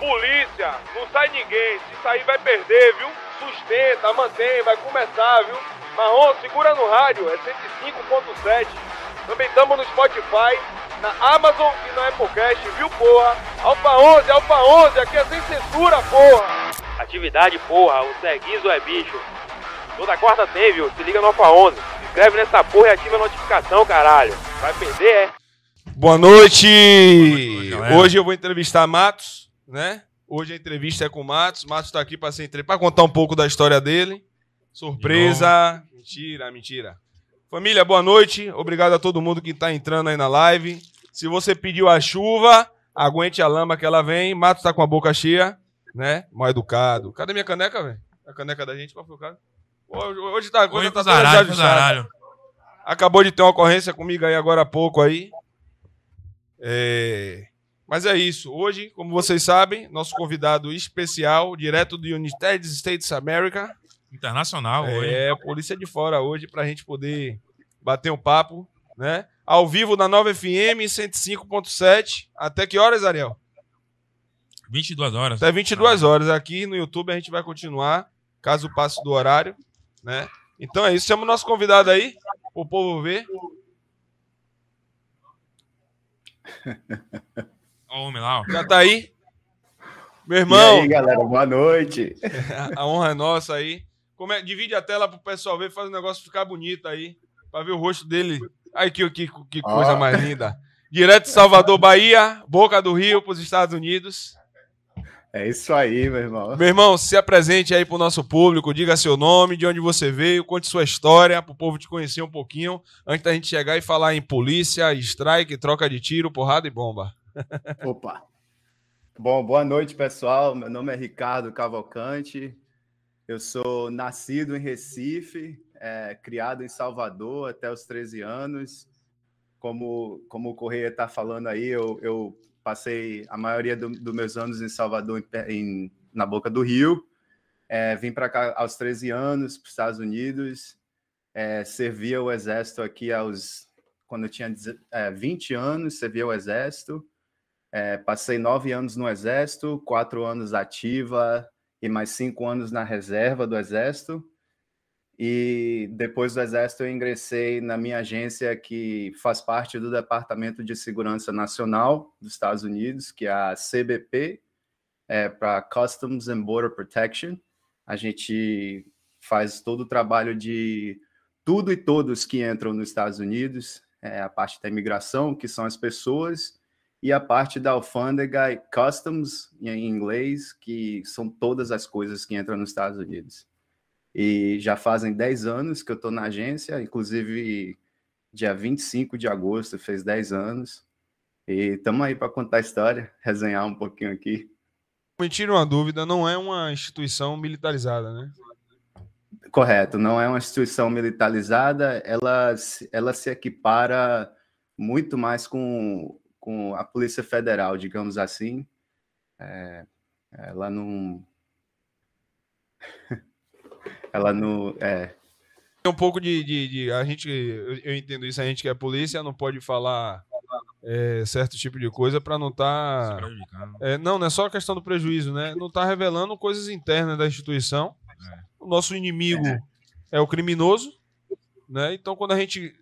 Polícia, não sai ninguém. Se sair vai perder, viu? Sustenta, mantém, vai começar, viu? Marrom, segura no rádio, é 105.7. Também estamos no Spotify, na Amazon e na Applecast, viu, porra? Alfa 11, Alfa 11, aqui é sem censura, porra! Atividade, porra, o Seguizo é bicho. Toda quarta tem, viu? Se liga no Alfa 11. Se inscreve nessa porra e ativa a notificação, caralho. Vai perder, é? Boa noite! Boa noite Hoje eu vou entrevistar Matos, né? Hoje a entrevista é com o Matos. Matos tá aqui para ser entre... para contar um pouco da história dele. Surpresa! Mentira, mentira. Família, boa noite. Obrigado a todo mundo que está entrando aí na live. Se você pediu a chuva, aguente a lama que ela vem. Matos tá com a boca cheia, né? Mal educado. Cadê minha caneca, velho? A caneca da gente, qual foi o caso? Hoje, hoje tá, hoje tá zaralho, zaralho. Acabou de ter uma ocorrência comigo aí agora há pouco aí. É... Mas é isso. Hoje, como vocês sabem, nosso convidado especial, direto do United States America, Internacional é, hoje. É, polícia de fora hoje pra gente poder bater um papo, né? Ao vivo na 9 FM 105.7. Até que horas, Ariel? 22 horas. Até 22 horas. Aqui no YouTube a gente vai continuar, caso passe do horário, né? Então é isso. Chama o nosso convidado aí, o povo ver. Ó o homem lá, ó. Já tá aí? Meu irmão. E aí, galera, boa noite. a honra é nossa aí. Como é, divide a tela pro pessoal ver, faz o negócio ficar bonito aí, para ver o rosto dele. Ai, que, que, que coisa oh. mais linda. Direto de Salvador, Bahia, Boca do Rio, para os Estados Unidos. É isso aí, meu irmão. Meu irmão, se apresente aí pro nosso público, diga seu nome, de onde você veio, conte sua história, pro povo te conhecer um pouquinho, antes da gente chegar e falar em polícia, strike, troca de tiro, porrada e bomba. Opa. Bom, boa noite, pessoal. Meu nome é Ricardo Cavalcante. Eu sou nascido em Recife, é, criado em Salvador até os 13 anos. Como, como o Correia está falando aí, eu, eu, passei a maioria dos do meus anos em Salvador, em, em, na Boca do Rio. É, vim para cá aos 13 anos, para os Estados Unidos. É, servia o exército aqui aos quando eu tinha é, 20 anos, servia o exército. É, passei nove anos no exército, quatro anos ativa, e mais cinco anos na reserva do Exército. E depois do Exército, eu ingressei na minha agência que faz parte do Departamento de Segurança Nacional dos Estados Unidos, que é a CBP, é, para Customs and Border Protection. A gente faz todo o trabalho de tudo e todos que entram nos Estados Unidos, é, a parte da imigração, que são as pessoas, e a parte da alfândega customs em inglês, que são todas as coisas que entram nos Estados Unidos. E já fazem 10 anos que eu estou na agência, inclusive dia 25 de agosto fez 10 anos. E estamos aí para contar a história, resenhar um pouquinho aqui. Me tira uma dúvida, não é uma instituição militarizada, né? Correto, não é uma instituição militarizada, ela, ela se equipara muito mais com com a Polícia Federal, digamos assim. É, ela não. ela não. É. Um pouco de, de, de, A gente. Eu entendo isso, a gente que é polícia não pode falar é, certo tipo de coisa para não estar. Tá, é, não, não é só a questão do prejuízo, né? Não tá revelando coisas internas da instituição. É. O nosso inimigo é. é o criminoso, né? Então, quando a gente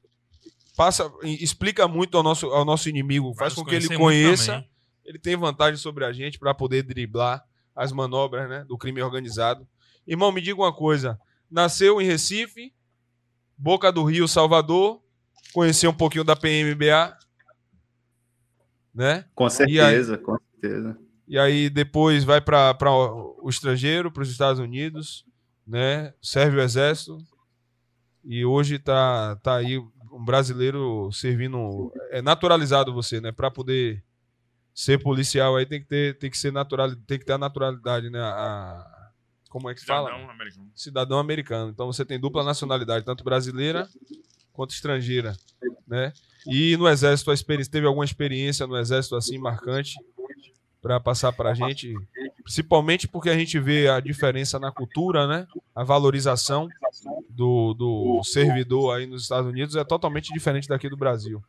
passa, explica muito ao nosso, ao nosso inimigo, faz com que ele conheça, ele tem vantagem sobre a gente para poder driblar as manobras né, do crime organizado. Irmão, me diga uma coisa: nasceu em Recife, Boca do Rio, Salvador, conheceu um pouquinho da PMBA, né? Com certeza, aí, com certeza. E aí depois vai para o estrangeiro, para os Estados Unidos, né? Serve o exército e hoje tá, tá aí um brasileiro servindo. É naturalizado você, né? Para poder ser policial aí tem que ter, tem que ser natural, tem que ter a naturalidade, né? A, como é que Cidadão fala? Americano. Cidadão americano. Então você tem dupla nacionalidade, tanto brasileira quanto estrangeira, né? E no exército a experiência teve alguma experiência no exército assim marcante para passar para a gente, principalmente porque a gente vê a diferença na cultura, né? A valorização do, do servidor aí nos Estados Unidos é totalmente diferente daqui do Brasil.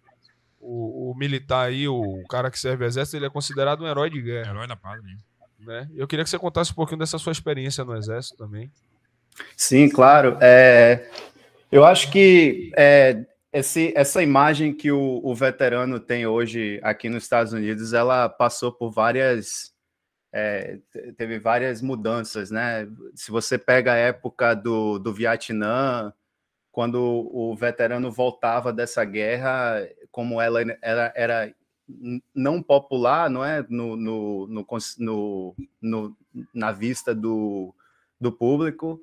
O, o militar aí, o cara que serve o exército, ele é considerado um herói de guerra. Herói da pátria. Né? Eu queria que você contasse um pouquinho dessa sua experiência no Exército também. Sim, claro. É, eu acho que é, esse, essa imagem que o, o, veterano tem hoje aqui nos Estados Unidos, ela passou por várias. É, teve várias mudanças, né? Se você pega a época do, do Vietnã, quando o veterano voltava dessa guerra, como ela era, era não popular, não é, no, no, no, no na vista do, do público,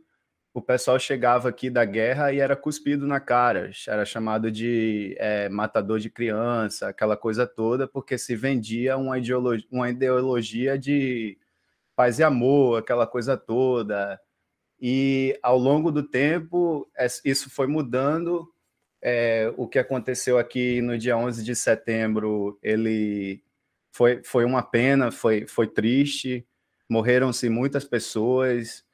o pessoal chegava aqui da guerra e era cuspido na cara, era chamado de é, matador de criança, aquela coisa toda, porque se vendia uma ideologia, uma ideologia de paz e amor, aquela coisa toda. E ao longo do tempo, isso foi mudando. É, o que aconteceu aqui no dia 11 de setembro, ele foi, foi uma pena, foi, foi triste, morreram-se muitas pessoas,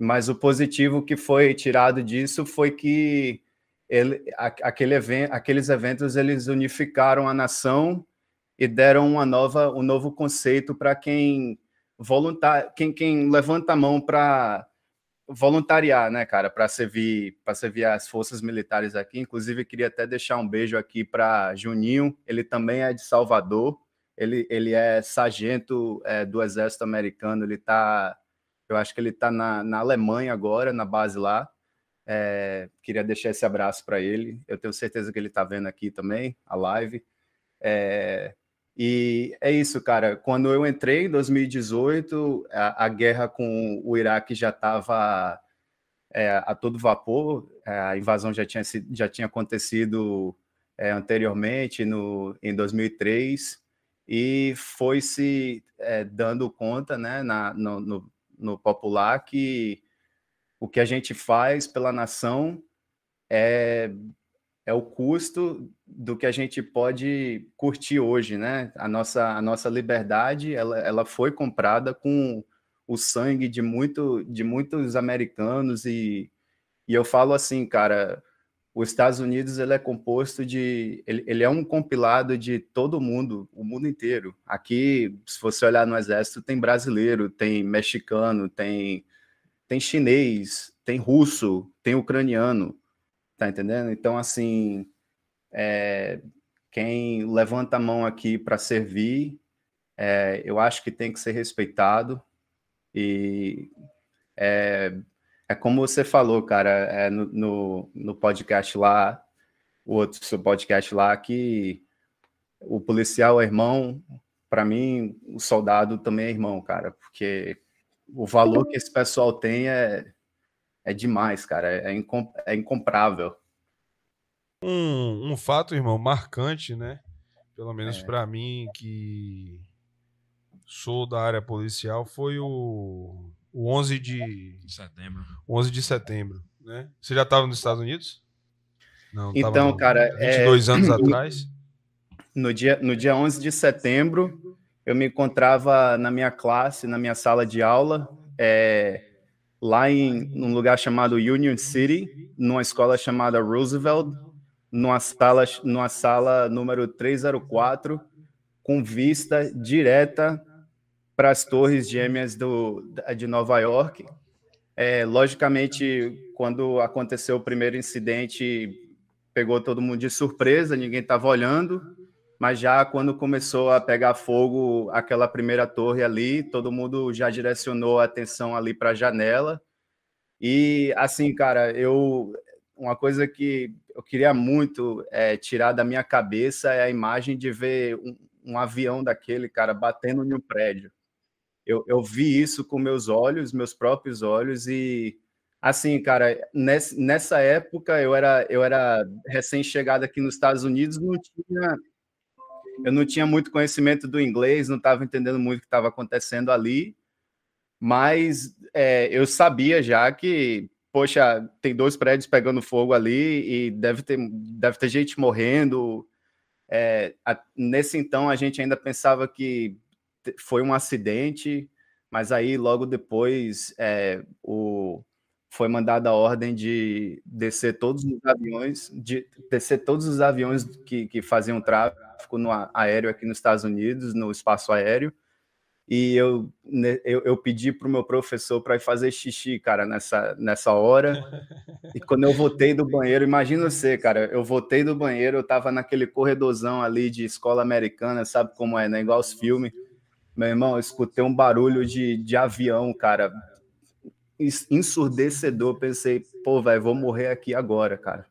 mas o positivo que foi tirado disso foi que ele, aquele event, aqueles eventos eles unificaram a nação e deram uma nova, um novo conceito para quem voluntar, quem, quem levanta a mão para voluntariar, né, cara, para servir, para servir as forças militares aqui. Inclusive queria até deixar um beijo aqui para Juninho. Ele também é de Salvador. Ele, ele é sargento é, do Exército Americano. Ele está eu acho que ele está na, na Alemanha agora, na base lá. É, queria deixar esse abraço para ele. Eu tenho certeza que ele está vendo aqui também a live. É, e é isso, cara. Quando eu entrei em 2018, a, a guerra com o Iraque já estava é, a todo vapor. É, a invasão já tinha, já tinha acontecido é, anteriormente, no, em 2003, e foi se é, dando conta né, na, no, no no popular que o que a gente faz pela nação é, é o custo do que a gente pode curtir hoje, né? A nossa, a nossa liberdade, ela, ela foi comprada com o sangue de, muito, de muitos americanos e, e eu falo assim, cara, os Estados Unidos ele é composto de ele, ele, é um compilado de todo mundo, o mundo inteiro. Aqui, se você olhar no exército, tem brasileiro, tem mexicano, tem tem chinês, tem russo, tem ucraniano, tá entendendo? Então assim, é, quem levanta a mão aqui para servir, é, eu acho que tem que ser respeitado e é, é como você falou, cara, é no, no, no podcast lá, o outro seu podcast lá, que o policial é irmão, para mim, o soldado também é irmão, cara, porque o valor que esse pessoal tem é, é demais, cara, é, incom é incomprável. Um, um fato, irmão, marcante, né? Pelo menos é. para mim, que sou da área policial, foi o o 11 de setembro. 11 de setembro, né? Você já estava nos Estados Unidos? Não, então, cara, 22 é... anos atrás. No dia, no dia 11 de setembro, eu me encontrava na minha classe, na minha sala de aula, é, lá em um lugar chamado Union City, numa escola chamada Roosevelt, numa sala, numa sala número 304, com vista direta para as torres gêmeas do, de Nova York. É, logicamente, quando aconteceu o primeiro incidente, pegou todo mundo de surpresa, ninguém estava olhando, mas já quando começou a pegar fogo aquela primeira torre ali, todo mundo já direcionou a atenção ali para a janela. E assim, cara, eu uma coisa que eu queria muito é, tirar da minha cabeça é a imagem de ver um, um avião daquele, cara, batendo em um prédio eu, eu vi isso com meus olhos, meus próprios olhos, e assim, cara, nessa, época eu era, eu era recém-chegado aqui nos Estados Unidos, não tinha, eu não tinha muito conhecimento do inglês, não estava entendendo muito o que estava acontecendo ali, mas é, eu sabia já que, poxa, tem dois prédios pegando fogo ali e deve ter, deve ter gente morrendo. É, a, nesse então a gente ainda pensava que foi um acidente, mas aí logo depois é, o, foi mandada a ordem de descer todos os aviões, de descer todos os aviões que, que faziam tráfego no aéreo aqui nos Estados Unidos, no espaço aéreo, e eu, né, eu, eu pedi para o meu professor para ir fazer xixi, cara, nessa, nessa hora. E quando eu voltei do banheiro, imagina você, cara, eu voltei do banheiro, eu tava naquele corredorzão ali de escola americana, sabe como é, né? Igual os filmes. Meu irmão, eu escutei um barulho de, de avião, cara, ensurdecedor. Pensei, pô, velho, vou morrer aqui agora, cara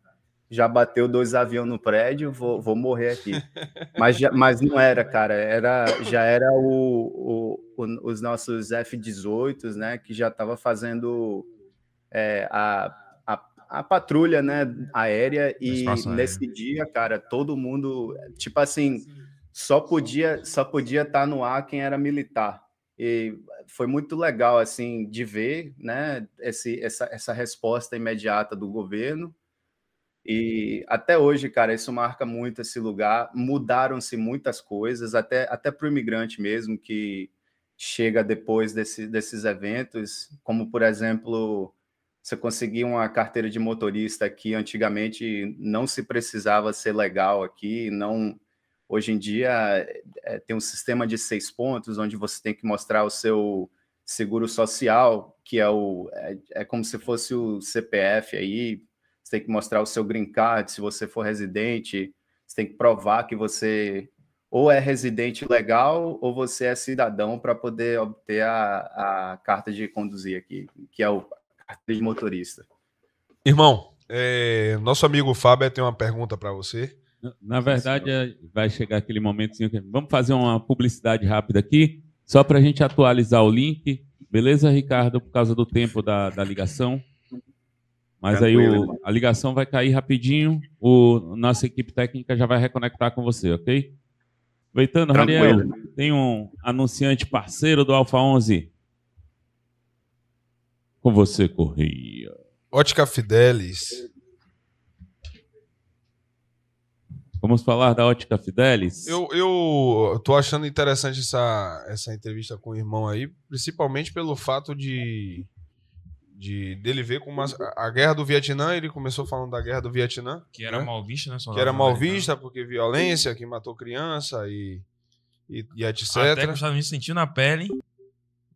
já bateu dois aviões no prédio, vou, vou morrer aqui. Mas, já, mas não era, cara, era, já era o, o, o os nossos F-18, né, que já estava fazendo é, a, a, a, patrulha, né, aérea, e nesse aéreo. dia, cara, todo mundo, tipo assim, só podia só podia estar tá no ar quem era militar. E foi muito legal, assim, de ver, né, esse, essa, essa resposta imediata do governo, e até hoje, cara, isso marca muito esse lugar. Mudaram-se muitas coisas, até, até para o imigrante mesmo, que chega depois desse, desses eventos, como, por exemplo, você conseguir uma carteira de motorista aqui, antigamente não se precisava ser legal aqui, não... Hoje em dia é, tem um sistema de seis pontos, onde você tem que mostrar o seu seguro social, que é, o, é, é como se fosse o CPF aí, você tem que mostrar o seu green card, se você for residente, você tem que provar que você ou é residente legal ou você é cidadão para poder obter a, a carta de conduzir aqui, que é o carta de motorista. Irmão, é, nosso amigo Fábio tem uma pergunta para você. Na verdade, é, vai chegar aquele momentozinho que vamos fazer uma publicidade rápida aqui, só para a gente atualizar o link. Beleza, Ricardo, por causa do tempo da, da ligação? Mas aí o, a ligação vai cair rapidinho, o, nossa equipe técnica já vai reconectar com você, ok? Aproveitando, Raniel, tem um anunciante parceiro do Alfa 11. Com você, Correia. Ótica Fidelis. Vamos falar da Ótica Fidelis? Eu, eu tô achando interessante essa, essa entrevista com o irmão aí, principalmente pelo fato de de dele ver como a guerra do Vietnã, ele começou falando da guerra do Vietnã, que era né? mal vista, né? Que era mal vista porque violência, que matou criança e, e, e etc. Até que os Estados Unidos sentiu na pele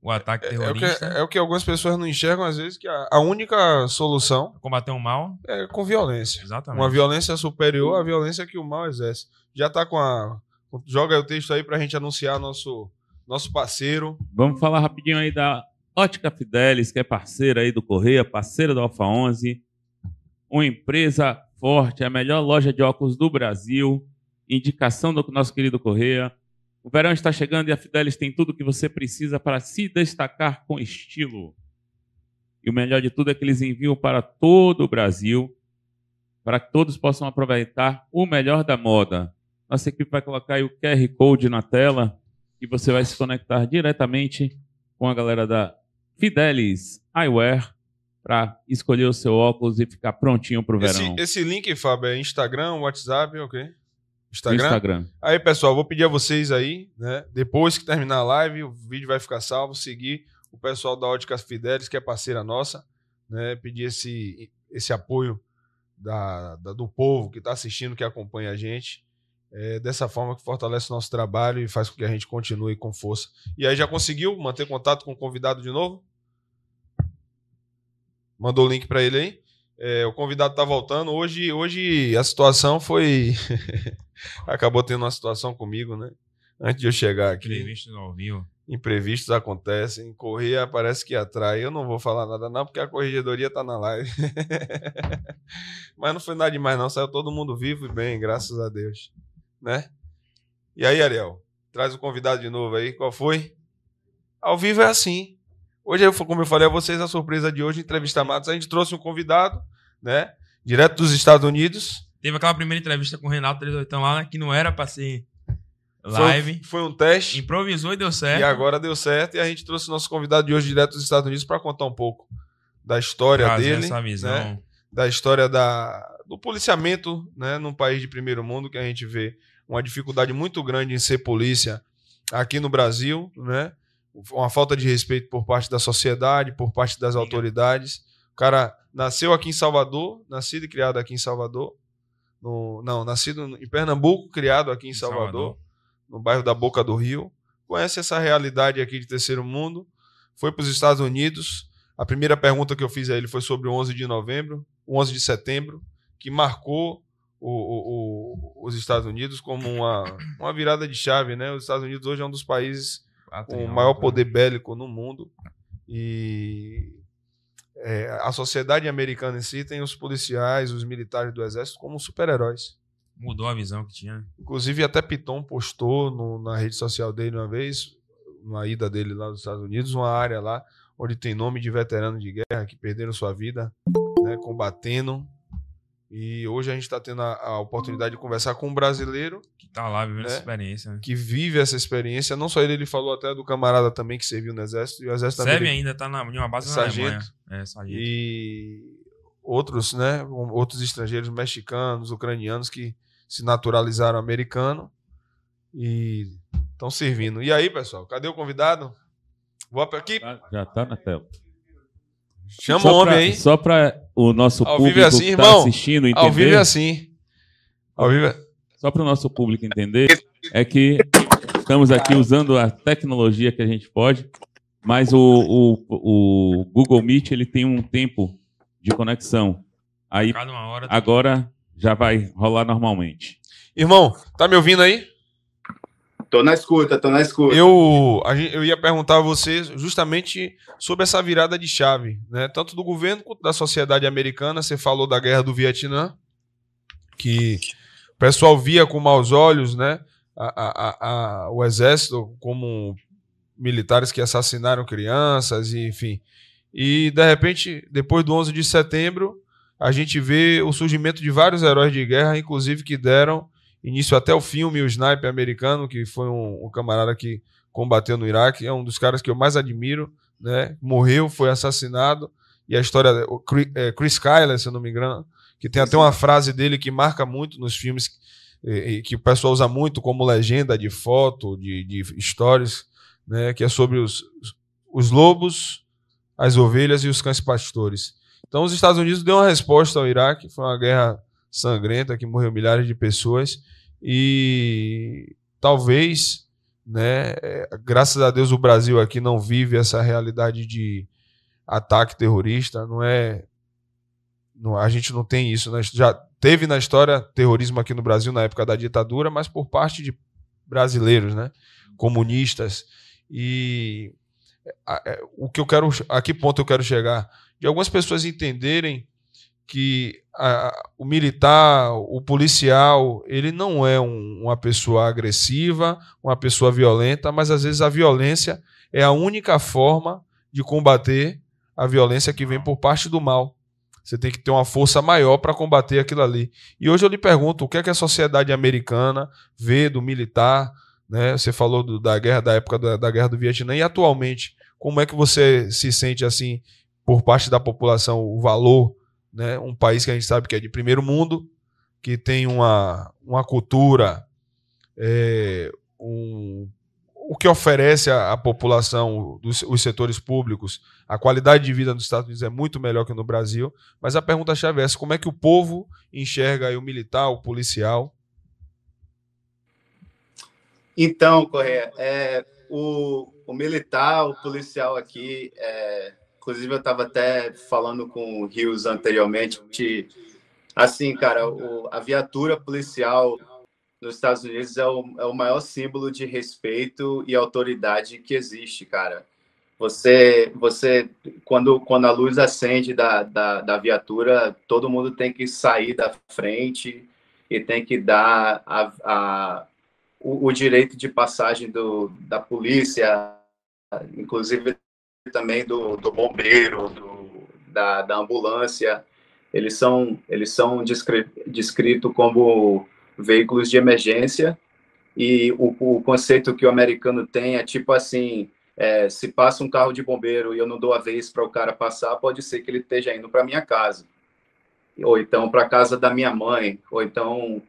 o ataque terrorista. É, é, o que, é o que algumas pessoas não enxergam às vezes que a, a única solução combater o mal é com violência. Exatamente. Uma violência superior à violência que o mal exerce. Já tá com a joga o texto aí pra gente anunciar nosso nosso parceiro. Vamos falar rapidinho aí da Ótica Fidelis, que é parceira aí do Correia, parceira do Alfa 11, uma empresa forte, a melhor loja de óculos do Brasil, indicação do nosso querido Correia. O verão está chegando e a Fidelis tem tudo o que você precisa para se destacar com estilo. E o melhor de tudo é que eles enviam para todo o Brasil, para que todos possam aproveitar o melhor da moda. Nossa equipe vai colocar aí o QR Code na tela e você vai se conectar diretamente com a galera da Fidelis Eyewear para escolher o seu óculos e ficar prontinho para o verão. Esse link, Fábio, é Instagram, WhatsApp, ok? Instagram? Instagram. Aí, pessoal, vou pedir a vocês aí, né? Depois que terminar a live, o vídeo vai ficar salvo, seguir o pessoal da Óticas Fidelis, que é parceira nossa, né? Pedir esse, esse apoio da, da do povo que está assistindo, que acompanha a gente. É dessa forma que fortalece o nosso trabalho e faz com que a gente continue com força. E aí já conseguiu manter contato com o convidado de novo? Mandou o link para ele aí. É, o convidado está voltando. Hoje, hoje a situação foi. Acabou tendo uma situação comigo, né? Antes de eu chegar aqui. Imprevistos ao vivo. Imprevistos acontecem. Correr parece que atrai. Eu não vou falar nada, não, porque a corregedoria está na live. Mas não foi nada demais, não. Saiu todo mundo vivo e bem, graças a Deus né? E aí, Ariel, traz o convidado de novo aí. Qual foi? Ao vivo é assim. Hoje, como eu falei a vocês, a surpresa de hoje, entrevista Matos, a gente trouxe um convidado, né? Direto dos Estados Unidos. Teve aquela primeira entrevista com o Renato 38 lá, né, que não era para ser live. Foi, foi, um teste. Improvisou e deu certo. E agora deu certo. E a gente trouxe o nosso convidado de hoje direto dos Estados Unidos para contar um pouco da história Trazer dele. Essa visão. Né? Da história da, do policiamento né, num país de primeiro mundo que a gente vê uma dificuldade muito grande em ser polícia aqui no Brasil, né? Uma falta de respeito por parte da sociedade, por parte das autoridades. O cara nasceu aqui em Salvador, nascido e criado aqui em Salvador. No, não, nascido em Pernambuco, criado aqui em Salvador, Salvador, no bairro da Boca do Rio. conhece essa realidade aqui de terceiro mundo, foi para os Estados Unidos. A primeira pergunta que eu fiz a ele foi sobre o 11 de novembro, o 11 de setembro, que marcou o, o, o, os Estados Unidos como uma, uma virada de chave. Né? Os Estados Unidos hoje é um dos países com o maior poder bélico no mundo. E é, a sociedade americana em si tem os policiais, os militares do exército como super-heróis. Mudou a visão que tinha. Inclusive, até Piton postou no, na rede social dele uma vez, na ida dele lá nos Estados Unidos, uma área lá onde tem nome de veteranos de guerra que perderam sua vida né, combatendo e hoje a gente está tendo a, a, oportunidade de conversar com um brasileiro que está lá vivendo né? essa experiência, né? que vive essa experiência. Não só ele, ele falou até do camarada também que serviu no exército. E o exército Serve ainda está em uma base sargento, na É, sargento. E outros, né? Outros estrangeiros mexicanos, ucranianos que se naturalizaram americano e estão servindo. E aí, pessoal, cadê o convidado? Vou aqui. Já está na tela. Chama o homem aí. Só para o nosso Ao público é assim, que irmão. tá assistindo entender. Ao vivo é assim. Ao vivo é... Só para o nosso público entender, é que estamos aqui usando a tecnologia que a gente pode, mas o, o, o Google Meet ele tem um tempo de conexão. Aí agora já vai rolar normalmente. Irmão, tá me ouvindo aí? Tô na escuta, tô na escuta. Eu, gente- eu ia perguntar a você justamente sobre essa virada de chave, né? Tanto do governo quanto da sociedade americana. Você falou da guerra do Vietnã, que o pessoal via com maus olhos, né? a- a- a- o exército como militares que assassinaram crianças, e, enfim. E, de repente, depois do 11 de setembro, a gente vê o surgimento de vários heróis de guerra, inclusive que deram início até o filme O Sniper Americano, que foi um, um camarada que combateu no Iraque, é um dos caras que eu mais admiro, né? Morreu, foi assassinado, e a história, o Chris, é, Chris Kyler, se eu não me engano, que tem até uma frase dele que marca muito nos filmes, e, e que o pessoal usa muito como legenda de foto, de, de stories, né? Que é sobre os, os lobos, as ovelhas e os cães pastores. Então, os Estados Unidos deu uma resposta ao Iraque, foi uma guerra sangrenta que morreu milhares de pessoas e talvez, né, é, graças a Deus o Brasil aqui não vive essa realidade de ataque terrorista, não é não, a gente não tem isso, né? já teve na história terrorismo aqui no Brasil na época da ditadura, mas por parte de brasileiros, né, comunistas e a- é, o que eu quero, a que ponto eu quero chegar? De algumas pessoas entenderem que a- o militar, o policial, ele não é um- uma pessoa agressiva, uma pessoa violenta, mas às vezes a violência é a única forma de combater a violência que vem por parte do mal. Você tem que ter uma força maior para combater aquilo ali. E hoje eu lhe pergunto, o que é que a sociedade americana vê do militar? Né? Você falou do- da guerra da época da, da guerra do Vietnã e atualmente, como é que você se sente assim por parte da população o valor né? Um país que a gente sabe que é de primeiro mundo, que tem uma, uma cultura, é, um, o que oferece à, população, dos, os setores públicos, a qualidade de vida nos Estados Unidos é muito melhor que no Brasil. Mas a pergunta-chave é essa: como é que o povo enxerga o militar, o policial? Então, Correia, é, o, o militar, o policial aqui, é, inclusive eu estava até falando com o Rios anteriormente, que, assim, cara, o, a viatura policial nos Estados Unidos é o, é o maior símbolo de respeito e autoridade que existe, cara. Você, você quando, quando a luz acende da, da, da viatura, todo mundo tem que sair da frente e tem que dar a, a o, o, direito de passagem do, da polícia, inclusive também do, do bombeiro, do, da, da ambulância, eles são, eles são descritos como veículos de emergência. E o, o, conceito que o americano tem é tipo assim, é, se passa um carro de bombeiro e eu não dou a vez para o cara passar, pode ser que ele esteja indo para minha casa, ou então para casa da minha mãe, ou então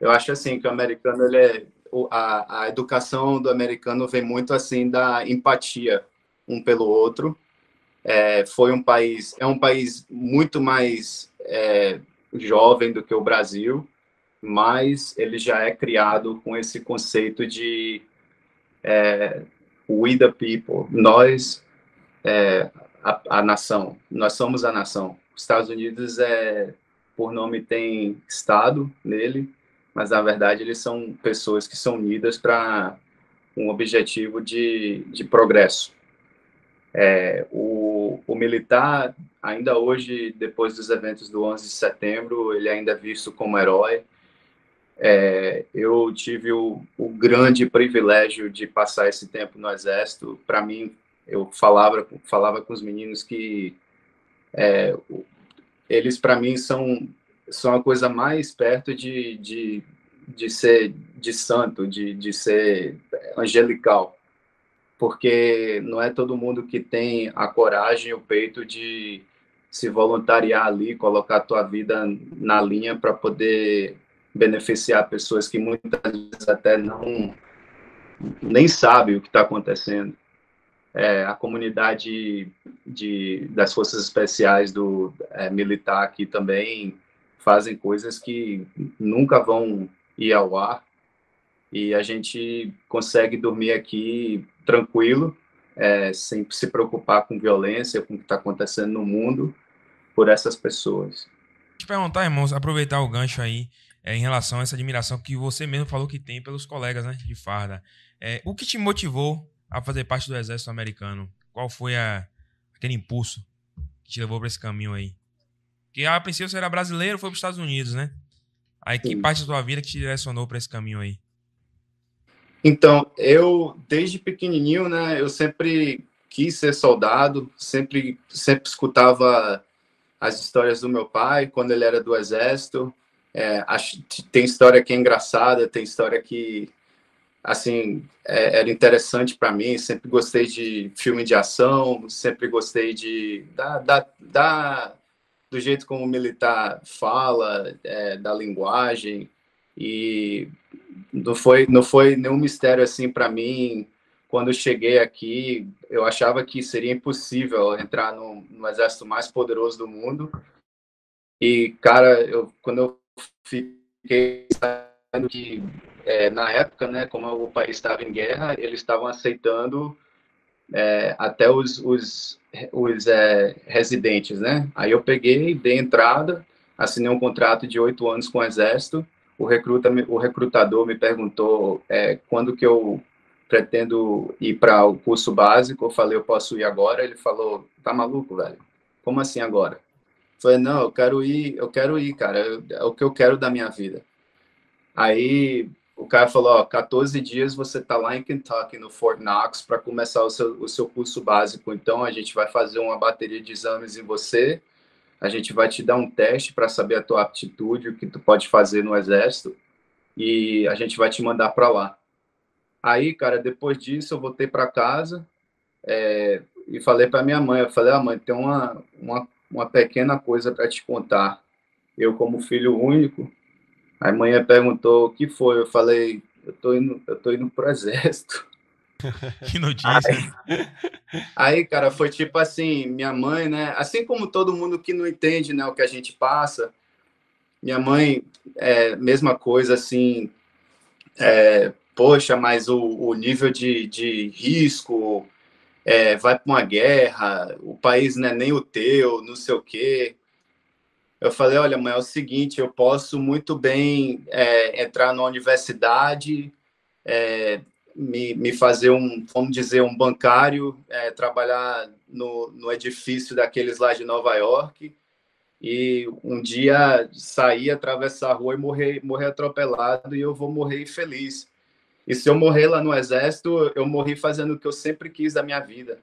eu acho assim que o americano ele é a, a educação do americano vem muito assim da empatia um pelo outro. É, foi um país, é um país muito mais é, jovem do que o Brasil, mas ele já é criado com esse conceito de é, we the people, nós, é, a, a, nação, nós somos a nação. Os Estados Unidos, é, por nome, tem Estado nele, mas na verdade eles são pessoas que são unidas para um objetivo de, de progresso. É, o, o, militar, ainda hoje, depois dos eventos do 11 de setembro, ele ainda é visto como herói. É, eu tive o, o, grande privilégio de passar esse tempo no Exército. Para mim, eu falava, falava com os meninos que é, eles, para mim, são, são a coisa mais perto de, de, de ser de santo, de, de ser angelical porque não é todo mundo que tem a coragem o peito de se voluntariar ali, colocar a tua vida na linha para poder beneficiar pessoas que muitas vezes até não nem sabem o que está acontecendo. É, a comunidade de, das forças especiais do é, militar aqui também fazem coisas que nunca vão ir ao ar e a gente consegue dormir aqui tranquilo, é, sem se preocupar com violência, com o que está acontecendo no mundo, por essas pessoas. Te perguntar, irmãos, aproveitar o gancho aí é, em relação a essa admiração que você mesmo falou que tem pelos colegas né, de farda. É, o que te motivou a fazer parte do exército americano? Qual foi a, aquele impulso que te levou para esse caminho aí? Que a princípio você era brasileiro, foi para os Estados Unidos, né? Aí que Sim. parte da tua vida que te direcionou para esse caminho aí? Então, eu, desde pequenininho, né, eu sempre quis ser soldado, sempre, sempre escutava as histórias do meu pai, quando ele era do exército. É, acho, tem história que é engraçada, tem história que, assim, é, era interessante para mim. Sempre gostei de filme de ação, sempre gostei de da, da, da do jeito como o militar fala, é, da linguagem. E não foi, não foi nenhum mistério assim para mim. Quando eu cheguei aqui, eu achava que seria impossível entrar no, no exército mais poderoso do mundo. E, cara, eu, quando eu fiquei sabendo que, é, na época, né, como o país estava em guerra, eles estavam aceitando é, até os, os, os é, residentes, né? Aí eu peguei, dei entrada, assinei um contrato de oito anos com o Exército, o, recruta, o recrutador me perguntou é, quando que eu pretendo ir para o curso básico. Eu falei, eu posso ir agora. Ele falou, tá maluco, velho? Como assim agora? Eu falei, não, eu quero ir, eu quero ir, cara. É o que eu quero da minha vida. Aí o cara falou, ó, 14 dias você tá lá em Kentucky, no Fort Knox, para começar o seu, o seu curso básico. Então a gente vai fazer uma bateria de exames em você a gente vai te dar um teste para saber a tua aptitude, o que tu pode fazer no exército, e a gente vai te mandar para lá. Aí, cara, depois disso eu voltei para casa é, e falei para minha mãe, eu falei, ah, mãe, tem uma, uma, uma pequena coisa para te contar. Eu, como filho único, a mãe perguntou o que foi, eu falei, eu tô indo, eu tô indo exército. que notícia. Aí, aí, cara, foi tipo assim, minha mãe, né? Assim como todo mundo que não entende, né, o que a gente passa, minha mãe, é, mesma coisa, assim, é, poxa, mas o, o nível de, de risco, é, vai para uma guerra, o país não é nem o teu, não sei o quê. Eu falei, olha, mãe, é o seguinte, eu posso muito bem é, entrar na universidade, é, me, me fazer um, vamos dizer, um bancário, é, trabalhar no, no edifício daqueles lá de Nova York e um dia sair, atravessar a rua e morrer, morrer atropelado e eu vou morrer infeliz. E se eu morrer lá no exército, eu morri fazendo o que eu sempre quis da minha vida.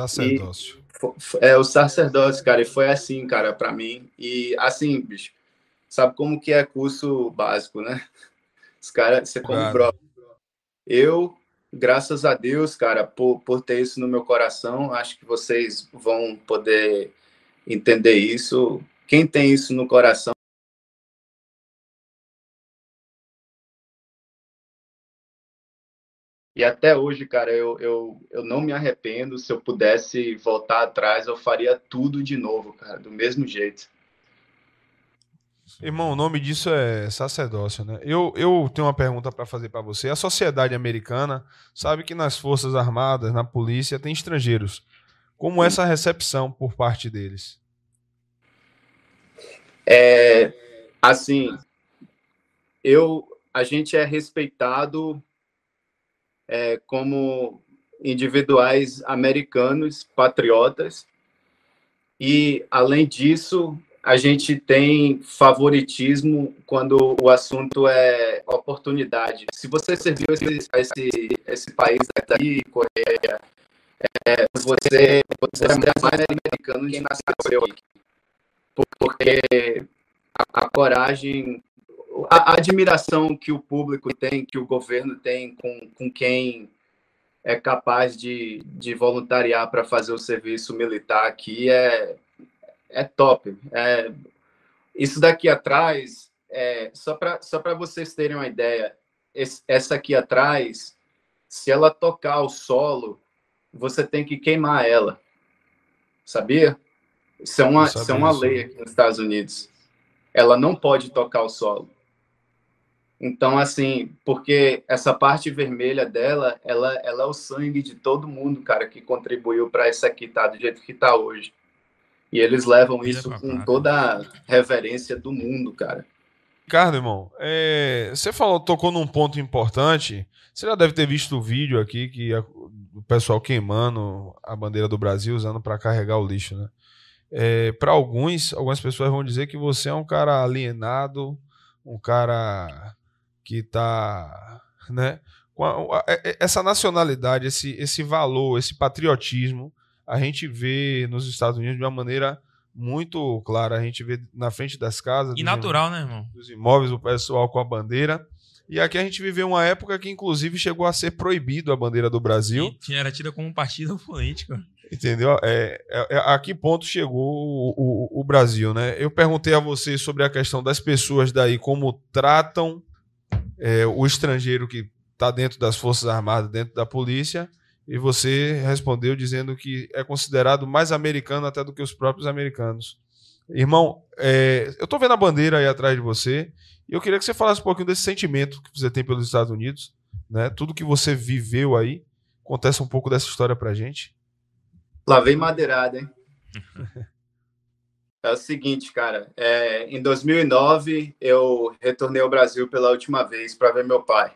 Sacerdócio. E, é, o sacerdócio, cara, e foi assim, cara, para mim. E assim, bicho, sabe como que é curso básico, né? Os caras, você como claro. Eu, graças a Deus, cara, por, por ter isso no meu coração, acho que vocês vão poder entender isso. Quem tem isso no coração, E até hoje, cara, eu, eu, eu não me arrependo. Se eu pudesse voltar atrás, eu faria tudo de novo, cara, do mesmo jeito. Irmão, o nome disso é sacerdócio, né? Eu, eu tenho uma pergunta para fazer para você. A sociedade americana sabe que nas Forças Armadas, na polícia, tem estrangeiros. Como é essa recepção por parte deles? É, assim, eu, a gente é respeitado é, como individuais americanos, patriotas, e além disso, a gente tem favoritismo quando o assunto é oportunidade. Se você serviu esse, esse, esse país daqui, Coreia, é, você, você é mais americano que nasceu aqui. Porque a, a coragem, a, a, admiração que o público tem, que o governo tem com, com quem é capaz de, de voluntariar para fazer o serviço militar aqui é, é top. É, isso daqui atrás, é, só para só vocês terem uma ideia, esse, essa aqui atrás, se ela tocar o solo, você tem que queimar ela. Sabia? Isso é uma, isso é uma lei aqui nos Estados Unidos. Ela não pode tocar o solo. Então, assim, porque essa parte vermelha dela, ela, ela é o sangue de todo mundo, cara, que contribuiu para essa aqui estar tá do jeito que está hoje. E eles levam isso com toda a reverência do mundo, cara. Ricardo, irmão, é, você falou, tocou num ponto importante. Você já deve ter visto o vídeo aqui que a, o pessoal queimando a bandeira do Brasil usando para carregar o lixo, né? É, para alguns, algumas pessoas vão dizer que você é um cara alienado, um cara que tá, né? É, é, essa nacionalidade, esse, esse valor, esse patriotismo a gente vê nos Estados Unidos de uma maneira muito clara. A gente vê na frente das casas. E natural, né, irmão? Dos imóveis, o pessoal com a bandeira. E aqui a gente viveu uma época que, inclusive, chegou a ser proibido a bandeira do Brasil. E era tida como um partido político. Entendeu? É, é, é, a que ponto chegou o, o, o, Brasil, né? Eu perguntei a você sobre a questão das pessoas daí, como tratam é, o estrangeiro que está dentro das Forças Armadas, dentro da polícia, e você respondeu dizendo que é considerado mais americano até do que os próprios americanos. Irmão, é, eu estou vendo a bandeira aí atrás de você e eu queria que você falasse um pouquinho desse sentimento que você tem pelos Estados Unidos, né? Tudo que você viveu aí. Acontece um pouco dessa história pra gente. Lá vem madeirada, hein? é o seguinte, cara. É, em 2009, eu retornei ao Brasil pela última vez para ver meu pai.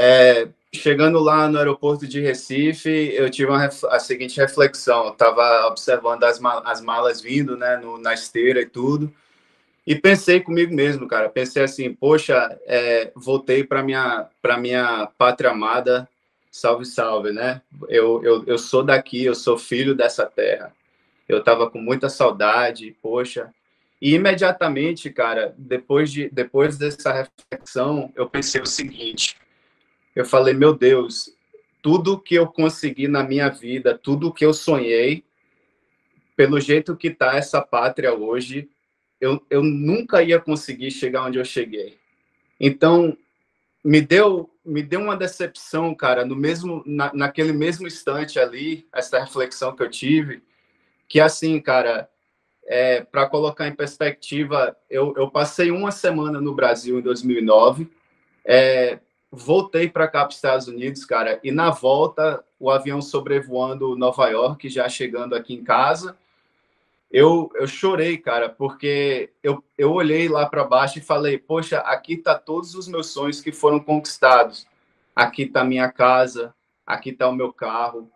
É, chegando lá no aeroporto de Recife, eu tive uma, a seguinte reflexão. Eu estava observando as, as malas vindo, né, no, na esteira e tudo, e pensei comigo mesmo, cara. Pensei assim, poxa, é, voltei para minha para minha pátria amada, salve, salve, né? Eu, eu, eu sou daqui, eu sou filho dessa terra. Eu estava com muita saudade, poxa. E imediatamente, cara, depois de depois dessa reflexão, eu pensei o seguinte eu falei, meu Deus, tudo que eu consegui na minha vida, tudo que eu sonhei, pelo jeito que está essa pátria hoje, eu, eu nunca ia conseguir chegar onde eu cheguei. Então, me deu me deu uma decepção, cara, no mesmo na, naquele mesmo instante ali, essa reflexão que eu tive, que assim, cara, é, para colocar em perspectiva, eu, eu passei uma semana no Brasil em 2009, é, voltei para cá, para os Estados Unidos, cara, e na volta, o avião sobrevoando Nova York, já chegando aqui em casa, eu, eu chorei, cara, porque eu, eu olhei lá para baixo e falei, poxa, aqui tá todos os meus sonhos que foram conquistados. Aqui tá minha casa, aqui tá o meu carro,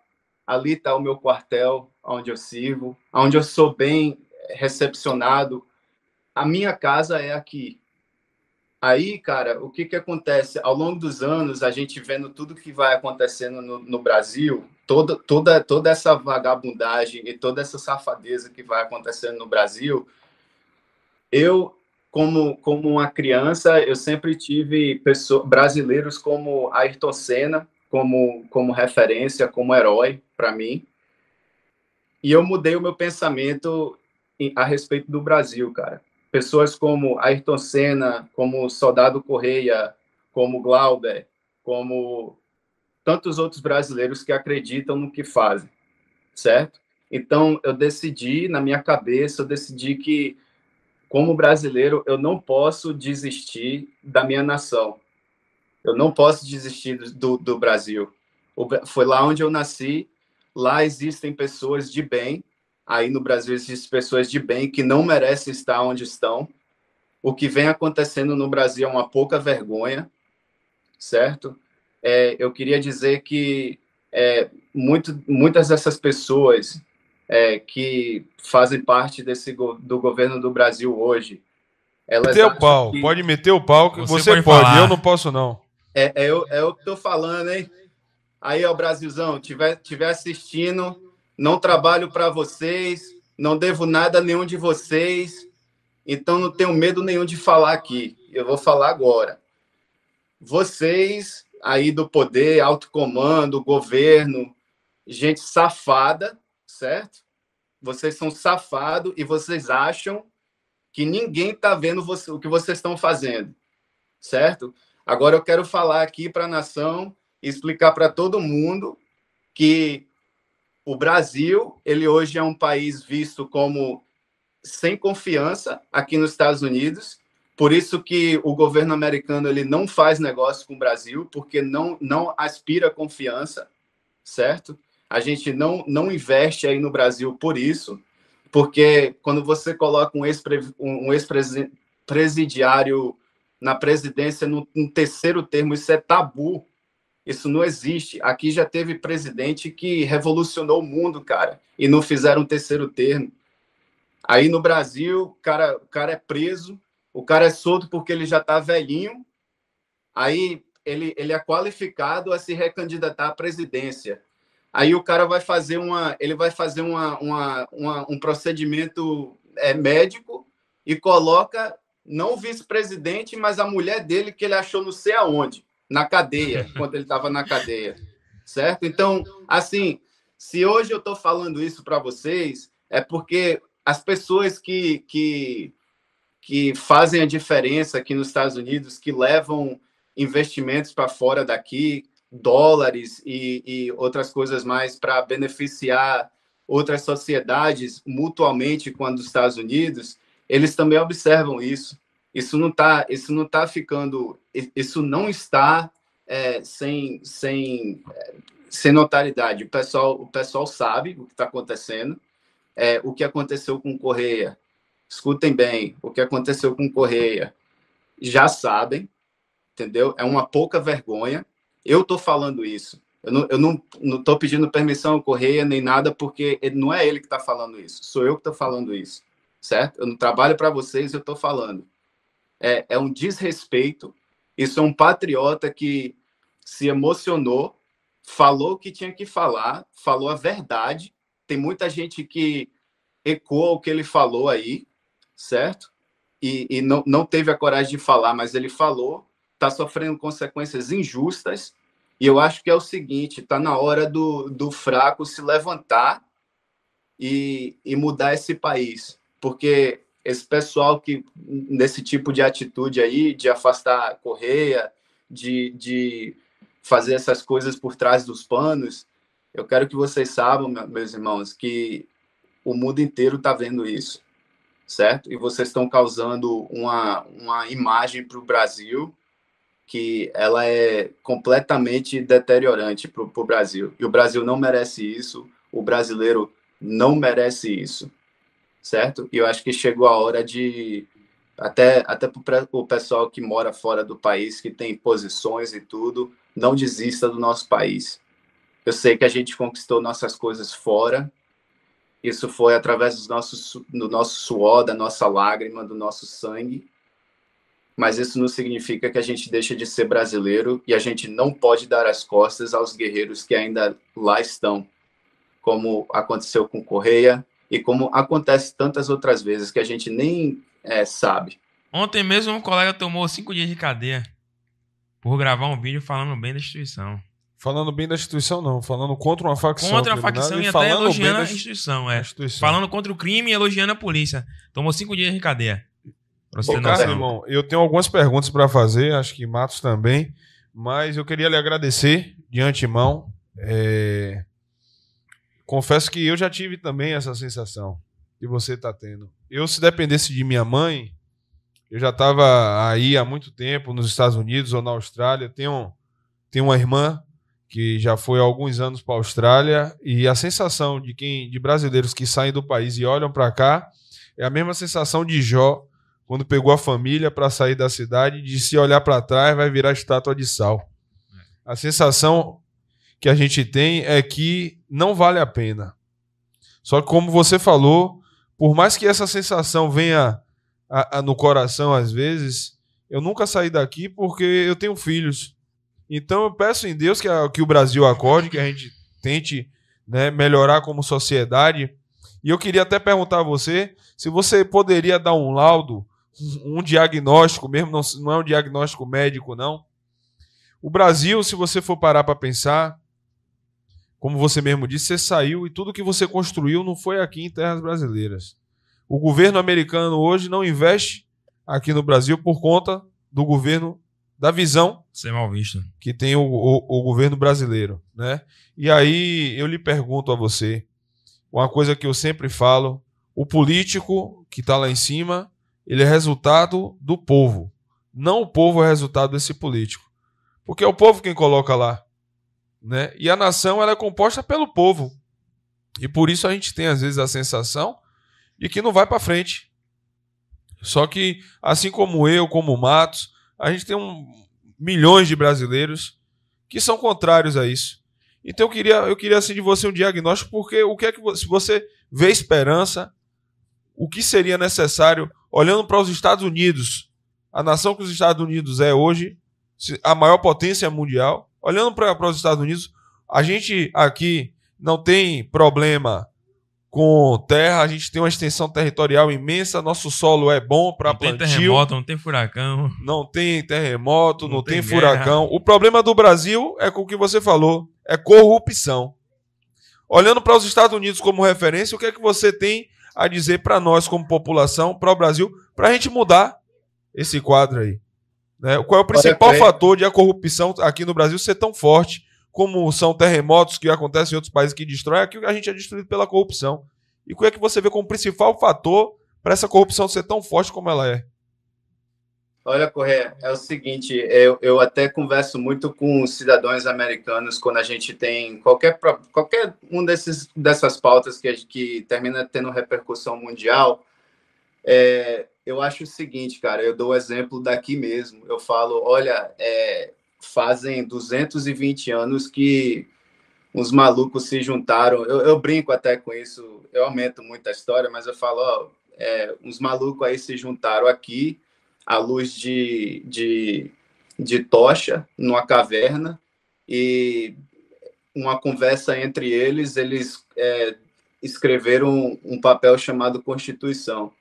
ali tá o meu quartel, onde eu sirvo, onde eu sou bem recepcionado. A minha casa é aqui, Aí, cara, o que que acontece? Ao longo dos anos, a gente vendo tudo que vai acontecendo no, no Brasil, toda, toda, toda essa vagabundagem e toda essa safadeza que vai acontecendo no Brasil, eu, como, como uma criança, eu sempre tive pessoas, brasileiros como Ayrton Senna, como, como referência, como herói para mim. E eu mudei o meu pensamento a respeito do Brasil, cara pessoas como Ayrton Senna, como Soldado Correia, como Glauber, como tantos outros brasileiros que acreditam no que fazem, certo? Então, eu decidi, na minha cabeça, eu decidi que como brasileiro, eu não posso desistir da minha nação. Eu não posso desistir do, do Brasil. Foi lá onde eu nasci. Lá existem pessoas de bem. Aí no Brasil existem pessoas de bem que não merecem estar onde estão. O que vem acontecendo no Brasil é uma pouca vergonha, certo? É, eu queria dizer que é, muito, muitas dessas pessoas é, que fazem parte desse do governo do Brasil hoje. Elas meter o pau, que... pode meter o pau que você, você pode, pode eu não posso não. É, é, eu, é o que estou falando, hein? Aí, ó, Brasilzão, tiver, tiver assistindo, não trabalho para vocês, não devo nada a nenhum de vocês, então não tenho medo nenhum de falar aqui. Eu vou falar agora. Vocês aí do poder, alto comando, governo, gente safada, certo? Vocês são safados e vocês acham que ninguém está vendo você, o que vocês estão fazendo, certo? Agora eu quero falar aqui para a nação explicar para todo mundo que o Brasil, ele hoje é um país visto como sem confiança aqui nos Estados Unidos. Por isso que o governo americano ele não faz negócio com o Brasil, porque não não aspira confiança, certo? A gente não não investe aí no Brasil por isso, porque quando você coloca um ex-presidiário na presidência no, no terceiro termo, isso é tabu. Isso não existe. Aqui já teve presidente que revolucionou o mundo, cara, e não fizeram um terceiro termo. Aí no Brasil, o cara, o cara é preso, o cara é solto porque ele já está velhinho, aí ele, ele é qualificado a se recandidatar à presidência. Aí o cara vai fazer uma, ele vai fazer uma, uma, uma um procedimento é, médico e coloca não o vice-presidente, mas a mulher dele que ele achou não sei aonde, na cadeia, quando ele estava na cadeia, certo? Então, assim, se hoje eu estou falando isso para vocês, é porque as pessoas que, que, que fazem a diferença aqui nos Estados Unidos, que levam investimentos para fora daqui, dólares e, e outras coisas mais para beneficiar outras sociedades mutuamente com a dos Estados Unidos, eles também observam isso. Isso não está, isso não tá ficando, isso não está é, sem, sem, é, sem notoriedade. O pessoal, o pessoal sabe o que está acontecendo. É, o que aconteceu com Correia, escutem bem, o que aconteceu com Correia, já sabem, entendeu? É uma pouca vergonha. Eu estou falando isso. Eu não estou não, não pedindo permissão ao Correia nem nada, porque não é ele que está falando isso, sou eu que estou falando isso certo? Eu não trabalho para vocês, eu estou falando. É, é um desrespeito. Isso é um patriota que se emocionou, falou o que tinha que falar, falou a verdade. Tem muita gente que ecoa o que ele falou aí, certo? E, e não, não teve a coragem de falar, mas ele falou, está sofrendo consequências injustas. E eu acho que é o seguinte: está na hora do, do fraco se levantar e, e mudar esse país porque esse pessoal que nesse tipo de atitude aí, de afastar a correia, de, de fazer essas coisas por trás dos panos, eu quero que vocês saibam, meus irmãos, que o mundo inteiro está vendo isso, certo? E vocês estão causando uma, uma imagem para o Brasil que ela é completamente deteriorante para o Brasil. E o Brasil não merece isso, o brasileiro não merece isso certo? E eu acho que chegou a hora de até até para o pessoal que mora fora do país, que tem posições e tudo, não desista do nosso país. Eu sei que a gente conquistou nossas coisas fora. Isso foi através dos nossos, do nosso suor, da nossa lágrima, do nosso sangue. Mas isso não significa que a gente deixa de ser brasileiro e a gente não pode dar as costas aos guerreiros que ainda lá estão, como aconteceu com Correia, e como acontece tantas outras vezes que a gente nem é, sabe. Ontem mesmo um colega tomou cinco dias de cadeia por gravar um vídeo falando bem da instituição. Falando bem da instituição, não. Falando contra uma facção. Contra a facção e, e até elogiando a instituição, é. instituição. Falando contra o crime e elogiando a polícia. Tomou cinco dias de cadeia. Ô, cara, irmão, eu tenho algumas perguntas para fazer, acho que Matos também. Mas eu queria lhe agradecer de antemão. É confesso que eu já tive também essa sensação. que você está tendo. Eu, se dependesse de minha mãe, eu já estava aí há muito tempo nos Estados Unidos ou na Austrália. Tenho, tenho uma irmã que já foi há alguns anos para a Austrália e a sensação de quem de brasileiros que saem do país e olham para cá é a mesma sensação de Jó quando pegou a família para sair da cidade, de se olhar para trás vai virar estátua de sal. A sensação que a gente tem é que não vale a pena. Só que como você falou, por mais que essa sensação venha a, a, no coração às vezes, eu nunca saí daqui porque eu tenho filhos. Então eu peço em Deus que, a, que o Brasil acorde, que a gente tente né, melhorar como sociedade. E eu queria até perguntar a você se você poderia dar um laudo, um diagnóstico, mesmo não, não é um diagnóstico médico, não. O Brasil, se você for parar para pensar, como você mesmo disse, você saiu e tudo que você construiu não foi aqui em terras brasileiras. O governo americano hoje não investe aqui no Brasil por conta do governo da visão que tem o, o, o governo brasileiro, né? E aí eu lhe pergunto a você uma coisa que eu sempre falo: o político que está lá em cima, ele é resultado do povo. Não o povo é resultado desse político, porque é o povo quem coloca lá, né? E a nação ela é composta pelo povo. E por isso a gente tem às vezes a sensação e que não vai para frente. Só que, assim como eu, como o Matos, a gente tem um, milhões de brasileiros que são contrários a isso. Então eu queria, eu queria assim de você um diagnóstico, porque o que é que se você vê esperança, o que seria necessário olhando para os Estados Unidos, a nação que os Estados Unidos é hoje, a maior potência mundial, olhando para, os Estados Unidos, a gente aqui não tem problema com terra, a gente tem uma extensão territorial imensa, nosso solo é bom para plantio. Não tem terremoto, não tem furacão. Não tem terremoto, não, não tem, tem furacão. O problema do Brasil é com o que você falou, é corrupção. Olhando para os Estados Unidos como referência, o que é que você tem a dizer para nós como população, para o Brasil, para a gente mudar esse quadro aí? Né? Qual é o principal fator de a corrupção aqui no Brasil ser tão forte? como são terremotos que acontecem em outros países que destroem, aqui a gente é destruído pela corrupção. E o é que você vê como principal fator para essa corrupção ser tão forte como ela é? Olha, Correia, é o seguinte, eu, eu até converso muito com cidadãos americanos quando a gente tem qualquer, qualquer um desses, dessas pautas que, que termina tendo repercussão mundial. É, eu acho o seguinte, cara, eu dou o exemplo daqui mesmo. Eu falo, olha, é, fazem 220 anos que uns malucos se juntaram. Eu, eu, brinco até com isso, eu aumento muito a história, mas eu falo, ó, é, uns malucos aí se juntaram aqui à luz de, de, de tocha numa caverna e uma conversa entre eles, eles é, escreveram um papel chamado Constituição.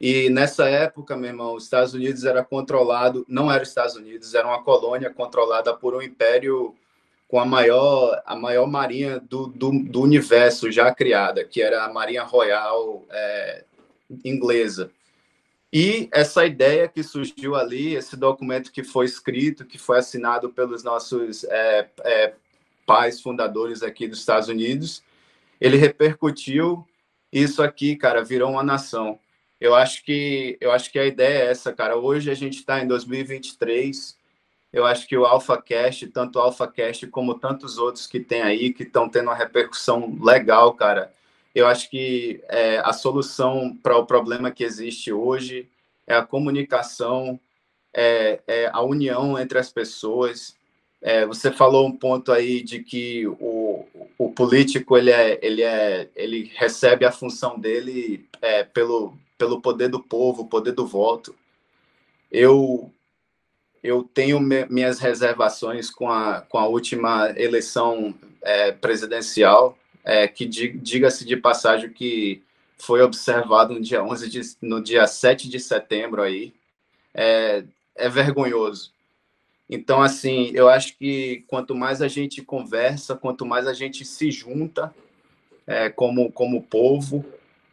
E nessa época, meu irmão, os Estados Unidos era controlado, não era os Estados Unidos, era uma colônia controlada por um império com a maior, a maior marinha do, do, do universo já criada, que era a Marinha Royal é, inglesa. E essa ideia que surgiu ali, esse documento que foi escrito, que foi assinado pelos nossos é, é, pais fundadores aqui dos Estados Unidos, ele repercutiu. Isso aqui, cara, virou uma nação eu acho que eu acho que a ideia é essa, cara. Hoje a gente está em 2023. Eu acho que o AlphaCast, tanto o AlphaCast como tantos outros que tem aí, que estão tendo uma repercussão legal, cara. Eu acho que é, a solução para o problema que existe hoje é a comunicação, é, é a união entre as pessoas. É, você falou um ponto aí de que o, o político ele, é, ele, é, ele recebe a função dele é, pelo, pelo poder do povo, poder do voto. Eu eu tenho me, minhas reservações com a, com a última eleição é, presidencial, é, que diga-se de passagem que foi observado no dia 11 de, no dia 7 de setembro aí, é, é vergonhoso. Então, assim, eu acho que quanto mais a gente conversa, quanto mais a gente se junta é, como, como povo,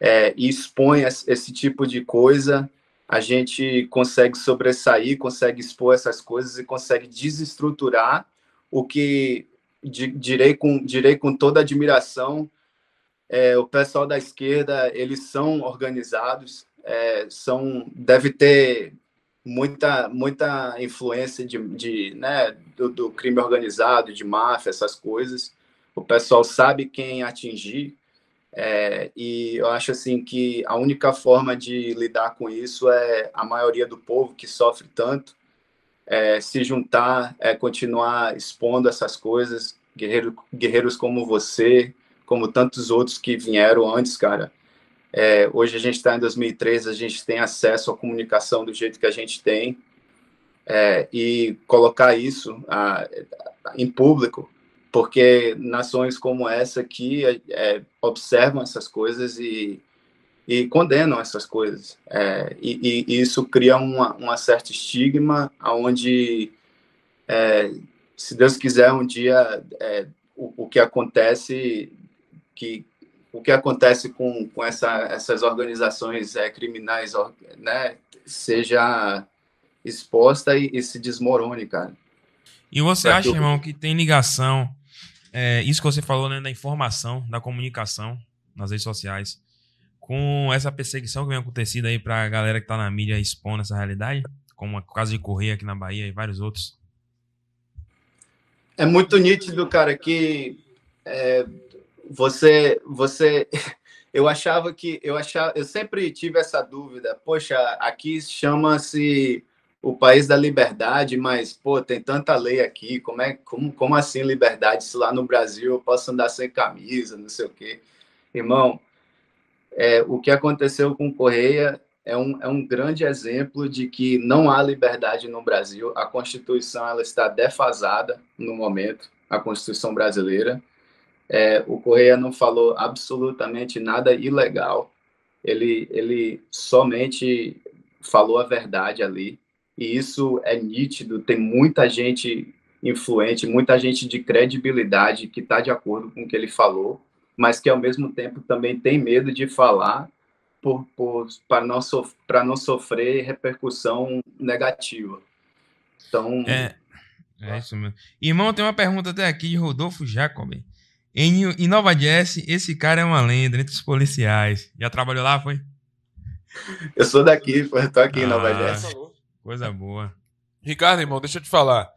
é, e expõe esse tipo de coisa, a gente consegue sobressair, consegue expor essas coisas e consegue desestruturar o que direi com, direi com toda admiração é, o pessoal da esquerda, eles são organizados, é, são, deve ter muita, muita influência de, de né, do, do, crime organizado, de máfia, essas coisas. O pessoal sabe quem atingir. É, e eu acho assim que a única forma de lidar com isso é a maioria do povo que sofre tanto é, se juntar, é, continuar expondo essas coisas. Guerreiro, guerreiros como você, como tantos outros que vieram antes, cara. É, hoje a gente está em 2003, a gente tem acesso à comunicação do jeito que a gente tem é, e colocar isso a, a, em público, porque nações como essa aqui é, é observam essas coisas e, e condenam essas coisas. É, e, e, isso cria uma, uma certa estigma, onde, é, se Deus quiser, um dia o, o que acontece que o que acontece com, com essa, essas organizações é, criminais né, seja exposta e, e, se desmorone, cara. E você acha, irmão, que tem ligação, é, isso que você falou, né, da informação, da comunicação nas redes sociais, com essa perseguição que vem acontecendo aí pra galera que tá na mídia expondo essa realidade? Como o caso de Correia aqui na Bahia e vários outros. É muito nítido, cara, que é, você, você, eu achava que, eu achava, eu sempre tive essa dúvida. Poxa, aqui chama-se o país da liberdade, mas pô, tem tanta lei aqui. Como é, como, como assim liberdade? Se lá no Brasil eu posso andar sem camisa, não sei o quê, irmão. É, o que aconteceu com Correia é um, é um grande exemplo de que não há liberdade no Brasil. A Constituição ela está defasada no momento, a Constituição brasileira. É, o Correia não falou absolutamente nada ilegal. Ele, ele somente falou a verdade ali. E isso é nítido. Tem muita gente influente, muita gente de credibilidade que está de acordo com o que ele falou, mas que ao mesmo tempo também tem medo de falar por, para não, sof não sofrer repercussão negativa. Então. É, é isso mesmo. Irmão, tem uma pergunta até aqui de Rodolfo Jacob. Em, em Nova Jersey, esse cara é uma lenda entre os policiais. Já trabalhou lá, foi? Eu sou daqui, tô aqui ah, em Nova ah, Jersey. Coisa boa. Ricardo, irmão, deixa eu te falar.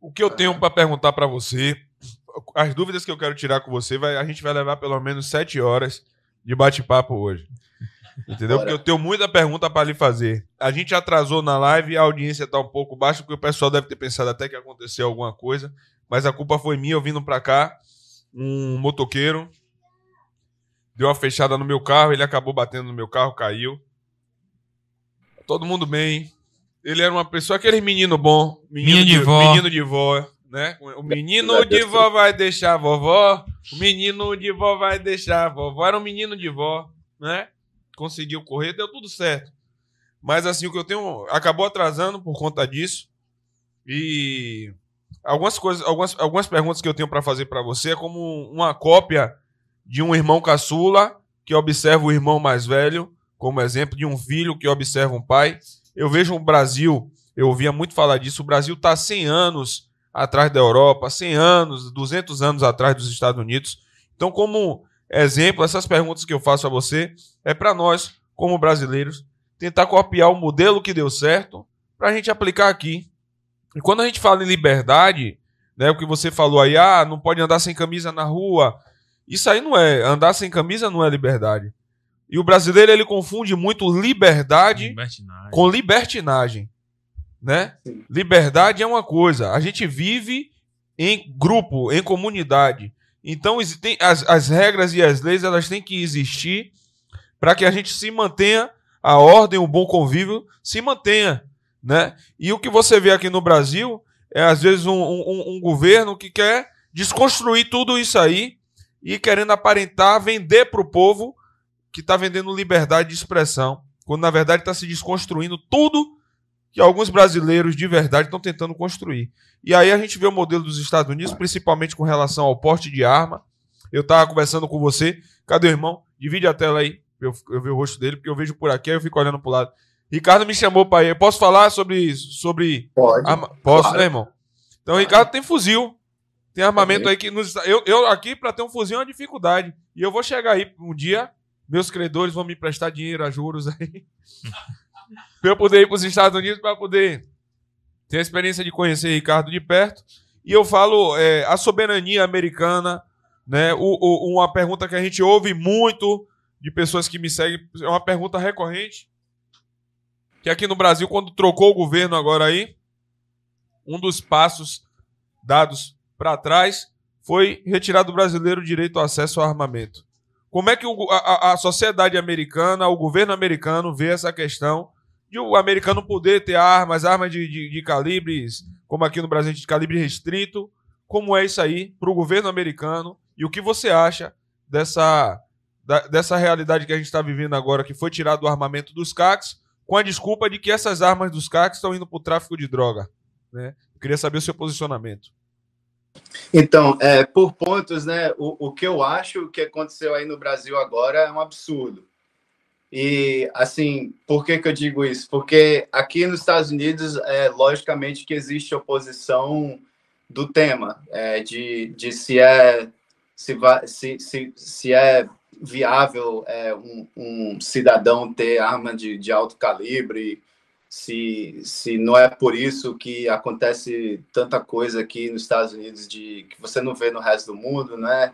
O que eu tenho para perguntar para você, as dúvidas que eu quero tirar com você, vai, a gente vai levar pelo menos sete horas de bate-papo hoje. Entendeu? Porque eu tenho muita pergunta para lhe fazer. A gente atrasou na live e a audiência tá um pouco baixa, porque o pessoal deve ter pensado até que aconteceu alguma coisa. Mas a culpa foi minha eu vindo para cá um motoqueiro deu uma fechada no meu carro, ele acabou batendo no meu carro, caiu. Todo mundo bem. Ele era uma pessoa, aquele menino bom, menino, menino de, de, vó. menino de vó, né? O menino de vó vai deixar a vovó, o menino de vó vai deixar a vovó. Era um menino de vó, né? Conseguiu correr, deu tudo certo. Mas assim, o que eu tenho acabou atrasando por conta disso. E algumas coisas, algumas, algumas perguntas que eu tenho para fazer para você é como uma cópia de um irmão caçula que observa o irmão mais velho, como exemplo de um filho que observa um pai. Eu vejo o Brasil, eu ouvia muito falar disso, o Brasil está 100 anos atrás da Europa, 100 anos, 200 anos atrás dos Estados Unidos. Então, como exemplo, essas perguntas que eu faço a você é para nós, como brasileiros, tentar copiar o modelo que deu certo para a gente aplicar aqui. E quando a gente fala em liberdade, né, o que você falou aí, ah, não pode andar sem camisa na rua. Isso aí não é, andar sem camisa não é liberdade. E o brasileiro ele confunde muito liberdade libertinagem. com libertinagem, né? Liberdade é uma coisa, a gente vive em grupo, em comunidade. Então tem, as, as regras e as leis elas têm que existir para que a gente se mantenha a ordem, o bom convívio se mantenha. Né? E o que você vê aqui no Brasil é, às vezes, um, um, um governo que quer desconstruir tudo isso aí e querendo aparentar, vender para o povo que está vendendo liberdade de expressão, quando na verdade está se desconstruindo tudo que alguns brasileiros de verdade estão tentando construir. E aí a gente vê o modelo dos Estados Unidos, principalmente com relação ao porte de arma. Eu estava conversando com você. Cadê o irmão? Divide a tela aí, eu, eu ver o rosto dele, porque eu vejo por aqui, aí eu fico olhando para o lado. Ricardo me chamou para ir. Posso falar sobre. sobre Pode. A... Posso, claro. né, irmão? Então, o Ricardo tem fuzil. Tem armamento aí que nos, eu, eu aqui para ter um fuzil é uma dificuldade. E eu vou chegar aí um dia, meus credores vão me emprestar dinheiro a juros aí. pra eu poder ir para os Estados Unidos para poder ter a experiência de conhecer Ricardo de perto. E eu falo é, a soberania americana, né? O, o, uma pergunta que a gente ouve muito de pessoas que me seguem, é uma pergunta recorrente. Que aqui no Brasil, quando trocou o governo agora aí, um dos passos dados para trás foi retirar do brasileiro o direito ao acesso ao armamento. Como é que o, a, a, sociedade americana, o governo americano vê essa questão de o americano poder ter armas, armas de, de, de calibres, como aqui no Brasil, de calibre restrito? Como é isso aí para o governo americano? E o que você acha dessa, da, dessa realidade que a gente está vivendo agora, que foi tirado o armamento dos CACs, com a desculpa de que essas armas dos CACs estão indo para o tráfico de droga? Né? Queria saber o seu posicionamento. Então, é, por pontos, né? O, o que eu acho que aconteceu aí no Brasil agora é um absurdo. E, assim, por que, que eu digo isso? Porque aqui nos Estados Unidos, é, logicamente que existe oposição do tema, é, de, de se é se, vai, se, se, se é viável é, um, um cidadão ter arma de, de alto calibre, se, se não é por isso que acontece tanta coisa aqui nos Estados Unidos de que você não vê no resto do mundo, né?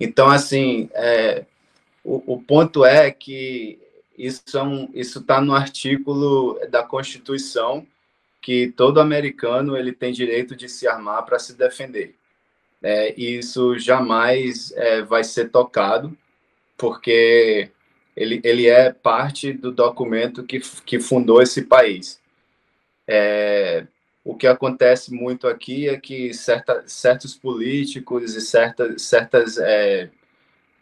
Então, assim, é, o, o ponto é que isso é um, está no artigo da Constituição que todo americano ele tem direito de se armar para se defender. É, isso jamais é, vai ser tocado, porque ele, ele é parte do documento que, que fundou esse país. É, o que acontece muito aqui é que certa, certos políticos e certa, certas é,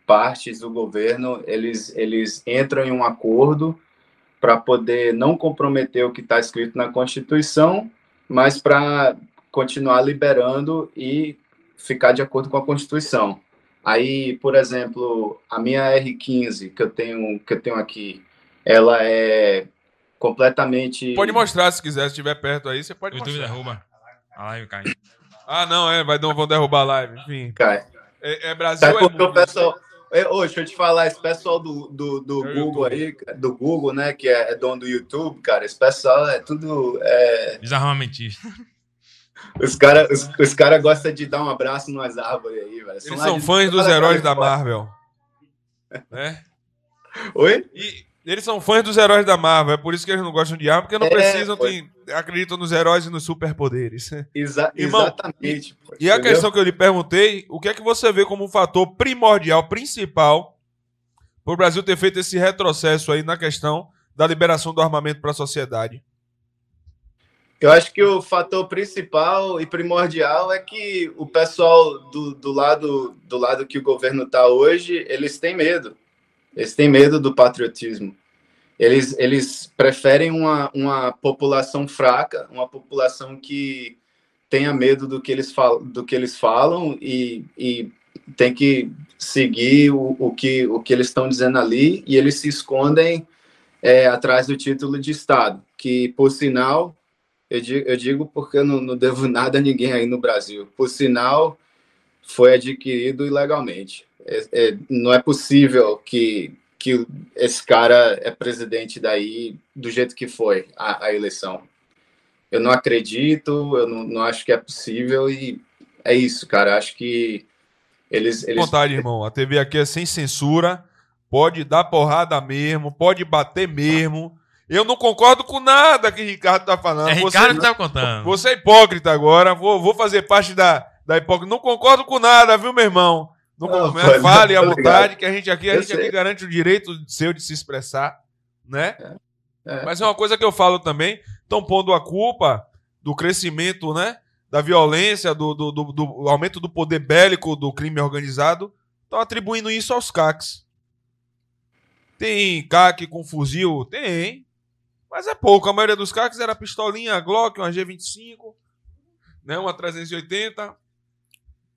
partes do governo eles, eles entram em um acordo para poder não comprometer o que está escrito na Constituição, mas para continuar liberando e ficar de acordo com a Constituição. Aí, por exemplo, a minha R15 que eu tenho que eu tenho aqui, ela é completamente. Pode mostrar se quiser, se estiver perto aí, você pode o YouTube mostrar. derruba. A live cai. Ah, não, é, vai, vão derrubar a live, enfim. Cai. É, é Brasil. Sabe é porque o pessoal. Ô, deixa eu te falar, esse pessoal do, do, do É Google YouTube. aí, do Google, né, que é, é dono do YouTube, cara, esse pessoal é tudo. É, Desarmamentista. Os caras os, os cara gostam de dar um abraço nas árvores aí, velho. Eles são fãs dos heróis fala, da. Marvel. Né? Oi? E eles são fãs dos heróis da Marvel, é por isso que eles não gostam de arma, porque não É, precisam, tem- acreditam nos heróis e nos superpoderes. Exa Irmão, exatamente. pô, E a entendeu? questão que eu lhe perguntei, o que é que você vê como um fator primordial, principal, para o Brasil ter feito esse retrocesso aí na questão da liberação do armamento para a sociedade? Eu acho que o fator principal e primordial é que o pessoal do, do lado do lado que o governo está hoje, eles têm medo. Eles têm medo do patriotismo. Eles, eles preferem uma, uma população fraca, uma população que tenha medo do que eles falam, do que eles falam e, e tem que seguir o, o, que, o que eles estão dizendo ali e eles se escondem é, atrás do título de Estado, que, por sinal, eu digo, eu digo porque eu não, não devo nada a ninguém aí no Brasil. Por sinal, foi adquirido ilegalmente. É, é, não é possível que, que esse cara é presidente daí do jeito que foi a, a eleição. Eu não acredito, eu não, não acho que é possível e é isso, cara. Acho que eles. eles... vontade, irmão. A TV aqui é sem censura, pode dar porrada mesmo, pode bater mesmo. Eu não concordo com nada que o Ricardo tá falando. É Você- Ricardo que tá contando. Você é hipócrita agora, vou, vou fazer parte da, da hipócrita. Não concordo com nada, viu, meu irmão? Não, Não, fale à tô vontade, ligado. que a gente aqui, a Eu gente aqui garante o direito seu de se expressar, né? É. Mas é uma coisa que eu falo também, estão pondo a culpa do crescimento, né? Da violência, do, do, do- do aumento do poder bélico do crime organizado, estão atribuindo isso aos CACs. Tem CAC com fuzil? Tem. Mas é pouco. A maioria dos CACs era pistolinha Glock, uma G25, né? uma 380.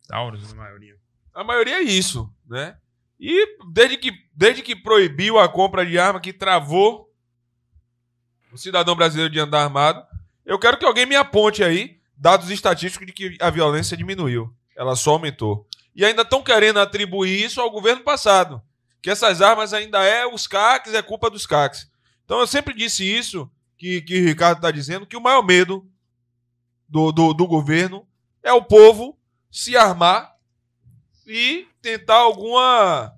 Taurus, na maioria. A maioria é isso, né? E desde que, desde que proibiu a compra de arma, que travou o cidadão brasileiro de andar armado, eu quero que alguém me aponte aí dados estatísticos de que a violência diminuiu. Ela só aumentou. E ainda estão querendo atribuir isso ao governo passado. Que essas armas ainda é os CACs, é culpa dos CACs. Então eu sempre disse isso, que, que o Ricardo está dizendo, que o maior medo do, do, do governo é o povo se armar e tentar alguma.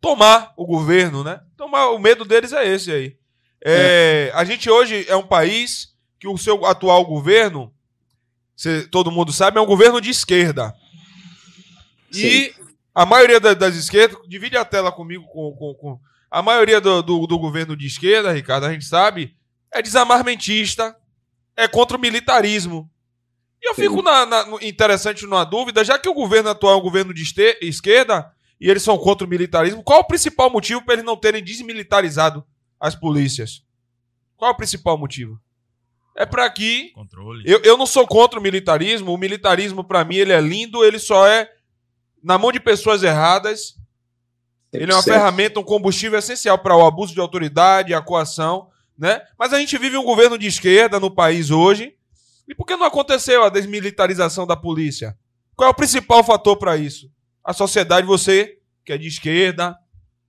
tomar o governo, né? Então o medo deles é esse aí. É, A gente hoje é um país que o seu atual governo, cê, todo mundo sabe, é um governo de esquerda. E a maioria da- das esquerdas, divide a tela comigo com. com- com- a maioria do, do, do governo de esquerda, Ricardo, a gente sabe, é desamarmentista, é contra o militarismo. E eu fico na, na- interessante numa dúvida, já que o governo atual é um governo de este- esquerda e eles são contra o militarismo, qual o principal motivo para eles não terem desmilitarizado as polícias? Qual é o principal motivo? É para que Controle. eu, eu não sou contra o militarismo. O militarismo, para mim, ele é lindo, ele só é na mão de pessoas erradas. Ele é uma 100%. ferramenta, um combustível essencial para o abuso de autoridade, a coação, né? Mas a gente vive um governo de esquerda no país hoje. E por que não aconteceu a desmilitarização da polícia? Qual é o principal fator para isso? A sociedade, você que é de esquerda,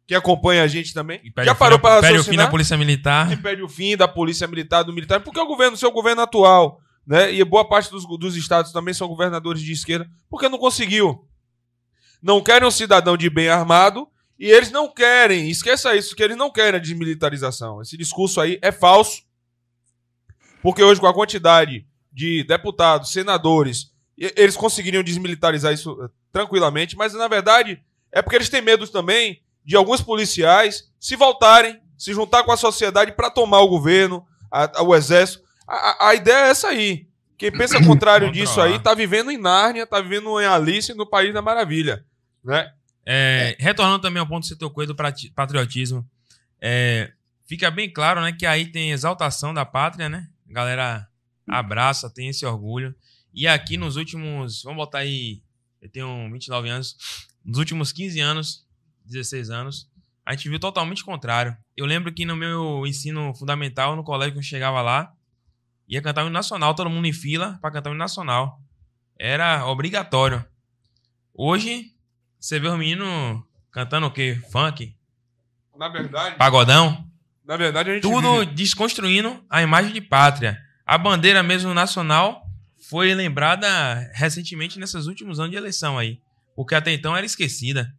que acompanha a gente também, já parou para Pede o fim raciocinar? da Polícia Militar. que pede o fim da polícia militar, do militar, porque o governo, seu governo atual, né? E boa parte dos, dos estados também são governadores de esquerda, porque não conseguiu. Não querem um cidadão de bem armado e eles não querem, esqueça isso, que eles não querem a desmilitarização. Esse discurso aí é falso, porque hoje, com a quantidade de deputados, senadores, eles conseguiriam desmilitarizar isso eh, tranquilamente, mas na verdade é porque eles têm medo também de alguns policiais se voltarem, se juntar com a sociedade para tomar o governo, a- a- o exército. A, a- ideia é essa aí. Quem pensa contrário disso aí tá vivendo em Nárnia, tá vivendo em Alice, no País da Maravilha. Né? É, retornando também ao ponto que você tocou do patriotismo, é, fica bem claro né, que aí tem exaltação da pátria, né? A galera abraça, tem esse orgulho. E aqui nos últimos, vamos botar aí, eu tenho 29 anos, nos últimos 15 anos, 16 anos, a gente viu totalmente o contrário. Eu lembro que no meu ensino fundamental, no colégio que eu chegava lá, ia cantar o hino nacional, todo mundo em fila para cantar o hino nacional. Era obrigatório. Hoje, você vê os meninos cantando o quê? Funk? Na verdade, Pagodão? na verdade a gente Tudo vive- desconstruindo a imagem de pátria. A bandeira mesmo nacional foi lembrada recentemente nesses últimos anos de eleição aí. Porque até então era esquecida.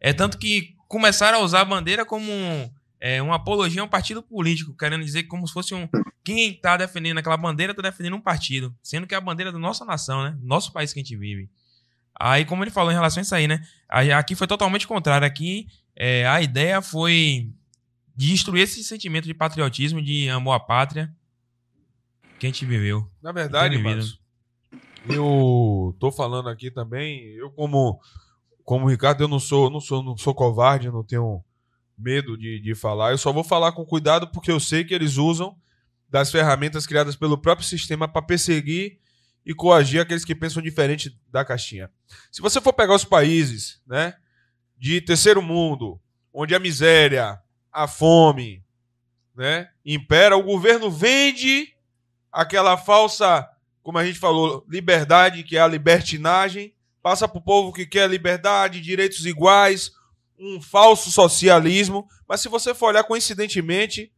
É tanto que começaram a usar a bandeira como é, uma apologia a um partido político, querendo dizer como se fosse um. Quem está defendendo aquela bandeira está defendendo um partido. Sendo que é a bandeira da nossa nação, né? Nosso país que a gente vive. Aí, como ele falou em relação a isso aí, né? Aqui foi totalmente contrário. Aqui é, a ideia foi de destruir esse sentimento de patriotismo, de amor à pátria que a gente viveu. Na verdade, mano, eu tô falando aqui também, eu como como o Ricardo, eu não sou, não sou, não sou covarde, não tenho medo de, de falar. Eu só vou falar com cuidado porque eu sei que eles usam das ferramentas criadas pelo próprio sistema para perseguir e coagir aqueles que pensam diferente da caixinha. Se você for pegar os países, né, de terceiro mundo, onde a miséria, a fome, né, impera, o governo vende aquela falsa, como a gente falou, liberdade, que é a libertinagem, passa para o povo que quer liberdade, direitos iguais, um falso socialismo. Mas se você for olhar coincidentemente,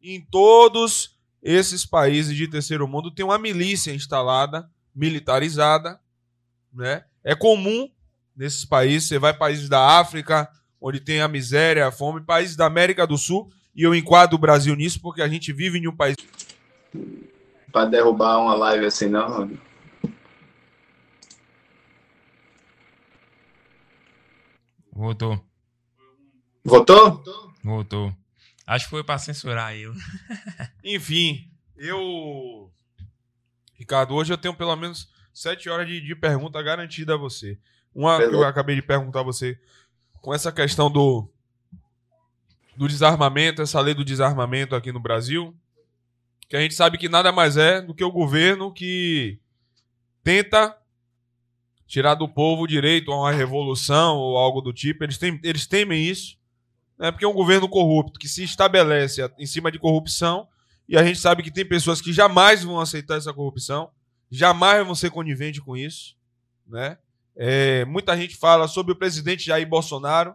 em todos esses países de terceiro mundo tem uma milícia instalada, militarizada, né? É comum nesses países, você vai países da África, onde tem a miséria, a fome, países da América do Sul, e eu enquadro o Brasil nisso porque a gente vive em um país Pra derrubar uma live assim, não. Voltou, Votou? voltou. Acho que foi pra censurar eu. Enfim, eu. Ricardo, hoje eu tenho pelo menos sete horas de, de pergunta garantida a você. Uma que eu acabei de perguntar a você com essa questão do, do desarmamento, essa lei do desarmamento aqui no Brasil, que a gente sabe que nada mais é do que o governo que tenta tirar do povo o direito a uma revolução ou algo do tipo. Eles, tem, eles temem isso, né? porque é um governo corrupto que se estabelece em cima de corrupção e a gente sabe que tem pessoas que jamais vão aceitar essa corrupção, jamais vão ser coniventes com isso, né? É, muita gente fala sobre o presidente Jair Bolsonaro.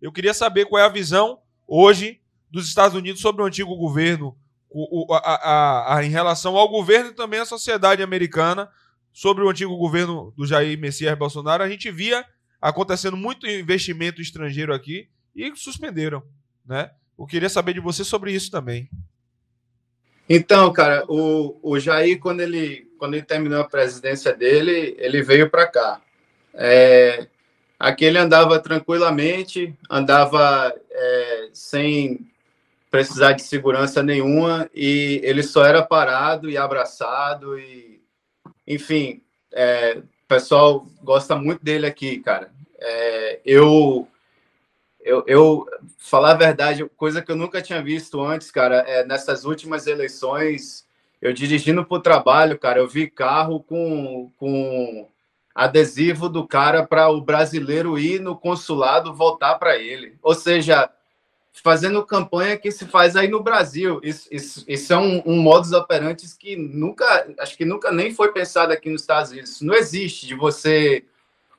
Eu queria saber qual é a visão hoje dos Estados Unidos sobre o antigo governo, o, o, a, a, a, em relação ao governo e também à sociedade americana, sobre o antigo governo do Jair Messias Bolsonaro. A gente via acontecendo muito investimento estrangeiro aqui e suspenderam, né? Eu queria saber de você sobre isso também. Então, cara, o, o Jair, quando ele, quando ele terminou a presidência dele, ele veio para cá. É, aqui ele andava tranquilamente, andava é, sem precisar de segurança nenhuma e ele só era parado e abraçado e, enfim, é, o pessoal gosta muito dele aqui, cara. É, eu eu, eu falar a verdade, coisa que eu nunca tinha visto antes, cara, é nessas últimas eleições, eu dirigindo para o trabalho, cara, eu vi carro com, com adesivo do cara para o brasileiro ir no consulado voltar para ele. Ou seja, fazendo campanha que se faz aí no Brasil. Isso, isso, isso é um, um modus operandi que nunca, acho que nunca nem foi pensado aqui nos Estados Unidos. Isso não existe de você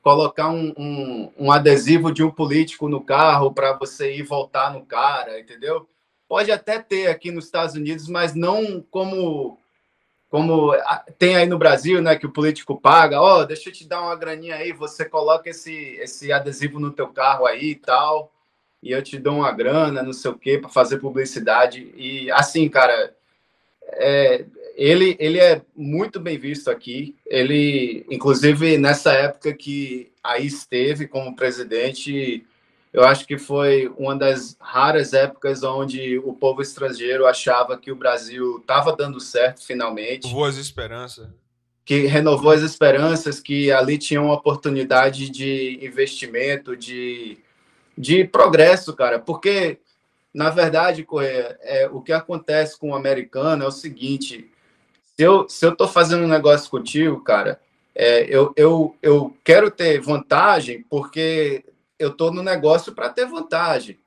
colocar um, um, um adesivo de um político no carro para você ir voltar no cara, entendeu? Pode até ter aqui nos Estados Unidos, mas não como como tem aí no Brasil, né, que o político paga, ó, oh, deixa eu te dar uma graninha aí, você coloca esse esse adesivo no teu carro aí e tal, e eu te dou uma grana, não sei o quê, para fazer publicidade. E assim, cara, é, ele, ele é muito bem visto aqui. Ele, inclusive, nessa época que aí esteve como presidente, eu acho que foi uma das raras épocas onde o povo estrangeiro achava que o Brasil estava dando certo finalmente. Boas esperanças. Que renovou as esperanças, que ali tinha uma oportunidade de investimento, de, de progresso, cara. Porque, na verdade, Correia, é, o que acontece com o americano é o seguinte: se eu, se eu tô fazendo um negócio contigo, cara, é, eu, eu, eu quero ter vantagem porque eu tô no negócio para ter vantagem.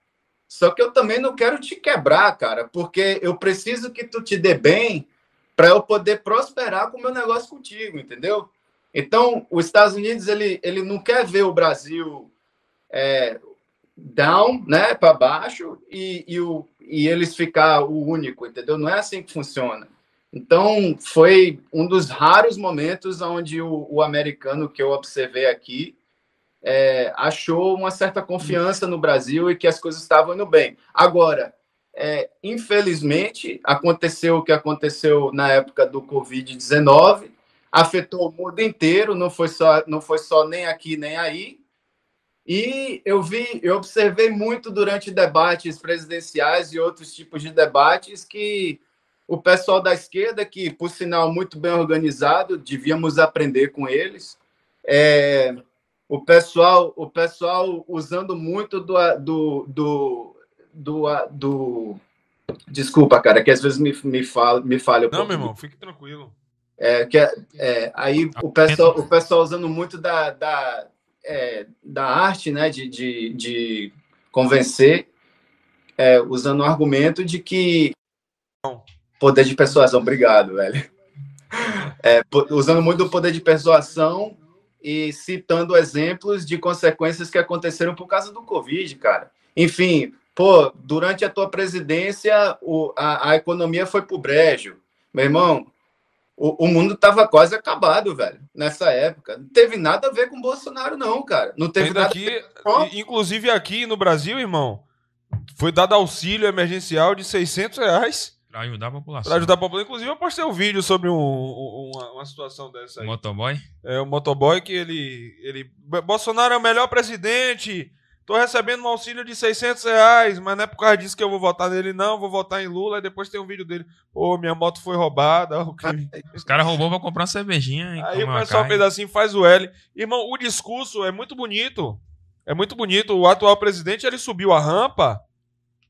Só que eu também não quero te quebrar, cara, porque eu preciso que tu te dê bem para eu poder prosperar com o meu negócio contigo, entendeu? Então, os Estados Unidos ele, ele não quer ver o Brasil é, down, né, para baixo e, e, o, e eles ficar o único, entendeu? Não é assim que funciona. Então, foi um dos raros momentos onde o, o americano que eu observei aqui é, achou uma certa confiança no Brasil e que as coisas estavam indo bem. Agora, é, infelizmente, aconteceu o que aconteceu na época do Covid-19, afetou o mundo inteiro, não foi só, não foi só nem aqui nem aí. E eu vi, eu observei muito durante debates presidenciais e outros tipos de debates que o pessoal da esquerda, que, por sinal, muito bem organizado, devíamos aprender com eles. É, o pessoal o pessoal usando muito do, do, do, do, do desculpa cara que às vezes me, me fala me falha não meu irmão fique tranquilo. É, que é, é, aí o pessoal o pessoal usando muito da, da, é, da arte né de, de, de convencer é, usando o argumento de que não Poder de persuasão, obrigado, velho. É, usando muito o poder de persuasão e citando exemplos de consequências que aconteceram por causa do Covid, cara. Enfim, pô, durante a tua presidência, o, a, a economia foi pro brejo. Meu irmão, o, o mundo tava quase acabado, velho, nessa época. Não teve nada a ver com o Bolsonaro, não, cara. Não teve nada aqui, Inclusive aqui no Brasil, irmão, foi dado auxílio emergencial de 600 reais Pra ajudar a população. Pra ajudar a população. Inclusive, eu postei um vídeo sobre um, um, uma, uma, situação dessa aí. O motoboy? É, o motoboy que ele, ele... Bolsonaro é o melhor presidente. Tô recebendo um auxílio de 600 reais, mas não é por causa disso que eu vou votar nele, não. Vou votar em Lula. E depois tem um vídeo dele. Pô, minha moto foi roubada. Os caras roubou pra comprar uma cervejinha. Aí o pessoal fez assim, faz o L. Irmão, o discurso é muito bonito. É muito bonito. O atual presidente, ele subiu a rampa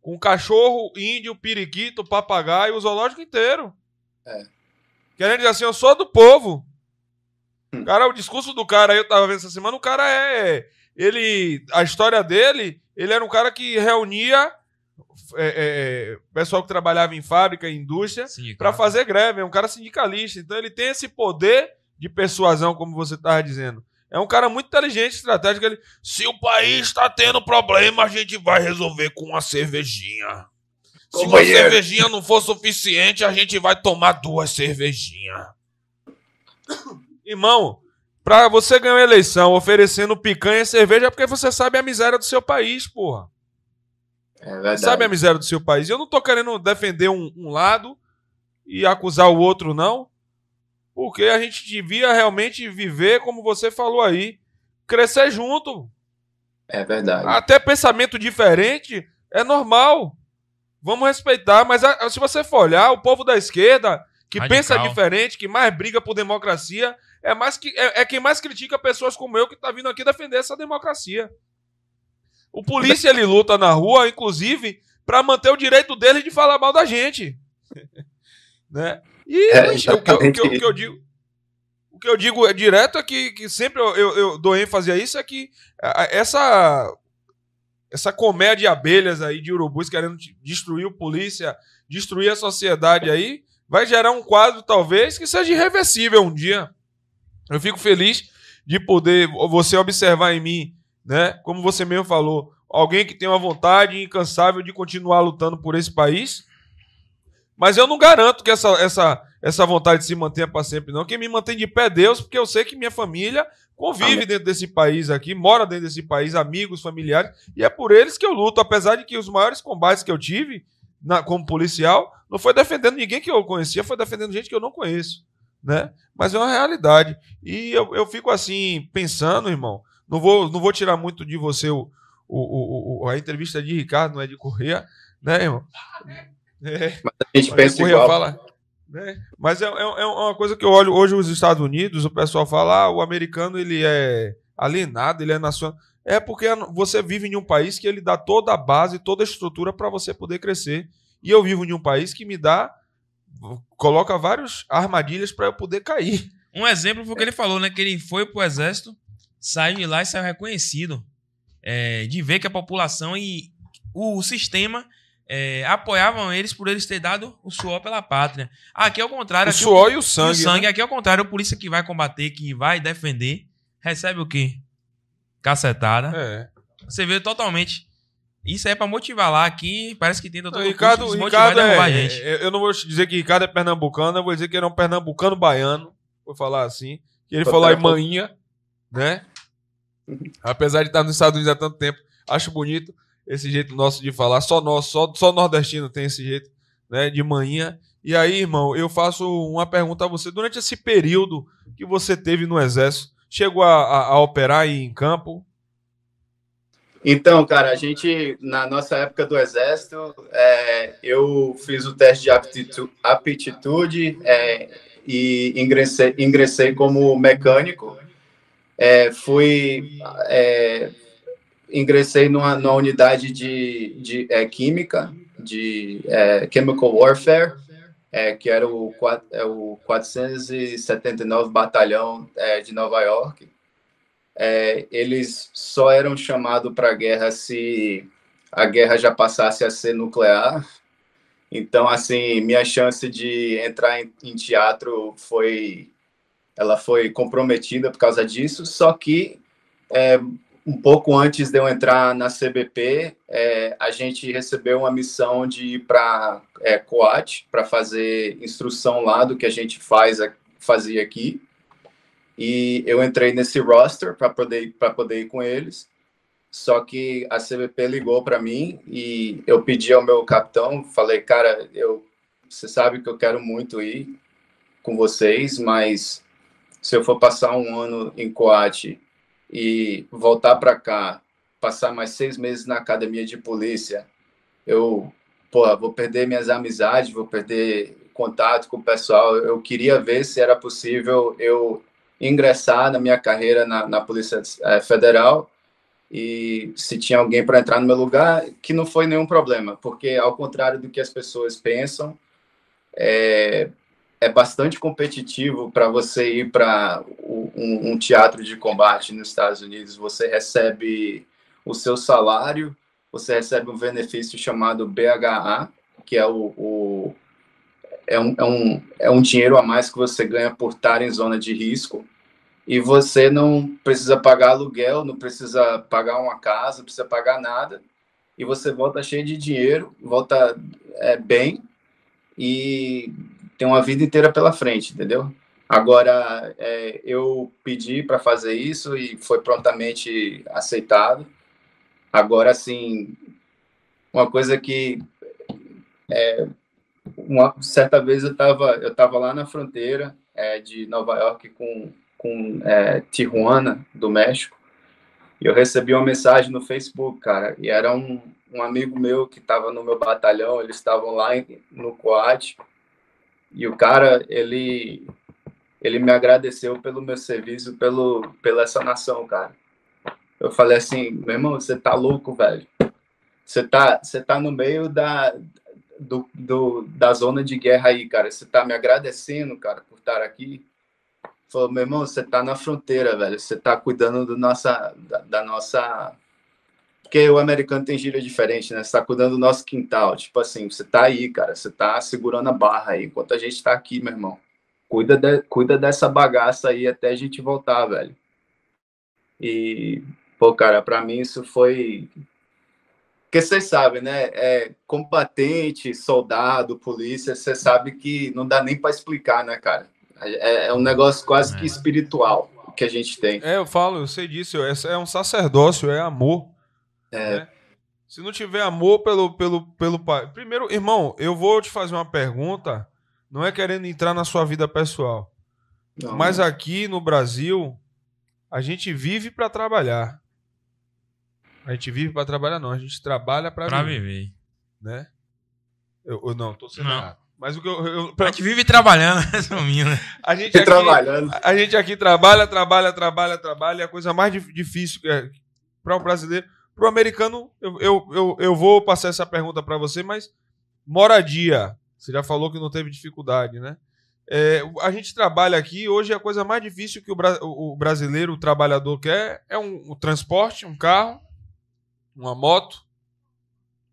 com cachorro, índio, periquito, papagaio, o zoológico inteiro. É. Querendo dizer assim, eu sou do povo. Hum. Cara, o discurso do cara aí, eu tava vendo essa semana, o cara é. Ele. A história dele, ele era um cara que reunia é, é, é pessoal que trabalhava em fábrica, em indústria, para fazer greve. É um cara sindicalista. Então ele tem esse poder de persuasão, como você estava dizendo. É um cara muito inteligente, estratégico. Ele, se o país está tendo problema, a gente vai resolver com uma cervejinha. Se uma cervejinha não for suficiente, a gente vai tomar duas cervejinhas. Irmão, pra você ganhar uma eleição oferecendo picanha e cerveja é porque você sabe a miséria do seu país, porra. É verdade. Sabe a miséria do seu país? Eu não tô querendo defender um, um lado e acusar o outro, não. Porque a gente devia realmente viver, como você falou aí, crescer junto. É verdade. Até pensamento diferente é normal. Vamos respeitar, mas a- se você for olhar, o povo da esquerda, que Radical. pensa diferente, que mais briga por democracia, é, mais que, é, é quem mais critica pessoas como eu que tá vindo aqui defender essa democracia. O polícia ele luta na rua, inclusive, para manter o direito dele de falar mal da gente. né? E É, o, que eu, o que o que eu digo. O que eu digo é direto é que, que sempre eu, eu, eu dou ênfase a isso, é que essa essa colmeia de abelhas aí, de urubus querendo destruir o polícia, destruir a sociedade aí, vai gerar um quadro, talvez, que seja irreversível um dia. Eu fico feliz de poder você observar em mim, né? Como você mesmo falou, alguém que tem uma vontade incansável de continuar lutando por esse país. Mas eu não garanto que essa, essa, essa vontade se mantenha para sempre, não. Quem me mantém de pé é Deus, porque eu sei que minha família convive dentro desse país aqui, mora dentro desse país, amigos, familiares, e é por eles que eu luto, apesar de que os maiores combates que eu tive na- como policial não foi defendendo ninguém que eu conhecia, foi defendendo gente que eu não conheço, né? Mas é uma realidade. E eu, eu fico assim, pensando, irmão, não vou, não vou tirar muito de você o, o, o- a entrevista de Ricardo, não é de Correia, né, irmão? É. A gente Mas pensa igual. fala, né? Mas é, é, é uma coisa que eu olho hoje os Estados Unidos, o pessoal fala, ah, o americano ele é alienado, ele é nacional. É porque você vive em um país que ele dá toda a base, toda a estrutura para você poder crescer. E eu vivo em um país que me dá, coloca várias armadilhas para eu poder cair. Um exemplo foi o que ele falou, né? Que ele foi pro exército, saiu de lá e saiu reconhecido. É, de ver que a população e o sistema é, apoiavam eles por eles terem dado o suor pela pátria. Aqui é o contrário. O aqui suor e o e sangue. o sangue. né? Aqui é o contrário. O polícia que vai combater, que vai defender, recebe o quê? Cacetada. É. Você vê totalmente. Isso aí é pra motivar lá. Aqui parece que tenta todo Ricardo, custo Ricardo a é, gente. é- Eu não vou dizer que Ricardo é pernambucano, eu vou dizer que ele é um pernambucano baiano, vou falar assim. Que ele falou pouco. manhinha, né? Apesar de estar nos Estados Unidos há tanto tempo, acho bonito esse jeito nosso de falar. Só nós, só, só nordestino tem esse jeito, né? De manhinha. E aí, irmão, eu faço uma pergunta a você. Durante esse período que você teve no Exército, chegou a, a- a operar aí em campo? Então, cara, a gente, na nossa época do Exército, é, eu fiz o teste de aptitu- aptitude é, e ingressei, ingressei como mecânico. É, fui, é, ingressei numa, numa unidade de, de é, química, de é, Chemical Warfare, é, que era o, é, o 479 Batalhão é, de Nova York é, eles só eram chamados para a guerra se a guerra já passasse a ser nuclear. Então, assim, minha chance de entrar em, em teatro foi, ela foi comprometida por causa disso. Só que é, um pouco antes de eu entrar na CBP, é, a gente recebeu uma missão de ir para é, Coat para fazer instrução lá do que a gente faz fazia aqui e eu entrei nesse roster para poder para poder ir com eles. Só que a CBP ligou para mim e eu pedi ao meu capitão, falei, cara, eu você sabe que eu quero muito ir com vocês, mas se eu for passar um ano em Coate e voltar para cá, passar mais seis meses na academia de polícia, eu pô, vou perder minhas amizades, vou perder contato com o pessoal. Eu queria ver se era possível eu ingressar na minha carreira na, na Polícia eh, Federal e se tinha alguém para entrar no meu lugar, que não foi nenhum problema, porque ao contrário do que as pessoas pensam, é, é bastante competitivo para você ir para um, um teatro de combate nos Estados Unidos. Você recebe o seu salário, você recebe um benefício chamado BHA, que é o, o é um, é, um, é um dinheiro a mais que você ganha por estar em zona de risco. e você não precisa pagar aluguel, não precisa pagar uma casa, não precisa pagar nada, e você volta cheio de dinheiro, volta é, bem e tem uma vida inteira pela frente, entendeu? Agora, é, eu pedi para fazer isso e foi prontamente aceitado. Agora, assim, uma coisa que é, uma certa vez eu estava eu tava lá na fronteira é, de Nova York com, com é, Tijuana, do México, e eu recebi uma mensagem no Facebook, cara, e era um, um amigo meu que estava no meu batalhão, eles estavam lá no Coat, e o cara, ele ele me agradeceu pelo meu serviço, pelo pela essa nação, cara. Eu falei assim, meu irmão, você tá louco, velho. Você tá, você tá no meio da, do, do, da zona de guerra aí, cara. Você tá me agradecendo, cara, por estar aqui. Falou, meu irmão, você tá na fronteira, velho. Você tá cuidando do nossa, da, da nossa. Porque o americano tem gíria diferente, né? Você tá cuidando do nosso quintal. Tipo assim, você tá aí, cara. Você tá segurando a barra aí, enquanto a gente tá aqui, meu irmão. Cuida, de, cuida dessa bagaça aí até a gente voltar, velho. E, pô, cara, para mim isso foi. Porque vocês sabem, né? É, combatente, soldado, polícia, você sabe que não dá nem para explicar, né, cara? É, é, um negócio quase que é. espiritual que a gente tem. É, eu falo, eu sei disso. É um sacerdócio, é amor. É. Né? Se não tiver amor pelo, pelo, pelo pai. Primeiro, irmão, eu vou te fazer uma pergunta não é querendo entrar na sua vida pessoal. Não, mas não. aqui no Brasil, a gente vive para trabalhar. A gente vive para trabalhar, não. A gente trabalha para viver. viver. Né? Eu, eu não, tô sendo errado. Mas o que eu, eu pra... A gente vive trabalhando, resumindo. A gente aqui, trabalhando. A gente aqui trabalha, trabalha, trabalha, trabalha. É a coisa mais difícil é, para o brasileiro. Para o americano, eu, eu, eu, eu vou passar essa pergunta para você, mas moradia, você já falou que não teve dificuldade, né? É, a gente trabalha aqui, hoje a coisa mais difícil que o, o brasileiro, o trabalhador quer é um, um, transporte, um carro, uma moto,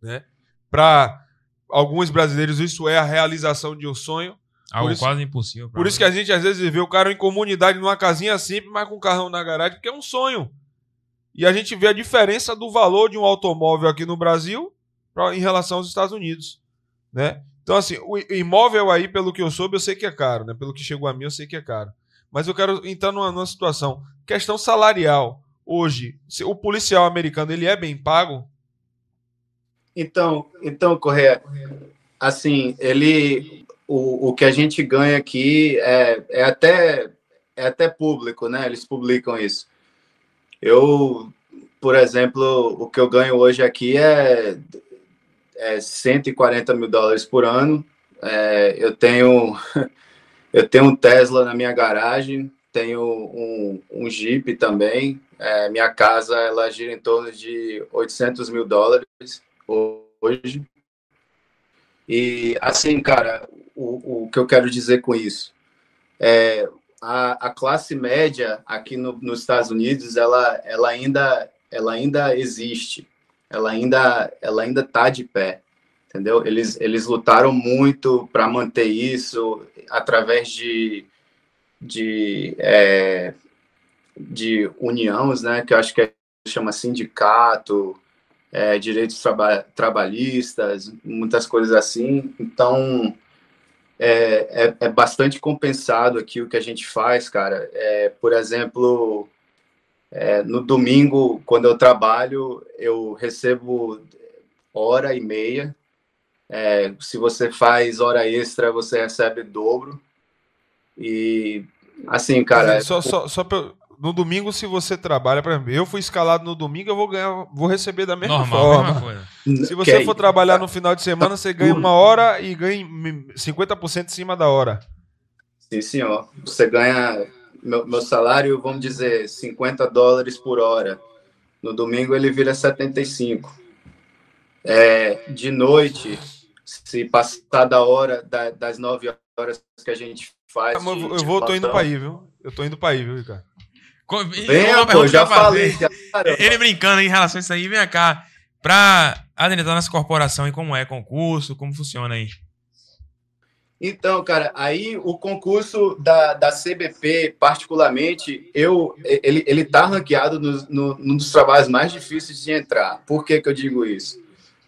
né? Para alguns brasileiros isso é a realização de um sonho. Algo isso, quase impossível. Por isso que a gente às vezes vê o cara em comunidade numa casinha simples, mas com um carrão na garagem, porque é um sonho. E a gente vê a diferença do valor de um automóvel aqui no Brasil pra, em relação aos Estados Unidos, né? Então, assim, o imóvel aí, pelo que eu soube, eu sei que é caro, né? Pelo que chegou a mim, eu sei que é caro. Mas eu quero entrar numa, numa situação. Questão salarial. Hoje, o policial americano, ele é bem pago? Então, então Correia, assim, ele... O, o que a gente ganha aqui é, é, até, é até público, né? Eles publicam isso. Eu, por exemplo, o que eu ganho hoje aqui é é 140 mil dólares por ano. É, eu tenho eu tenho um Tesla na minha garagem, tenho um, um Jeep também. É, minha casa ela gira em torno de 800 mil dólares hoje. E assim, cara, o, o que eu quero dizer com isso é a, a classe média aqui no, nos Estados Unidos ela, ela ainda ela ainda existe ela ainda ela ainda tá de pé, entendeu? Eles eles lutaram muito para manter isso através de de é, de uniões, né? Que eu acho que é, chama sindicato, é, direitos traba trabalhistas, muitas coisas assim. Então é, é, é, bastante compensado aqui o que a gente faz, cara. É, por exemplo, é, no domingo, quando eu trabalho, eu recebo hora e meia. É, se você faz hora extra, você recebe dobro. E assim, cara. Só, só, só pra, no domingo, se você trabalha, por exemplo, eu fui escalado no domingo, eu vou ganhar, vou receber da mesma Normal, forma. Mesma se você for trabalhar no final de semana, você ganha uma hora e ganha 50% em cima da hora. Sim, senhor. Você ganha meu, meu salário, vamos dizer, 50 dólares por hora. No domingo ele vira 75. É, de noite, se passar da hora, da, das 9 horas que a gente faz. Ah, eu, vou, tô indo para aí, viu? Eu tô indo para aí, viu, Ricardo? Vem, pô, já falei. Já, Ele brincando em relação a isso aí, vem cá. Pra adentrar nessa corporação e como é concurso, como funciona aí? Então, cara, aí o concurso da, da CBP, particularmente, eu, ele, ele tá ranqueado no, no, num dos trabalhos mais difíceis de entrar. Por que, que eu digo isso?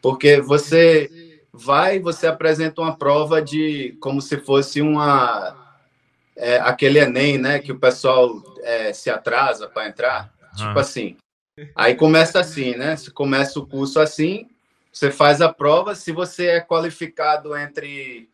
Porque você vai, você apresenta uma prova de como se fosse uma é, aquele Enem, né? Que o pessoal é, se atrasa para entrar. Tipo assim. Aí começa assim, né? Você começa o curso assim, você faz a prova. Se você é qualificado entre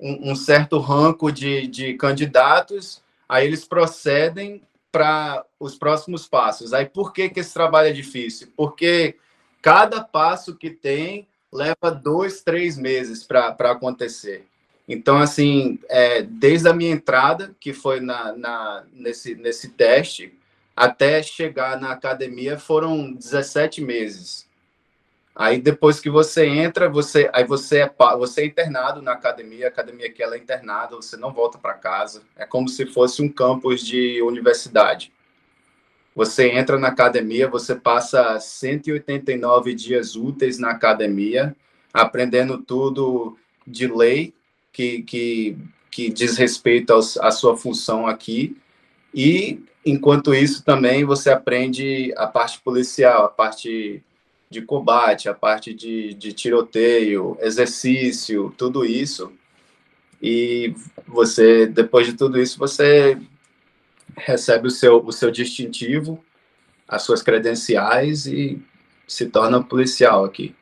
um, um certo ranco de, de candidatos, aí eles procedem para os próximos passos. Aí por que, que esse trabalho é difícil? Porque cada passo que tem leva dois, três meses para acontecer. Então, assim, é, desde a minha entrada, que foi na, na, nesse, nesse teste, até chegar na academia foram 17 meses. Aí depois que você entra, você aí você é você é internado na academia, a academia que ela é internada, você não volta para casa. É como se fosse um campus de universidade. Você entra na academia, você passa 189 dias úteis na academia, aprendendo tudo de lei que, que, que diz respeito aos, à sua função aqui. E, enquanto isso, também você aprende a parte policial, a parte de combate, a parte de, de tiroteio, exercício, tudo isso. E você, depois de tudo isso, você recebe o seu, o seu distintivo, as suas credenciais e se torna policial aqui.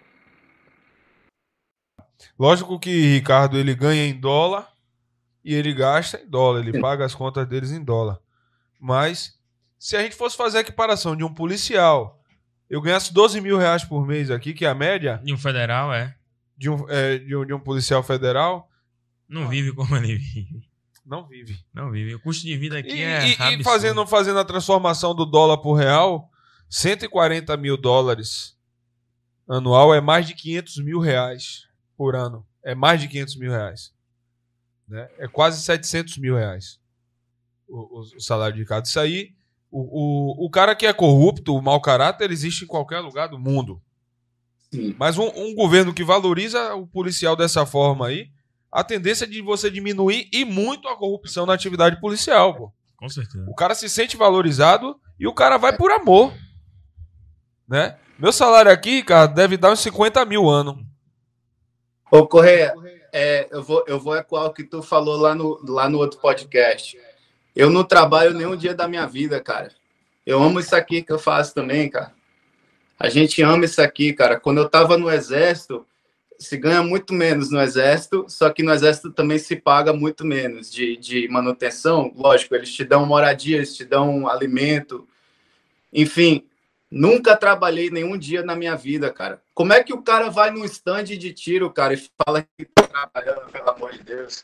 Lógico que Ricardo ele ganha em dólar e ele gasta em dólar, ele paga as contas deles em dólar. Mas se a gente fosse fazer a equiparação de um policial, eu ganhasse 12 mil reais por mês aqui, que é a média. De um federal, é. De um, é, de um, de um policial federal. Não vive como ele vive. Não vive. Não vive. O custo de vida aqui e, é. E, e fazendo, fazendo a transformação do dólar por real, 140 mil dólares anual é mais de 500 mil reais por ano. É mais de 500 mil reais. Né? É quase 700 mil reais o, o, o salário de cada. Isso aí, o, o, o cara que é corrupto, o mau caráter, existe em qualquer lugar do mundo. Sim. Mas um, um governo que valoriza o policial dessa forma aí, a tendência é de você diminuir e muito a corrupção na atividade policial, pô. Com certeza. O cara se sente valorizado e o cara vai por amor. Né? Meu salário aqui, cara, deve dar uns 50 mil ano. Ô, Correia, é, eu, vou, eu vou ecoar o que tu falou lá no, lá no outro podcast. Eu não trabalho nenhum dia da minha vida, cara. Eu amo isso aqui que eu faço também, cara. A gente ama isso aqui, cara. Quando eu tava no exército, se ganha muito menos no exército, só que no exército também se paga muito menos de, de manutenção. Lógico, eles te dão moradia, eles te dão alimento. Enfim, Nunca trabalhei nenhum dia na minha vida, cara. Como é que o cara vai num stand de tiro, cara, e fala que tá trabalhando, pelo amor de Deus?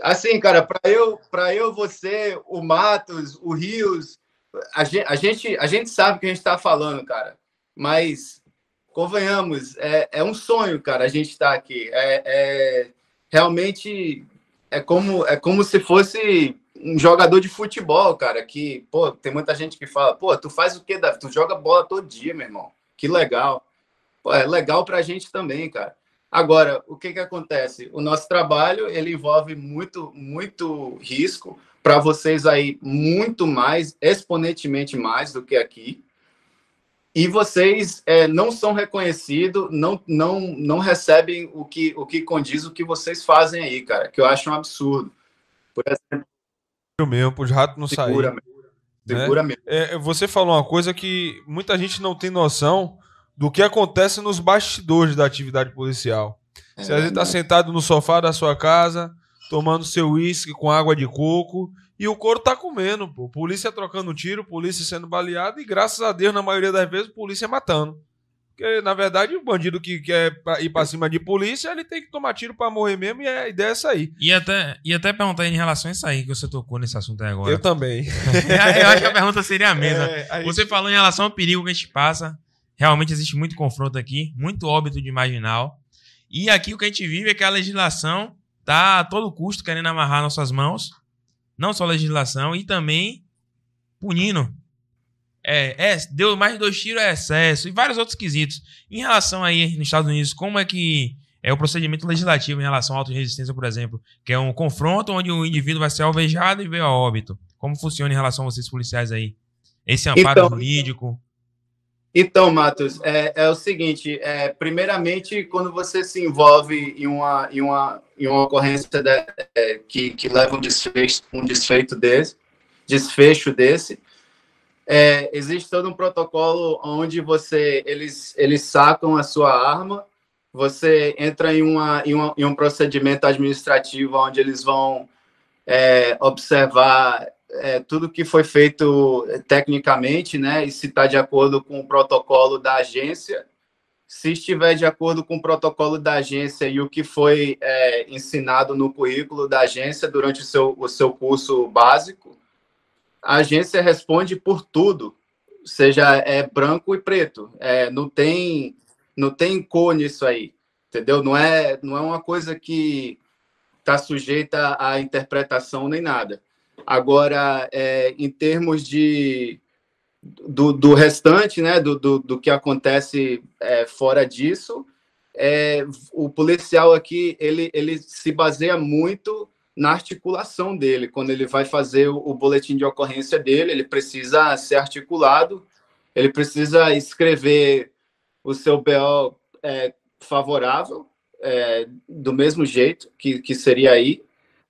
Assim, cara, para eu, para eu, você, o Matos, o Rios, a gente, a gente, a gente sabe o que a gente está falando, cara. Mas convenhamos, é, é um sonho, cara, a gente estar tá aqui. É, é realmente é como é como se fosse um jogador de futebol, cara, que, pô, tem muita gente que fala, pô, tu faz o quê, Davi? Tu joga bola todo dia, meu irmão. Que legal. Pô, é legal pra gente também, cara. Agora, o que que acontece? O nosso trabalho, ele envolve muito, muito risco para vocês aí, muito mais, exponentemente mais do que aqui. E vocês é, não são reconhecidos, não, não, não recebem o que, o que condiz o que vocês fazem aí, cara, que eu acho um absurdo. Por exemplo, mesmo, os ratos não saírem. Segura, né? Segura mesmo. É, você falou uma coisa que muita gente não tem noção do que acontece nos bastidores da atividade policial. É, você vezes está sentado no sofá da sua casa, tomando seu uísque com água de coco, e o couro tá comendo, pô. Polícia trocando tiro, polícia sendo baleada, e graças a Deus, na maioria das vezes, polícia matando. Porque, na verdade, o bandido que quer ir pra cima de polícia, ele tem que tomar tiro pra morrer mesmo, e a ideia é essa aí. E até, e até perguntar em relação a isso aí, que você tocou nesse assunto aí agora. Eu também. eu acho que a pergunta seria a mesma. É, a você falou em relação ao perigo que a gente passa. Realmente existe muito confronto aqui, muito óbito de marginal. E aqui o que a gente vive é que a legislação tá a todo custo querendo amarrar nossas mãos. Não só a legislação, e também punindo é, é, deu mais de dois tiros é excesso e vários outros quesitos. Em relação aí nos Estados Unidos, como é que é o procedimento legislativo em relação à auto-resistência, por exemplo, que é um confronto onde o indivíduo vai ser alvejado e veio a óbito. Como funciona em relação a vocês policiais aí? Esse amparo Então- jurídico? Então, Matos, é, é o seguinte: é, primeiramente, quando você se envolve em uma, em uma, em uma ocorrência de- é, que, que leva um desfecho, um desfeito desse, desfecho desse, é, existe todo um protocolo onde você eles, eles sacam a sua arma, você entra em, uma, em, uma, em um procedimento administrativo onde eles vão é, observar é, tudo que foi feito tecnicamente, né, e se está de acordo com o protocolo da agência. Se estiver de acordo com o protocolo da agência e o que foi é, ensinado no currículo da agência durante o seu, o seu curso básico, a agência responde por tudo, seja é branco e preto. É, não tem não tem cor nisso aí, entendeu? Não é não é uma coisa que está sujeita à interpretação nem nada. Agora, é, em termos de do, do restante, né, do, do, do que acontece é, fora disso, é, o policial aqui ele, ele se baseia muito na articulação dele. Quando ele vai fazer o, o boletim de ocorrência dele, ele precisa ser articulado, ele precisa escrever o seu BO é, favorável, é, do mesmo jeito que, que seria aí.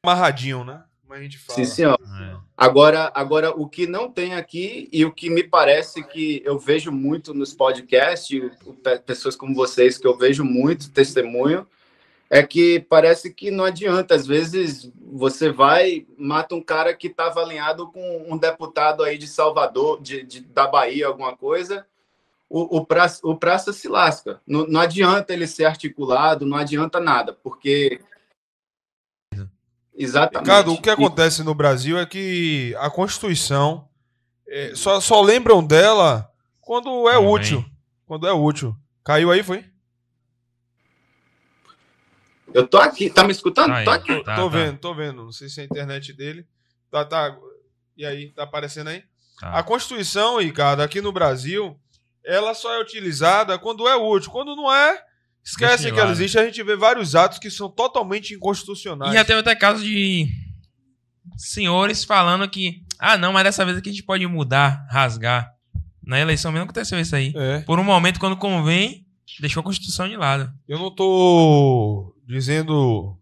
Amarradinho, né? Como a gente fala. Sim, senhor. É. Agora, agora, o que não tem aqui e o que me parece que eu vejo muito nos podcasts, pessoas como vocês que eu vejo muito testemunho, é que parece que não adianta. Às vezes você vai, mata um cara que estava alinhado com um deputado aí de Salvador, de, de- da Bahia, alguma coisa. O, o, praça, o praça se lasca. Não, não adianta ele ser articulado, não adianta nada, porque. Exatamente. Ricardo, o que acontece no Brasil é que a Constituição é, só, só lembram dela quando é Também. útil. Quando é útil. Caiu aí, foi? Eu tô aqui, tá me escutando? Aí. tô aqui. Tô, Tá, tô tá. vendo, tô vendo. Não sei se é a internet dele. Tá, tá. E aí, tá aparecendo aí? Tá. A Constituição, Ricardo, aqui no Brasil, ela só é utilizada quando é útil. Quando não é, esquece Deixa de que ela existe. A gente vê vários atos que são totalmente inconstitucionais. E já teve até casos de senhores falando que, ah, não, mas dessa vez aqui a gente pode mudar, rasgar. Na eleição mesmo aconteceu isso aí. É. Por um momento, quando convém, deixou a Constituição de lado. Eu não tô dizendo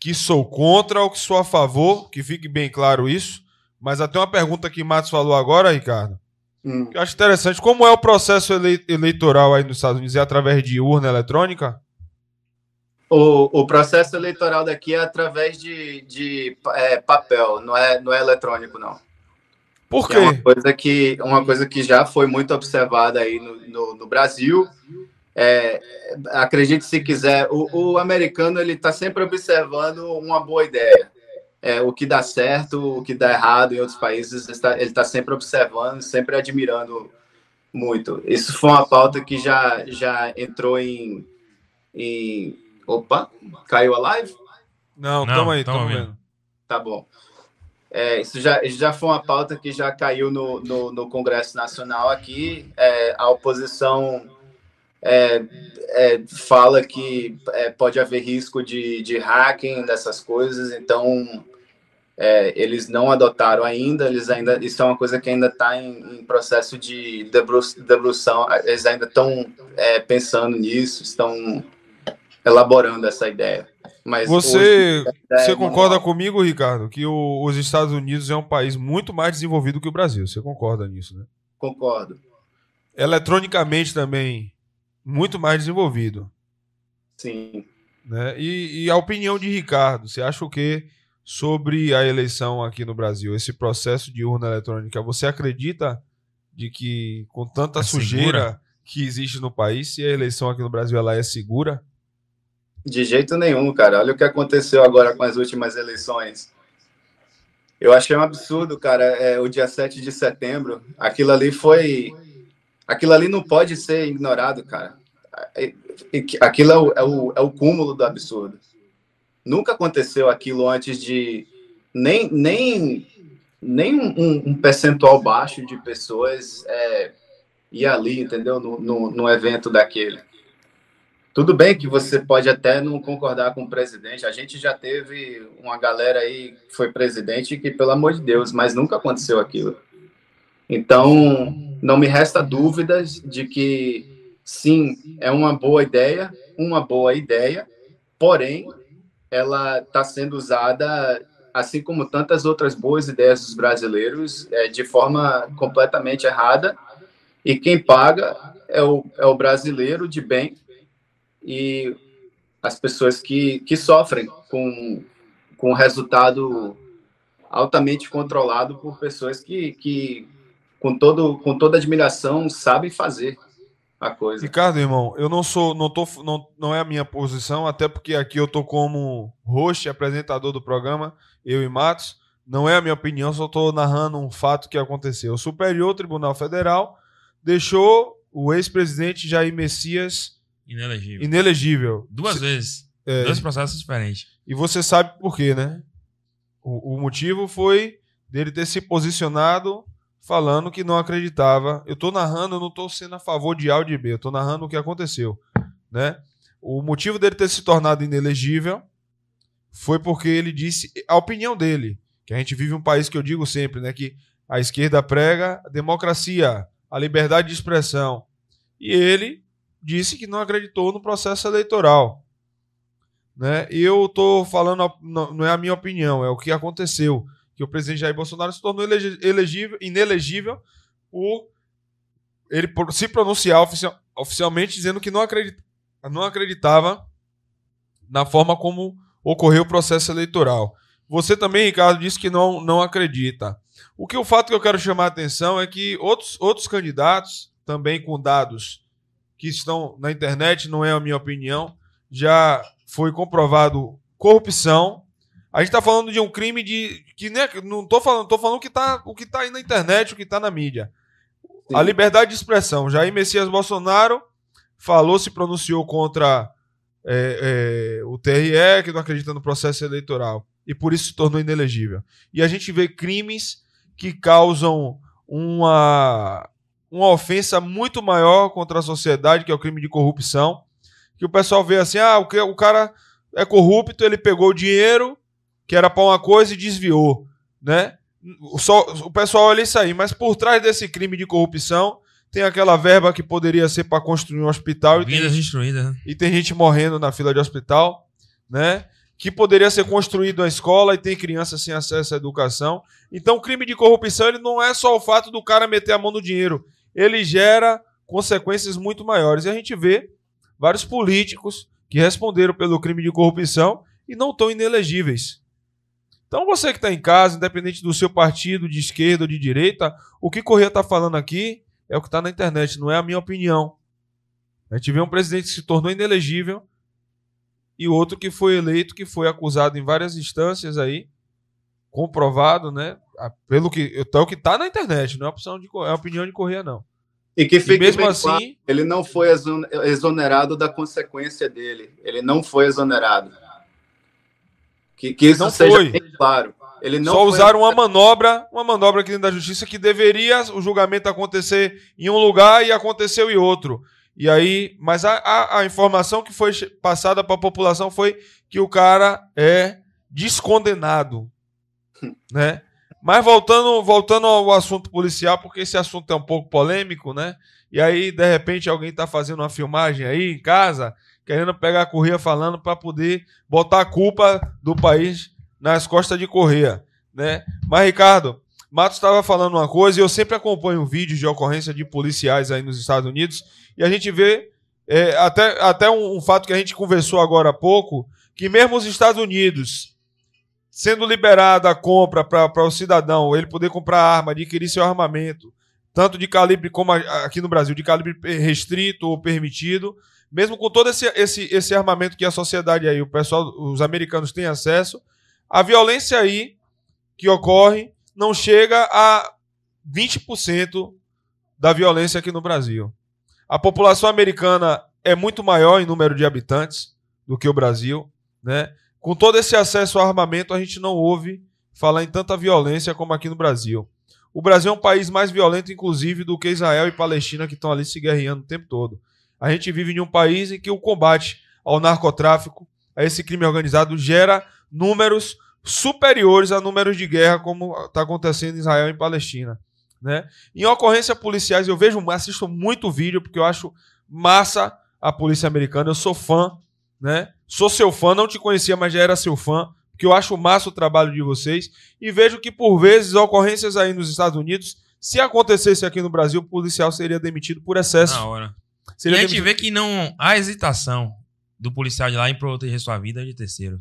que sou contra ou que sou a favor, que fique bem claro isso. Mas até uma pergunta que Matos falou agora, Ricardo, Hum. eu acho interessante. Como é o processo elei- eleitoral aí nos Estados Unidos? É através de urna eletrônica? O, o processo eleitoral daqui é através de, de é, papel, não é, não é eletrônico, não. Por Que É uma quê? coisa que, uma coisa que já foi muito observada aí no, no, no Brasil. É, acredite se quiser, o, o americano ele está sempre observando uma boa ideia. É, o que dá certo, o que dá errado em outros países, ele está, ele está sempre observando, sempre admirando muito. Isso foi uma pauta que já, já entrou em, em. Opa, caiu a live? Não, Não, tamo aí, tamo tamo vendo. vendo. Tá bom. É, isso já, já foi uma pauta que já caiu no, no, no Congresso Nacional aqui. É, a oposição é, é, fala que é, pode haver risco de, de hacking dessas coisas, então é, eles não adotaram ainda, eles ainda isso é uma coisa que ainda está em, em processo de debru- debrução, eles ainda estão é, pensando nisso, estão elaborando essa ideia. Mas Você, hoje, você é concorda manual. comigo, Ricardo, que o- os Estados Unidos é um país muito mais desenvolvido que o Brasil? Você concorda nisso, né? Concordo. Eletronicamente também, muito mais desenvolvido. Sim. Né? E, e a opinião de Ricardo, você acha o que sobre a eleição aqui no Brasil? Esse processo de urna eletrônica, você acredita de que com tanta É sujeira segura? que existe no país, se a eleição aqui no Brasil ela é segura? De jeito nenhum, cara. Olha o que aconteceu agora com as últimas eleições. Eu achei um absurdo, cara. É, o dia 7 de setembro, aquilo ali foi. Aquilo ali não pode ser ignorado, cara. É- é- Aquilo é o, é o, é o cúmulo do absurdo. Nunca aconteceu aquilo antes de. Nem, nem, nem um, um- percentual baixo de pessoas é, ir ali, entendeu? No, no, no evento daquele. tudo bem que você pode até não concordar com o presidente. A gente já teve uma galera aí que foi presidente que, pelo amor de Deus, mas nunca aconteceu aquilo. Então, não me resta dúvidas de que, sim, é uma boa ideia, uma boa ideia, porém, ela está sendo usada, assim como tantas outras boas ideias dos brasileiros, é, de forma completamente errada, e quem paga é o, é o brasileiro de bem e as pessoas que, que sofrem com, com o resultado altamente controlado por pessoas que, que com, todo, com toda admiração, sabem fazer a coisa. Ricardo, irmão, eu não sou, não tô, não, não é a minha posição, até porque aqui eu tô como host, apresentador do programa, eu e Matos. Não é a minha opinião, só estou narrando um fato que aconteceu. O Superior Tribunal Federal deixou o ex-presidente Jair Messias Inelegível. inelegível. Duas Se- vezes. é, Dois processos diferentes. E você sabe por quê, né? O, o motivo foi dele ter se posicionado falando que não acreditava. Eu tô narrando, eu não tô sendo a favor de A ou de B, eu tô narrando o que aconteceu, né? O motivo dele ter se tornado inelegível foi porque ele disse a opinião dele, que a gente vive um país que eu digo sempre, né, que a esquerda prega a democracia, a liberdade de expressão. E ele disse que não acreditou no processo eleitoral né? Eu tô falando, não é a minha opinião, é o que aconteceu, que o presidente Jair Bolsonaro se tornou elegível, inelegível por ele se pronunciar ofici- oficialmente dizendo que não, acredit, não acreditava na forma como ocorreu o processo eleitoral. Você também, Ricardo, disse que não, não acredita. O que o fato que eu quero chamar a atenção é que outros, outros candidatos, também com dados que estão na internet, não é a minha opinião, já foi comprovado corrupção. A gente está falando de um crime de que nem, não estou falando, tô falando o que tá, o que tá aí na internet, o que está na mídia. Sim. A liberdade de expressão. Jair Messias Bolsonaro falou, se pronunciou contra é, é, o TRE, que não acredita no processo eleitoral. E por isso se tornou inelegível. E a gente vê crimes que causam uma, uma ofensa muito maior contra a sociedade, que é o crime de corrupção. Que o pessoal vê assim: ah, o, que- o cara é corrupto, ele pegou o dinheiro, que era para uma coisa, e desviou. Né? O, só, o pessoal olha isso aí, mas por trás desse crime de corrupção tem aquela verba que poderia ser para construir um hospital e tem Vidas destruídas, né? e tem gente morrendo na fila de hospital, né? Que poderia ser construído uma escola e tem crianças sem acesso à educação. Então, o crime de corrupção ele não é só o fato do cara meter a mão no dinheiro, ele gera consequências muito maiores. E a gente vê vários políticos que responderam pelo crime de corrupção e não estão inelegíveis. Então, você que está em casa, independente do seu partido, de esquerda ou de direita, o que Corrêa está falando aqui é o que está na internet, não é a minha opinião. A gente vê um presidente que se tornou inelegível e outro que foi eleito, que foi acusado em várias instâncias aí, comprovado, né? Pelo que, é o que tá na internet, não é a, opção de, é a opinião de Correia, não. E que E fique mesmo bem assim, claro, ele não foi exon- exonerado da consequência dele. Ele não foi exonerado. Que, que isso Não seja foi. claro. Ele não só foi usaram uma manobra, uma manobra aqui dentro da justiça que deveria o julgamento acontecer em um lugar e aconteceu em outro. E aí, mas a, a, a informação que foi passada para a população foi que o cara é descondenado, né? Mas voltando, voltando ao assunto policial, porque esse assunto é um pouco polêmico, né? E aí, de repente, alguém tá fazendo uma filmagem aí em casa, querendo pegar a Correia falando para poder botar a culpa do país nas costas de Correia, né? Mas, Ricardo, Matos estava falando uma coisa e eu sempre acompanho vídeos de ocorrência de policiais aí nos Estados Unidos e a gente vê é, até, até um, um fato que a gente conversou agora há pouco, que mesmo os Estados Unidos sendo liberada a compra para o cidadão, ele poder comprar arma, adquirir seu armamento, tanto de calibre como aqui no Brasil, de calibre restrito ou permitido, mesmo com todo esse, esse, esse armamento que a sociedade aí, o pessoal, os americanos têm acesso, a violência aí que ocorre não chega a 20% da violência aqui no Brasil. A população americana é muito maior em número de habitantes do que o Brasil, né? Com todo esse acesso ao armamento, a gente não ouve falar em tanta violência como aqui no Brasil. O Brasil é um país mais violento, inclusive, do que Israel e Palestina, que estão ali se guerreando o tempo todo. A gente vive em um país em que o combate ao narcotráfico, a esse crime organizado, gera números superiores a números de guerra, como está acontecendo em Israel e Palestina. Né? Em ocorrências policiais, eu vejo, assisto muito vídeo, porque eu acho massa a polícia americana. Eu sou fã, né? Sou seu fã, não te conhecia, mas já era seu fã, porque eu acho massa o trabalho de vocês. E vejo que, por vezes, ocorrências aí nos Estados Unidos, se acontecesse aqui no Brasil, o policial seria demitido por excesso. Na hora. E a gente vê que não há hesitação do policial de lá em proteger sua vida de terceiro.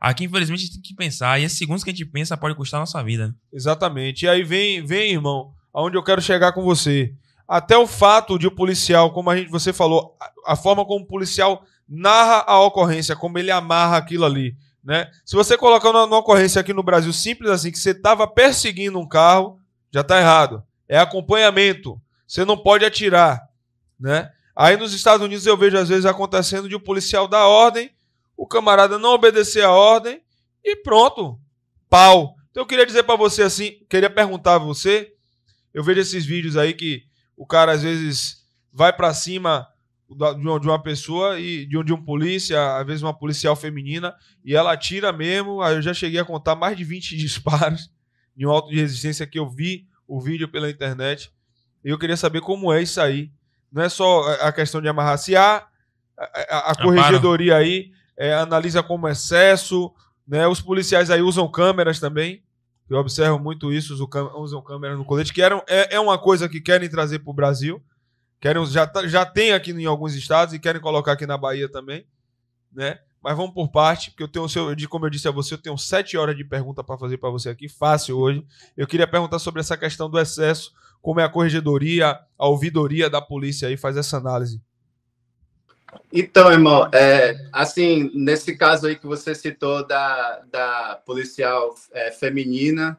Aqui, infelizmente, a gente tem que pensar. E esses segundos que a gente pensa pode custar a nossa vida. Exatamente. E aí vem, vem, irmão, aonde eu quero chegar com você. Até o fato de o policial, como a gente, você falou, a, a forma como o policial narra a ocorrência, como ele amarra aquilo ali, né? Se você colocar numa, numa ocorrência aqui no Brasil simples assim, que você estava perseguindo um carro, já está errado. É acompanhamento. Você não pode atirar, né? Aí nos Estados Unidos eu vejo às vezes acontecendo de um policial dar ordem, o camarada não obedecer a ordem e pronto, pau. Então eu queria dizer para você assim, queria perguntar a você, eu vejo esses vídeos aí que o cara às vezes vai para cima de uma, pessoa e de um, de um polícia, às vezes uma policial feminina, e ela atira mesmo. Eu já cheguei a contar mais de 20 disparos de um auto de resistência que eu vi o vídeo pela internet. E eu queria saber como é isso aí. Não é só a questão de amarrar. Se há a, a- corregedoria aí é, analisa como excesso, né? Os policiais aí usam câmeras também. Eu observo muito isso, usam câmeras no colete, que eram, é, é uma coisa que querem trazer para o Brasil. Querem, já, tá- já tem aqui em alguns estados e querem colocar aqui na Bahia também, né? Mas vamos por parte, porque eu tenho, se eu- de- como eu disse a você, eu tenho sete horas de pergunta para fazer para você aqui, fácil hoje. Eu queria perguntar sobre essa questão do excesso, como é a corregedoria, a ouvidoria da polícia aí faz essa análise. Então, irmão, é, assim, nesse caso aí que você citou da, da policial é, feminina,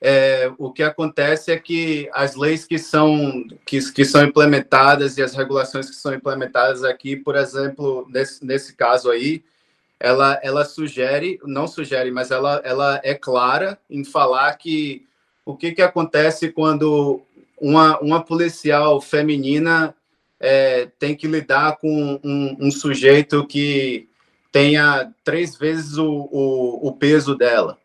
é, o que acontece é que as leis que são, que, que são implementadas e as regulações que são implementadas aqui, por exemplo, nesse, nesse caso aí, ela, ela sugere, não sugere, mas ela, ela é clara em falar que o que, que acontece quando uma, uma policial feminina é, tem que lidar com um, um sujeito que tenha três vezes o, o, o peso dela.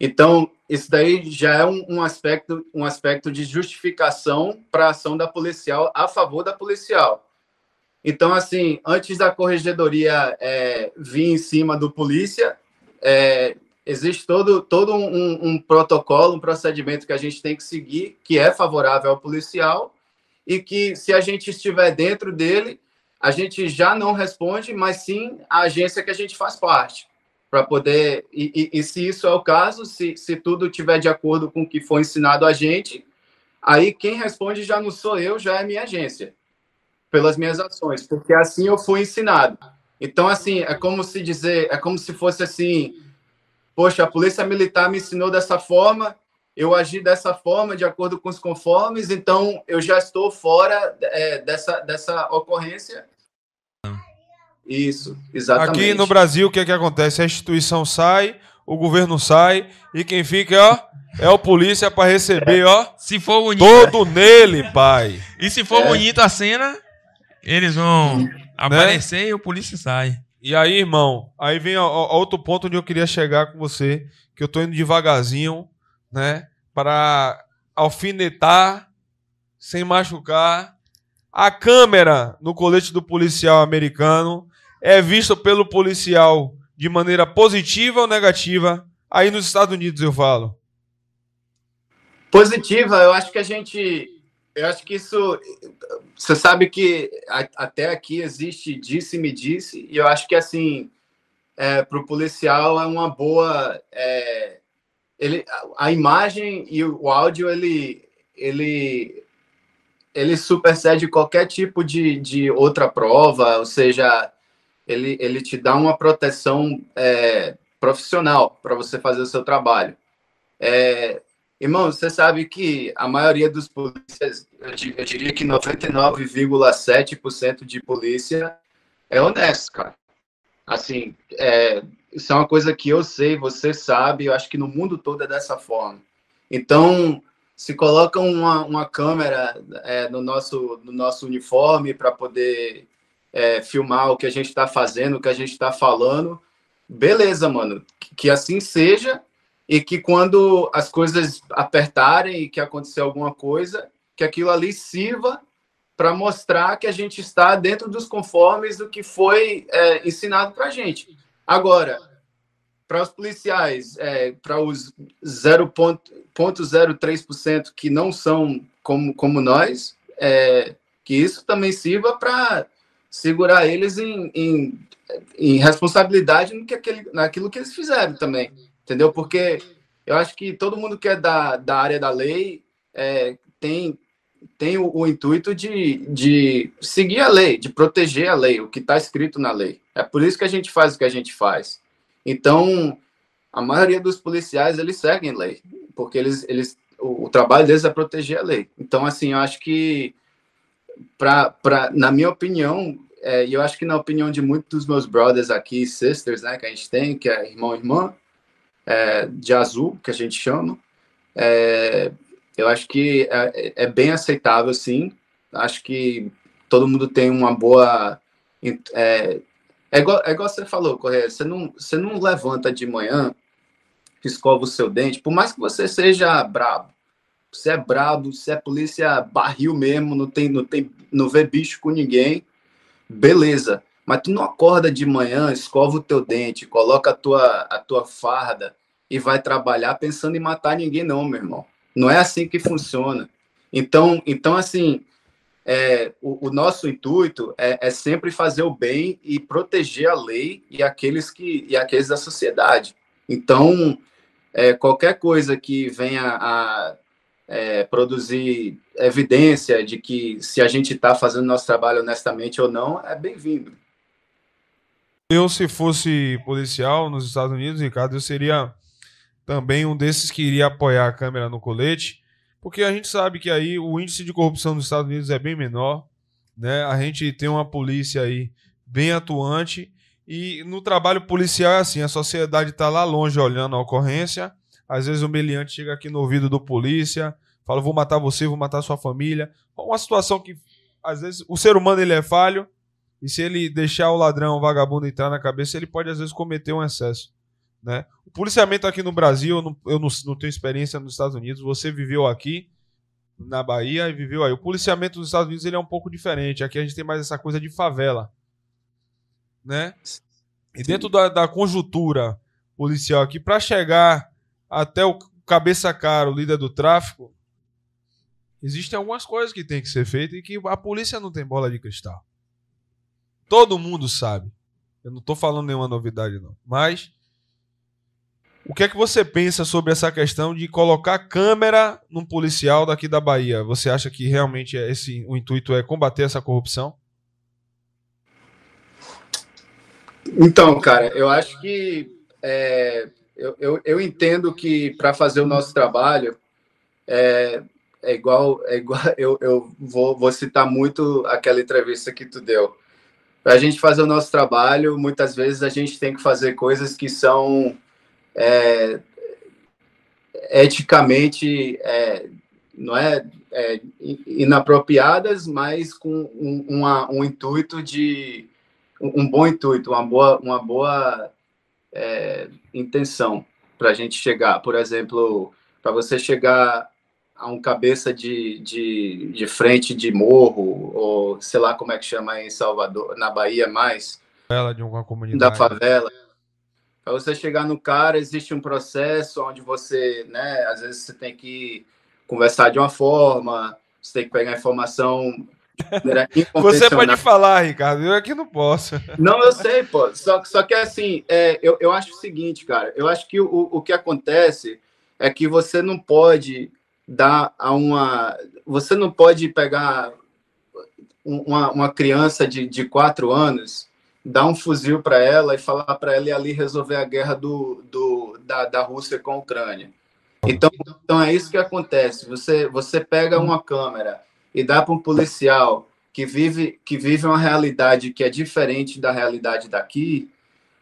Então, isso daí já é um, um aspecto, um aspecto de justificação para a ação da policial a favor da policial. Então, assim, antes da corregedoria é, vir em cima do polícia, é, existe todo, todo um, um protocolo, um procedimento que a gente tem que seguir, que é favorável ao policial, e que se a gente estiver dentro dele, a gente já não responde, mas sim a agência que a gente faz parte, para poder. E, e, e, se isso é o caso, se, se tudo estiver de acordo com o que foi ensinado a gente, aí quem responde já não sou eu, já é minha agência, pelas minhas ações, porque assim eu fui ensinado. Então, assim, é como se dizer, é como se fosse assim, poxa, a polícia militar me ensinou dessa forma, eu agi dessa forma, de acordo com os conformes, então eu já estou fora é, dessa, dessa ocorrência. Isso, exatamente. Aqui no Brasil, o que, é que acontece? A instituição sai, o governo sai, e quem fica, ó, é o polícia para receber, ó, Se for bonito. todo nele, pai. E se for É. bonito a cena, eles vão aparecer e o polícia sai. E aí, irmão, aí vem ó, ó, outro ponto onde eu queria chegar com você, que eu tô indo devagarzinho, né, para alfinetar, sem machucar. A câmera no colete do policial americano é vista pelo policial de maneira positiva ou negativa? Aí nos Estados Unidos eu falo. Positiva, eu acho que a gente. Eu acho que isso. Você sabe que a- até aqui existe disse-me disse, e eu acho que assim, para o policial é uma boa. é, ele, a, a imagem e o áudio, ele, ele, ele supersede qualquer tipo de, de outra prova, ou seja, ele, ele te dá uma proteção é, profissional para você fazer o seu trabalho. É, Irmão, você sabe que a maioria dos polícias, eu di- eu diria que 99,7% de polícia é honesto, cara. Assim, é, isso é uma coisa que eu sei, você sabe, eu acho que no mundo todo é dessa forma. Então, se colocam uma, uma câmera é, no, nosso, no nosso uniforme para poder é, filmar o que a gente está fazendo, o que a gente está falando, beleza, mano. Que, que assim seja e que quando as coisas apertarem e que acontecer alguma coisa, que aquilo ali sirva para mostrar que a gente está dentro dos conformes do que foi é, ensinado para a gente. Agora, para os policiais, é, para os 0,03% que não são como, como nós, é, que isso também sirva para segurar eles em, em, em, responsabilidade no que aquele, naquilo que eles fizeram também, entendeu? Porque eu acho que todo mundo que é da, da área da lei é, tem, tem o, o, intuito de, de seguir a lei, de proteger a lei, o que está escrito na lei. É por isso que a gente faz o que a gente faz. Então, a maioria dos policiais, eles seguem lei, porque eles, eles o, o trabalho deles é proteger a lei. Então, assim, eu acho que, pra, pra, na minha opinião, é, e eu acho que na opinião de muitos dos meus brothers aqui, sisters, né, que a gente tem, que é irmão e irmã, é, de azul, que a gente chama, é, eu acho que é, é, bem aceitável, sim. Acho que todo mundo tem uma boa. É, é, igual, é igual você falou, Correia, você não, você não levanta de manhã, escova o seu dente, por mais que você seja brabo, você é brabo, você é polícia barril mesmo, não tem, não tem, não vê bicho com ninguém, beleza. Mas tu não acorda de manhã, escova o teu dente, coloca a tua, a tua farda e vai trabalhar pensando em matar ninguém, não, meu irmão. Não é assim que funciona. Então, então assim, é, o, o, nosso intuito é, é, sempre fazer o bem e proteger a lei e aqueles que e aqueles da sociedade. Então, é, qualquer coisa que venha a é, produzir evidência de que se a gente está fazendo nosso trabalho honestamente ou não, é bem-vindo. Eu, se fosse policial nos Estados Unidos, Ricardo, eu seria também um desses que iria apoiar a câmera no colete, porque a gente sabe que aí o índice de corrupção nos Estados Unidos é bem menor, né? A gente tem uma polícia aí bem atuante e no trabalho policial é assim, a sociedade está lá longe olhando a ocorrência, às vezes o meliante chega aqui no ouvido do polícia, fala vou matar você, vou matar sua família, uma situação que às vezes o ser humano ele é falho e se ele deixar o ladrão, o vagabundo entrar na cabeça, ele pode às vezes cometer um excesso. Né? O policiamento aqui no Brasil, eu, não, eu não, não, tenho experiência nos Estados Unidos. Você viveu aqui na Bahia e viveu aí. O policiamento nos Estados Unidos ele é um pouco diferente. Aqui a gente tem mais essa coisa de favela, né? E dentro da, da conjuntura policial aqui, para chegar até o cabeça cara, o líder do tráfico, existem algumas coisas que tem que ser feitas e que a polícia não tem bola de cristal. Todo mundo sabe. Eu não estou falando nenhuma novidade não, mas o que é que você pensa sobre essa questão de colocar câmera num policial daqui da Bahia? Você acha que realmente é esse o intuito é combater essa corrupção? Então, cara, eu acho que é, eu, eu, eu, entendo que para fazer o nosso trabalho é, é igual, é igual eu, eu vou, vou citar muito aquela entrevista que tu deu. Para a gente fazer o nosso trabalho, muitas vezes a gente tem que fazer coisas que são é, eticamente é, não é, é, inapropriadas, mas com um, uma, um intuito de um, bom intuito, uma boa, uma boa é, intenção para a gente chegar. Por exemplo, para você chegar a um cabeça de, de, de frente de morro, ou sei lá como é que chama em Salvador, na Bahia mais. De alguma comunidade. Da favela para você chegar no cara, existe um processo onde você, né, às vezes você tem que conversar de uma forma, você tem que pegar informação. Você pode falar, Ricardo, eu aqui não posso. Não, eu sei, pô. Só, só que assim, é, eu, eu acho o seguinte, cara, eu acho que o, o que acontece é que você não pode dar a uma. Você não pode pegar uma, uma criança de, de quatro anos dar um fuzil para ela e falar para ela ir ali resolver a guerra do, do, da, da Rússia com a Ucrânia. Então, então é isso que acontece. Você, você pega uma câmera e dá para um policial que vive, que vive uma realidade que é diferente da realidade daqui,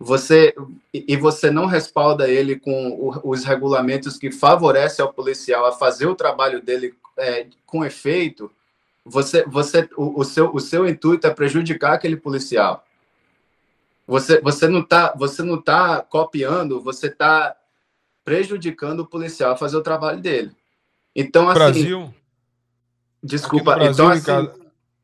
você e você não respalda ele com os regulamentos que favorecem ao policial a fazer o trabalho dele é, com efeito, você, você, o, o, seu, o seu intuito é prejudicar aquele policial. Você, você não está, você não tá copiando, você está prejudicando o policial a fazer o trabalho dele. Então, assim. Brasil. Desculpa. Brasil, então, assim,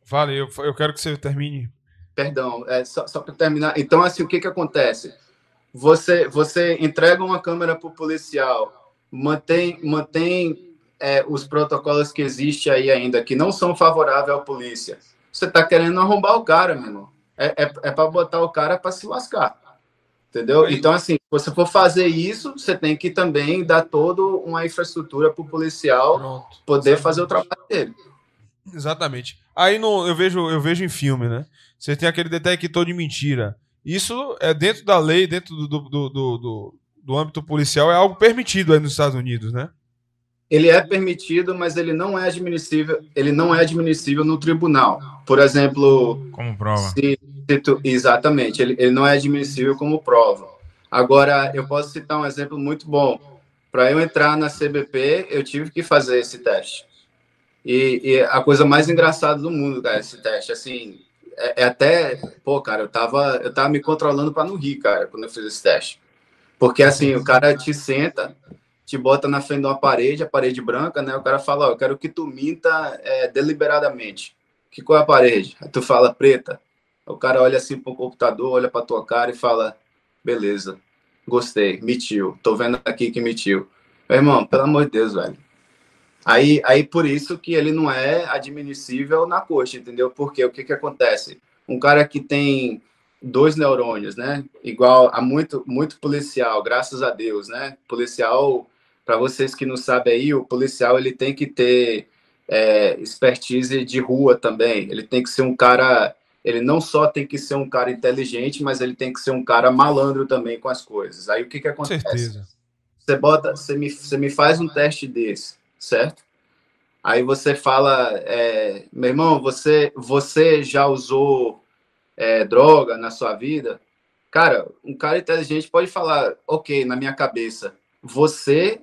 vale, eu, eu quero que você termine. Perdão, é só, só para terminar. Então, assim, o que que acontece? Você, você entrega uma câmera para o policial, mantém, mantém é, os protocolos que existem aí ainda, que não são favoráveis à polícia. Você está querendo arrombar o cara, meu irmão. É, é, é para botar o cara para se lascar. Entendeu? Então, assim, se você for fazer isso, você tem que também dar toda uma infraestrutura para o policial Pronto. poder Exatamente. fazer o trabalho dele. Exatamente. Aí no, eu vejo eu vejo em filme, né? Você tem aquele detector de mentira. Isso é dentro da lei, dentro do, do, do, do, do âmbito policial, é algo permitido aí nos Estados Unidos, né? Ele é permitido, mas ele não é admissível, ele não é admissível no tribunal. Por exemplo, Como prova. se, se tu- exatamente, ele, ele não é admissível como prova. Agora, eu posso citar um exemplo muito bom. Para eu entrar na CBP, eu tive que fazer esse teste. E, e a coisa mais engraçada do mundo, cara, esse teste, assim, é, é até, pô, cara, eu tava, eu tava me controlando para não rir, cara, quando eu fiz esse teste. Porque, assim, o cara te senta, te bota na frente de uma parede, a parede branca, né? O cara fala, ó, eu quero que tu minta é, deliberadamente. Que qual é a parede? Aí tu fala preta. O cara olha assim pro computador, olha pra tua cara e fala, beleza, gostei, mentiu, tô vendo aqui que mentiu. Meu irmão, pelo amor de Deus, velho. Aí, aí por isso que ele não é admissível na coxa, entendeu? Porque o que que acontece? Um cara que tem dois neurônios, né? Igual a muito, muito policial, graças a Deus, né? Policial, para vocês que não sabem aí, o policial ele tem que ter é, expertise de rua também. Ele tem que ser um cara, ele não só tem que ser um cara inteligente, mas ele tem que ser um cara malandro também com as coisas. Aí o que que acontece? certeza. Você bota, você me, você me faz um teste desse, certo? Aí você fala, é, meu irmão, você, você já usou é, droga na sua vida? Cara, um cara inteligente pode falar, ok, na minha cabeça, você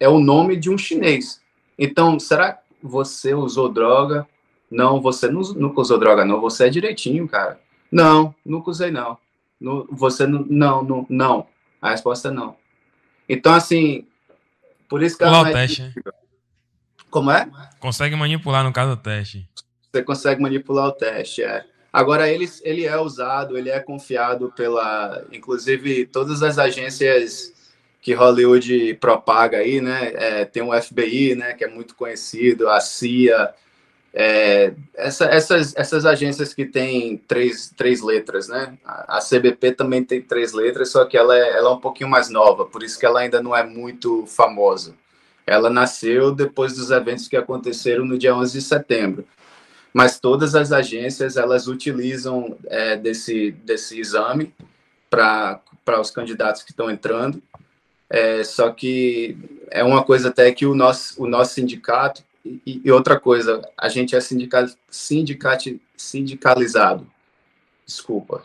é o nome de um chinês. Então, será que você usou droga? Não, você não, nunca usou droga, não. Você é direitinho, cara. Não, nunca usei, não. Você não, não, não, não. A resposta é não. Então, assim, por isso que ela não é teste, né? Como é? Consegue manipular no caso do teste. Você consegue manipular o teste, é. Agora, ele, ele é usado, ele é confiado pela... Inclusive, todas as agências que Hollywood propaga aí, né? É, tem o FBI, né? Que é muito conhecido, a CIA... é, essa- essas, essas agências que têm três, três letras, né? A, a CBP também tem três letras, só que ela é, ela é um pouquinho mais nova, por isso que ela ainda não é muito famosa. Ela nasceu depois dos eventos que aconteceram no dia 11 de setembro. Mas todas as agências, elas utilizam é, desse, desse exame para os candidatos que estão entrando. É, só que é uma coisa até que o nosso, o nosso sindicato, e, e outra coisa, a gente é sindical, sindicati, sindicalizado. Desculpa.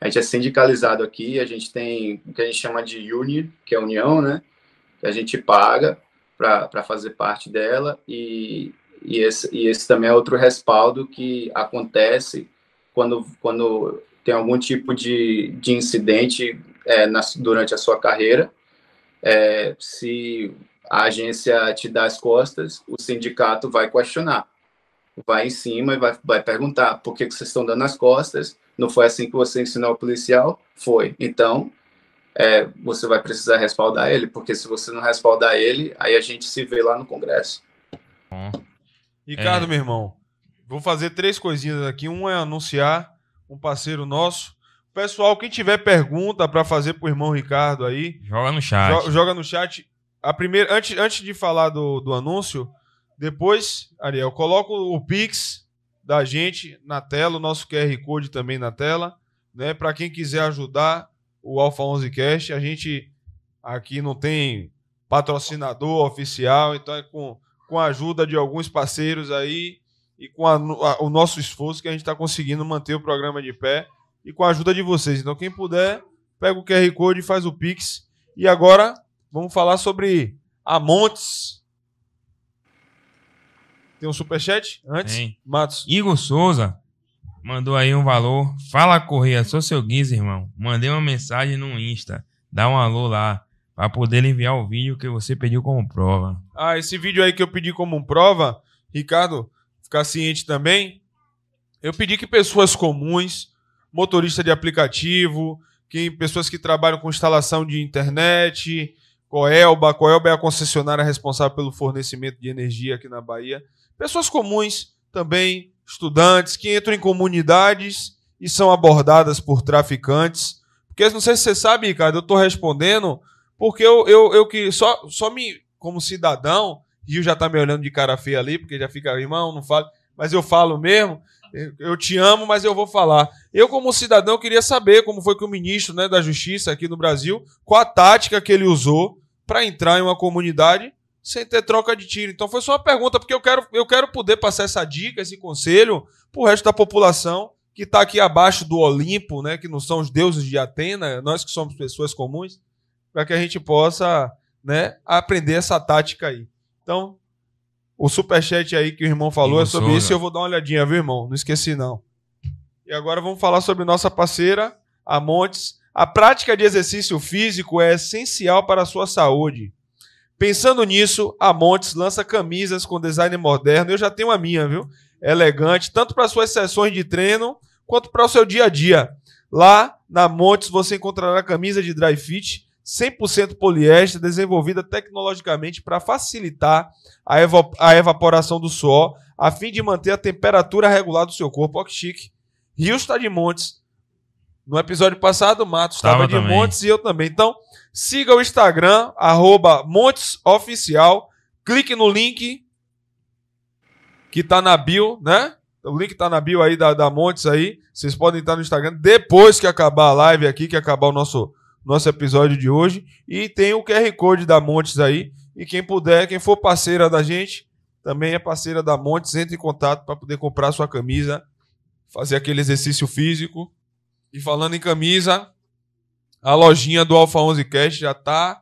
A gente é sindicalizado aqui, a gente tem o que a gente chama de union, que é união, né? Que a gente paga para fazer parte dela, e, e, esse, e esse também é outro respaldo que acontece quando, quando tem algum tipo de, de incidente é, na, durante a sua carreira. É, se a agência te dá as costas, o sindicato vai questionar, vai em cima e vai, vai perguntar por que, que vocês estão dando as costas, não foi assim que você ensinou ao policial? Foi. Então, é, você vai precisar respaldar ele, porque se você não respaldar ele, aí a gente se vê lá no Congresso. Ricardo, É. meu irmão, vou fazer três coisinhas aqui. Um é anunciar um parceiro nosso. Pessoal, quem tiver pergunta para fazer pro irmão Ricardo aí, Joga no chat. jo- joga no chat. A primeira, antes, antes de falar do, do anúncio, depois, Ariel, coloca o Pix da gente na tela, o nosso QR Code também na tela, né? Para quem quiser ajudar o Alpha 11 Cast, a gente aqui não tem patrocinador oficial, então é com, com a ajuda de alguns parceiros aí e com a- a- o nosso esforço que a gente está conseguindo manter o programa de pé e com a ajuda de vocês. Então, quem puder, pega o QR Code e faz o Pix. E agora vamos falar sobre a Montes. Tem um superchat antes? Tem. Matos. Igor Souza mandou aí um valor. Fala, Correia, sou seu Guiz, irmão. Mandei uma mensagem no Insta. Dá um alô lá. Pra poder enviar o vídeo que você pediu como prova. Ah, esse vídeo aí que eu pedi como prova, Ricardo, ficar ciente também. Eu pedi que pessoas comuns, motorista de aplicativo, que pessoas que trabalham com instalação de internet, Coelba, Coelba é a concessionária responsável pelo fornecimento de energia aqui na Bahia. Pessoas comuns também, estudantes que entram em comunidades e são abordadas por traficantes. Porque não sei se você sabe, Ricardo, eu estou respondendo porque eu, eu, eu que só, só me, como cidadão, Rio já tá me olhando de cara feia ali, porque já fica, irmão, não fala, mas eu falo mesmo, eu- eu te amo, mas eu vou falar. Eu, como cidadão, queria saber como foi que o ministro né, da Justiça aqui no Brasil, qual a tática que ele usou para entrar em uma comunidade sem ter troca de tiro. Então foi só uma pergunta, porque eu quero, eu quero poder passar essa dica, esse conselho pro resto da população que está aqui abaixo do Olimpo, né, que não são os deuses de Atena, nós que somos pessoas comuns, para que a gente possa né, aprender essa tática aí. Então, o superchat aí que o irmão falou é sobre isso e eu vou dar uma olhadinha, viu, irmão? Não esqueci, não. E agora vamos falar sobre nossa parceira, a Montes. A prática de exercício físico é essencial para a sua saúde. Pensando nisso, a Montes lança camisas com design moderno. Eu já tenho a minha, viu? Elegante, tanto para suas sessões de treino quanto para o seu dia a dia. Lá na Montes você encontrará camisa de dry fit 100% poliéster, desenvolvida tecnologicamente para facilitar a, evo- a evaporação do suor, a fim de manter a temperatura regular do seu corpo. Olha que chique. Rio está de Montes. No episódio passado, o Matos estava Tava de também. Montes e eu também. Então, siga o Instagram, arroba Montes Oficial. Clique no link que tá na bio, né? O link tá na bio aí da, da Montes aí. Vocês podem estar no Instagram depois que acabar a live aqui, que acabar o nosso, nosso episódio de hoje. E tem o QR Code da Montes aí. E quem puder, quem for parceira da gente, também é parceira da Montes, entre em contato para poder comprar sua camisa, fazer aquele exercício físico. E falando em camisa, a lojinha do Alpha 11 Cash já tá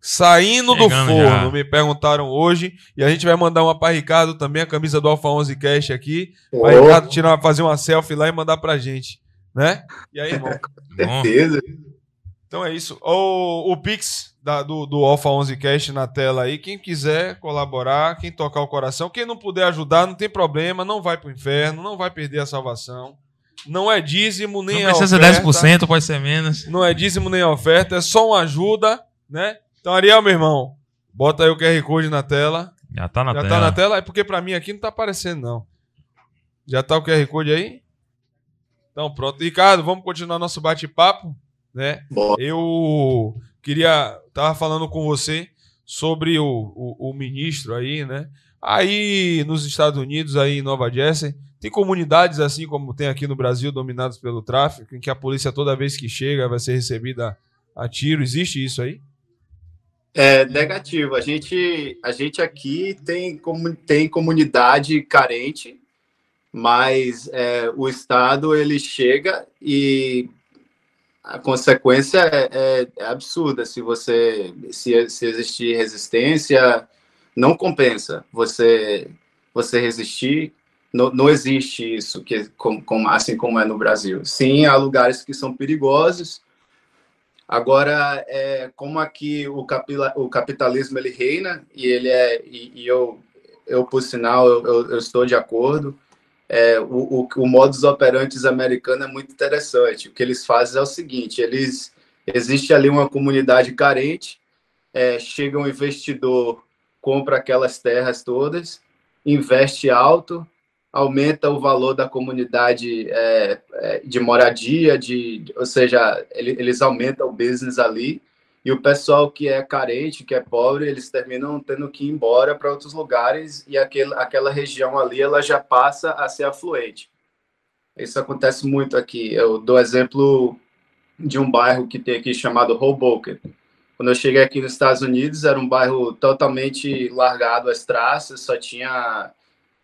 saindo do Chegando forno. já. Me perguntaram hoje. E a gente vai mandar uma para Ricardo também, a camisa do Alpha 11 Cash aqui. Para Ricardo tirar, fazer uma selfie lá e mandar pra gente. Né? E aí, irmão? Bom, Certeza. Então é isso. O, o Pix da- do, do Alpha 11 Cash na tela aí. Quem quiser colaborar, quem tocar o coração, quem não puder ajudar, não tem problema, não vai pro inferno, não vai perder a salvação. Não é dízimo nem não a precisa oferta. ser 10%, pode ser menos. Não é dízimo nem a oferta, é só uma ajuda, né? Então, Ariel, meu irmão, bota aí o QR Code na tela. Já tá na Já tela. tá na tela? É porque pra mim aqui não tá aparecendo, não. Já tá o QR Code aí? Então, pronto. Ricardo, vamos continuar nosso bate-papo, né? Bora. Eu queria. Tava falando com você sobre o, o, o ministro aí, né? Aí nos Estados Unidos, aí em Nova Jersey, tem comunidades assim como tem aqui no Brasil, dominadas pelo tráfico, em que a polícia toda vez que chega vai ser recebida a tiro. Existe isso aí? É negativo. A gente, a gente aqui tem, tem comunidade carente, mas é, o Estado ele chega e a consequência é, é- é absurda. Se você se, se existir resistência, não compensa você você resistir. Não, não existe isso que como, assim como é no Brasil. Sim, há lugares que são perigosos. Agora, é, como aqui o, capila, o capitalismo ele reina e ele é e, e eu eu por sinal eu, eu, eu estou de acordo. É, o, o, o modus operandi americano é muito interessante. O que eles fazem é o seguinte: eles existe ali uma comunidade carente, é, chega um investidor, compra aquelas terras todas, investe alto, aumenta o valor da comunidade é, é, de moradia, de, ou seja, ele- eles aumentam o business ali, e o pessoal que é carente, que é pobre, eles terminam tendo que ir embora para outros lugares, e aquele, aquela região ali ela já passa a ser afluente. Isso acontece muito aqui. Eu dou exemplo de um bairro que tem aqui chamado Hoboken. Quando eu cheguei aqui nos Estados Unidos, era um bairro totalmente largado às traças, só tinha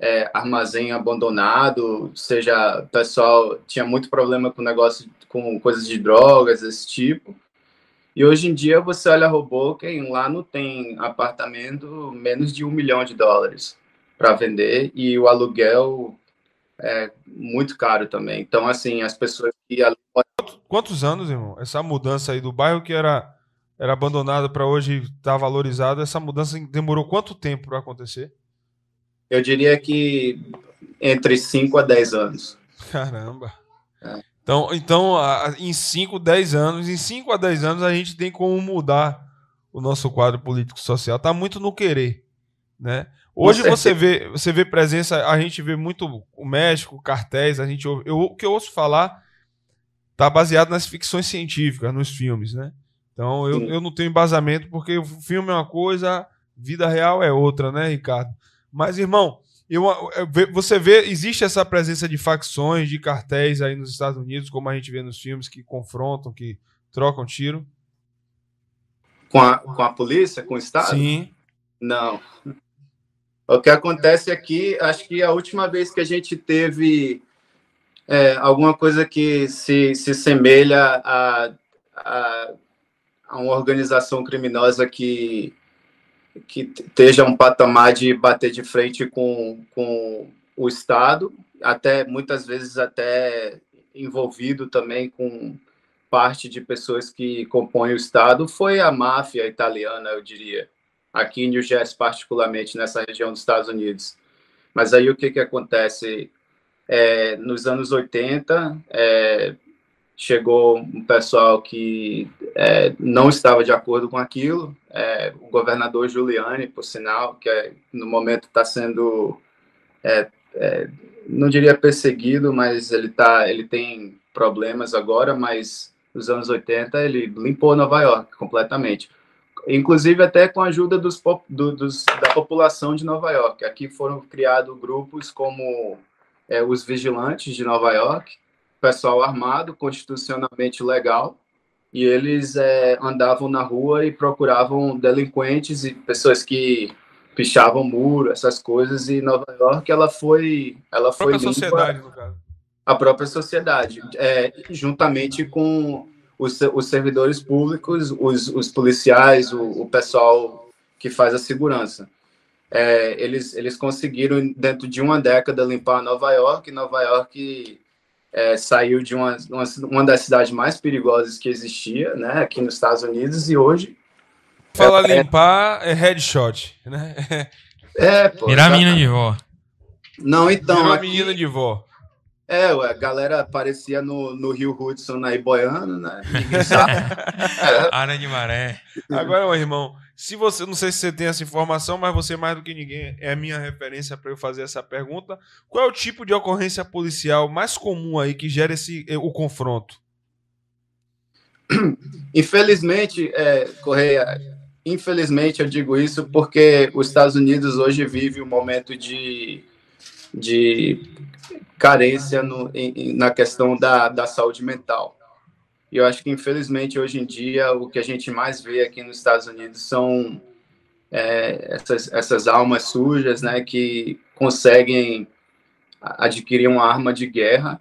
é, armazém abandonado, seja pessoal tinha muito problema com negócio com coisas de drogas, esse tipo. E hoje em dia você olha Hoboken, lá não tem apartamento menos de um milhão de dólares para vender e o aluguel é muito caro também. Então, assim, as pessoas que. Quantos anos, irmão? Essa mudança aí do bairro que era, era abandonado para hoje estar tá valorizado, essa mudança demorou quanto tempo para acontecer? Eu diria que entre 5 a 10 anos. Caramba. É. Então, então em 5, 10 anos, em 5 a 10 anos a gente tem como mudar o nosso quadro político social. Tá muito no querer, né? Hoje você vê, você vê presença, a gente vê muito o México, cartéis, a gente ouve, eu, o que eu ouço falar tá baseado nas ficções científicas, nos filmes, né? Então eu, eu não tenho embasamento porque o filme é uma coisa, vida real é outra, né, Ricardo? Mas irmão, eu, você vê, existe essa presença de facções, de cartéis aí nos Estados Unidos, como a gente vê nos filmes, que confrontam, que trocam tiro? Com a, com a polícia, com o Estado? Sim. Não. O que acontece aqui, acho que a última vez que a gente teve é, alguma coisa que se, se semelha a, a, a uma organização criminosa que que esteja um patamar de bater de frente com, com o Estado, até muitas vezes até envolvido também com parte de pessoas que compõem o Estado, foi a máfia italiana, eu diria, aqui em New Jersey, particularmente nessa região dos Estados Unidos. Mas aí o que, que acontece? É, nos anos 80, é, chegou um pessoal que é, não estava de acordo com aquilo. É, o governador Giuliani, por sinal, que é, no momento está sendo, é, é, não diria perseguido, mas ele tá, ele tem problemas agora, mas nos anos 80 ele limpou Nova York completamente. Inclusive até com a ajuda dos, do, dos, da população de Nova York. Aqui foram criados grupos como é, os Vigilantes de Nova York, pessoal armado, constitucionalmente legal, e eles é, andavam na rua e procuravam delinquentes e pessoas que pichavam muro, essas coisas. E Nova York, ela foi, ela a foi própria sociedade, no caso. A própria sociedade, é, juntamente com os, os servidores públicos, os, os policiais, o, o pessoal que faz a segurança. É, eles, eles conseguiram, dentro de uma década, limpar Nova York. Nova York é, saiu de uma, uma, uma, das cidades mais perigosas que existia, né, aqui nos Estados Unidos, e hoje... Fala é, limpar, é headshot, né? É, pô. Virar menina de vó. Não, então... Virar aqui, menina de vó. É, ué, a galera aparecia no, no Rio Hudson, na Iboiano, né? Ninguém sabe. é. de maré. Agora, meu irmão, se você, não sei se você tem essa informação, mas você mais do que ninguém é a minha referência para eu fazer essa pergunta. Qual é o tipo de ocorrência policial mais comum aí que gera esse eh, o confronto? Infelizmente, é, Correia, infelizmente eu digo isso porque os Estados Unidos hoje vive um momento de, de carência no, em, na questão da, da saúde mental. E eu acho que, infelizmente, hoje em dia, o que a gente mais vê aqui nos Estados Unidos são é, essas, essas almas sujas, né, que conseguem adquirir uma arma de guerra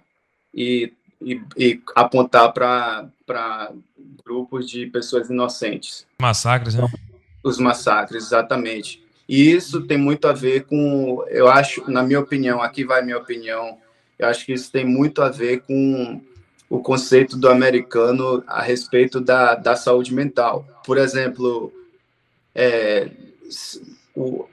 e, e, e apontar para grupos de pessoas inocentes. Massacres, né? Os massacres, exatamente. E isso tem muito a ver com, eu acho, na minha opinião, aqui vai minha opinião, eu acho que isso tem muito a ver com o conceito do americano a respeito da, da saúde mental. Por exemplo, é, o,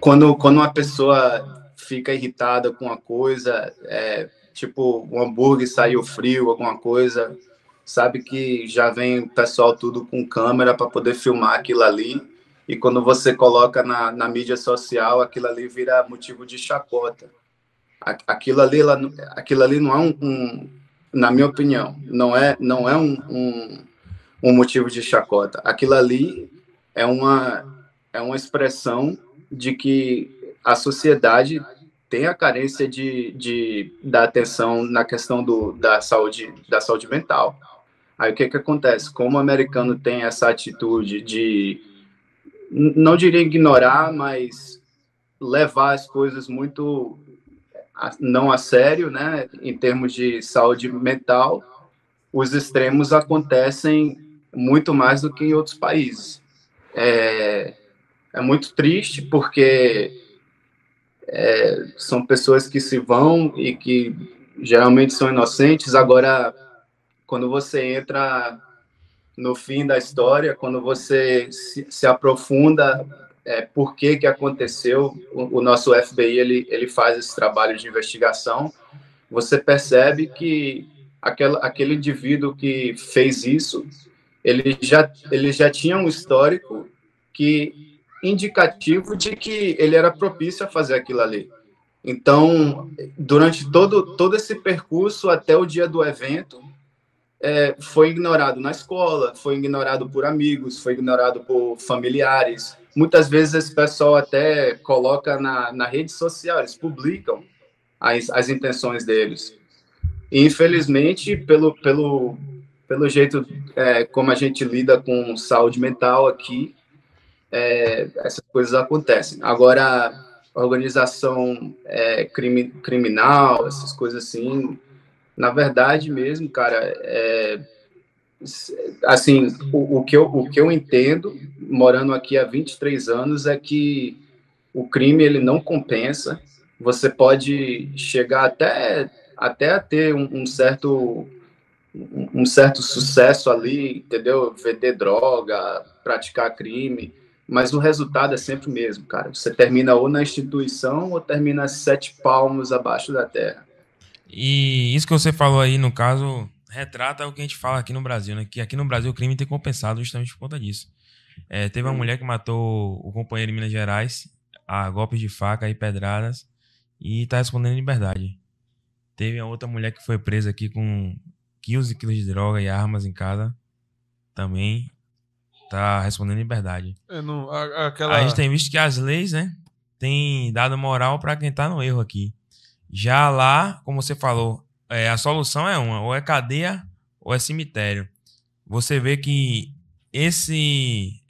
quando, quando uma pessoa fica irritada com uma coisa, é, tipo, o um hambúrguer saiu frio, alguma coisa, sabe que já vem o pessoal tudo com câmera para poder filmar aquilo ali, e quando você coloca na, na mídia social, aquilo ali vira motivo de chacota. Aquilo ali, aquilo ali não é um, um na minha opinião, não é, não é um, um, um motivo de chacota. Aquilo ali é uma, é uma expressão de que a sociedade tem a carência de, de da atenção na questão do, da saúde da saúde mental. Aí o que que acontece? Como o americano tem essa atitude de não diria ignorar, mas levar as coisas muito não a sério, né? Em termos de saúde mental, os extremos acontecem muito mais do que em outros países. É, é muito triste porque é, são pessoas que se vão e que geralmente são inocentes. Agora, quando você entra no fim da história, quando você se, se aprofunda é, por que que aconteceu, o, o, nosso FBI ele, ele faz esse trabalho de investigação, você percebe que aquela, aquele indivíduo que fez isso, ele já, ele já tinha um histórico que indicativo de que ele era propício a fazer aquilo ali. Então, durante todo, todo esse percurso até o dia do evento, é, foi ignorado na escola, foi ignorado por amigos, foi ignorado por familiares. Muitas vezes esse pessoal até coloca na, na rede social, eles publicam as, as intenções deles. E, infelizmente, pelo, pelo, pelo jeito é, como a gente lida com saúde mental aqui, é, essas coisas acontecem. Agora, organização é, crime, criminal, essas coisas assim, na verdade mesmo, cara, é, assim, o, o, que eu, o que eu entendo, morando aqui há 23 anos, é que o crime ele não compensa. Você pode chegar até até a ter um, um certo um certo sucesso ali, entendeu? Vender droga, praticar crime, mas o resultado é sempre o mesmo, cara. Você termina ou na instituição ou termina sete palmos abaixo da terra. E isso que você falou aí, no caso, retrata o que a gente fala aqui no Brasil, né? Que aqui no Brasil o crime tem compensado justamente por conta disso. É, teve uma mulher que matou o companheiro em Minas Gerais a golpes de faca e pedradas e tá respondendo em liberdade. Teve a outra mulher que foi presa aqui com quilos e quilos de droga e armas em casa. Também tá respondendo em liberdade. Não, a, aquela... a gente tem visto que as leis, né, tem dado moral para quem tá no erro aqui. Já lá, como você falou, é, a solução é uma, ou é cadeia ou é cemitério. Você vê que esse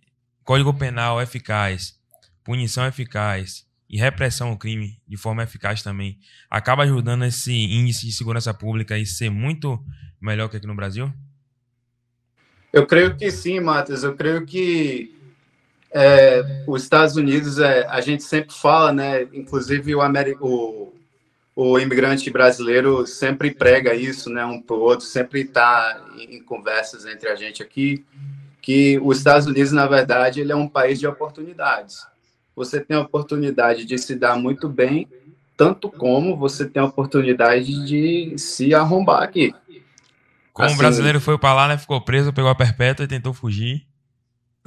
Código Penal eficaz, punição eficaz, e repressão ao crime de forma eficaz também, acaba ajudando esse índice de segurança pública a ser muito melhor que aqui no Brasil? Eu creio que sim, Matheus. Eu creio que é, os Estados Unidos, é, a gente sempre fala, né? Inclusive o, o, o imigrante brasileiro sempre prega isso, né? Um para o outro, sempre está em, conversas entre a gente aqui, que os Estados Unidos, na verdade, ele é um país de oportunidades você tem a oportunidade de se dar muito bem, tanto como você tem a oportunidade de se arrombar aqui. Como assim, o brasileiro foi para lá, né, ficou preso, pegou a perpétua e tentou fugir.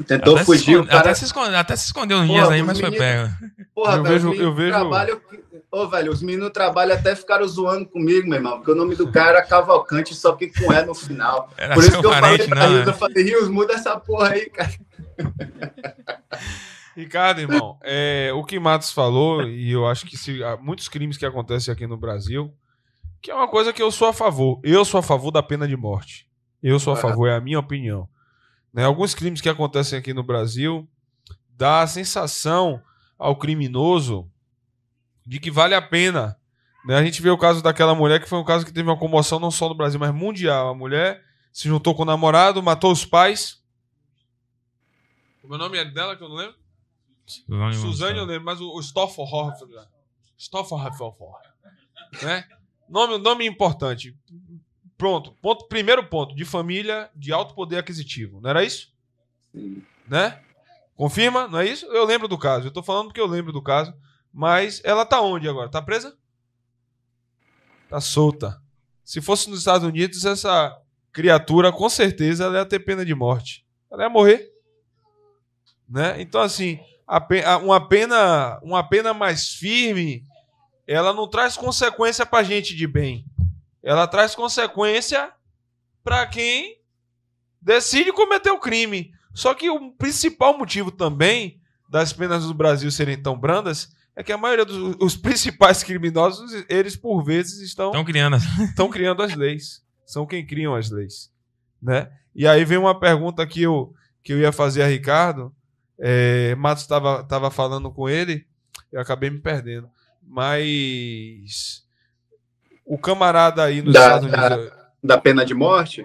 Tentou até fugir, se esconde, cara... até, se escondeu, até se escondeu uns porra, dias aí, mas foi pego. Porra, eu velho, vejo, eu vejo... Trabalho... Ô, velho, os meninos trabalham até ficaram zoando comigo, meu irmão, porque o nome do cara era Cavalcante, só que com E no final. Era Por isso que eu parente, falei pra Rios, né? eu falei, Rios, muda essa porra aí, cara. Ricardo, irmão, é, o que Matos falou, e eu acho que se, muitos crimes que acontecem aqui no Brasil, que é uma coisa que eu sou a favor. Eu sou a favor da pena de morte. Eu sou a favor, é a minha opinião. Né, alguns crimes que acontecem aqui no Brasil dá a sensação ao criminoso de que vale a pena. Né? A gente vê o caso daquela mulher que foi um caso que teve uma comoção não só no Brasil, mas mundial. A mulher se juntou com o namorado, matou os pais. O meu nome é dela que eu não lembro? Suzane, Suzane eu lembro, mas o, o Stofferhoff. Stofferhoff. Né? Nome, nome importante. Pronto. Ponto, primeiro ponto. De família de alto poder aquisitivo. Não era isso? Sim. Né? Confirma? Não é isso? Eu lembro do caso. Eu tô falando porque eu lembro do caso. Mas ela tá onde agora? Tá presa? Tá solta. Se fosse nos Estados Unidos, essa criatura, com certeza, ela ia ter pena de morte. Ela ia morrer. Né? Então, assim, uma pena, uma pena mais firme, ela não traz consequência para gente de bem. Ela traz consequência para quem decide cometer o crime. Só que o principal motivo também das penas do Brasil serem tão brandas é que a maioria dos os principais criminosos, eles por vezes estão estão criando, estão criando as leis. São quem criam as leis, né? E aí vem uma pergunta que eu que eu ia fazer a Ricardo, é, Matos estava tava falando com ele, eu acabei me perdendo. Mas o camarada aí nos Da- Estados Unidos. Da pena de morte?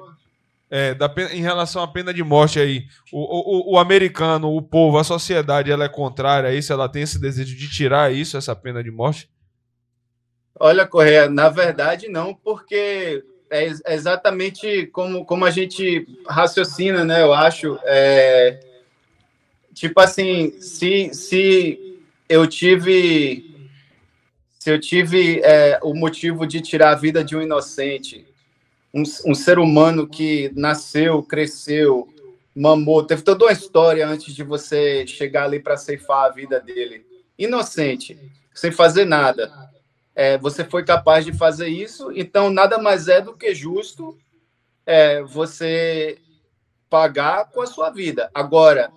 É, da pena- em relação à pena de morte aí, o, o, o- americano, o povo, a sociedade, ela é contrária a isso? Ela tem esse desejo de tirar isso, essa pena de morte? Olha, Correia, na verdade não, porque é é exatamente como, como a gente raciocina, né? Eu acho. É, tipo assim, se, se eu tive. Se eu tive é, o motivo de tirar a vida de um inocente, um, um ser humano que nasceu, cresceu, mamou, teve toda uma história antes de você chegar ali para ceifar a vida dele. Inocente, sem fazer nada é, você foi capaz de fazer isso, então nada mais é do que justo é, você pagar com a sua vida. Agora,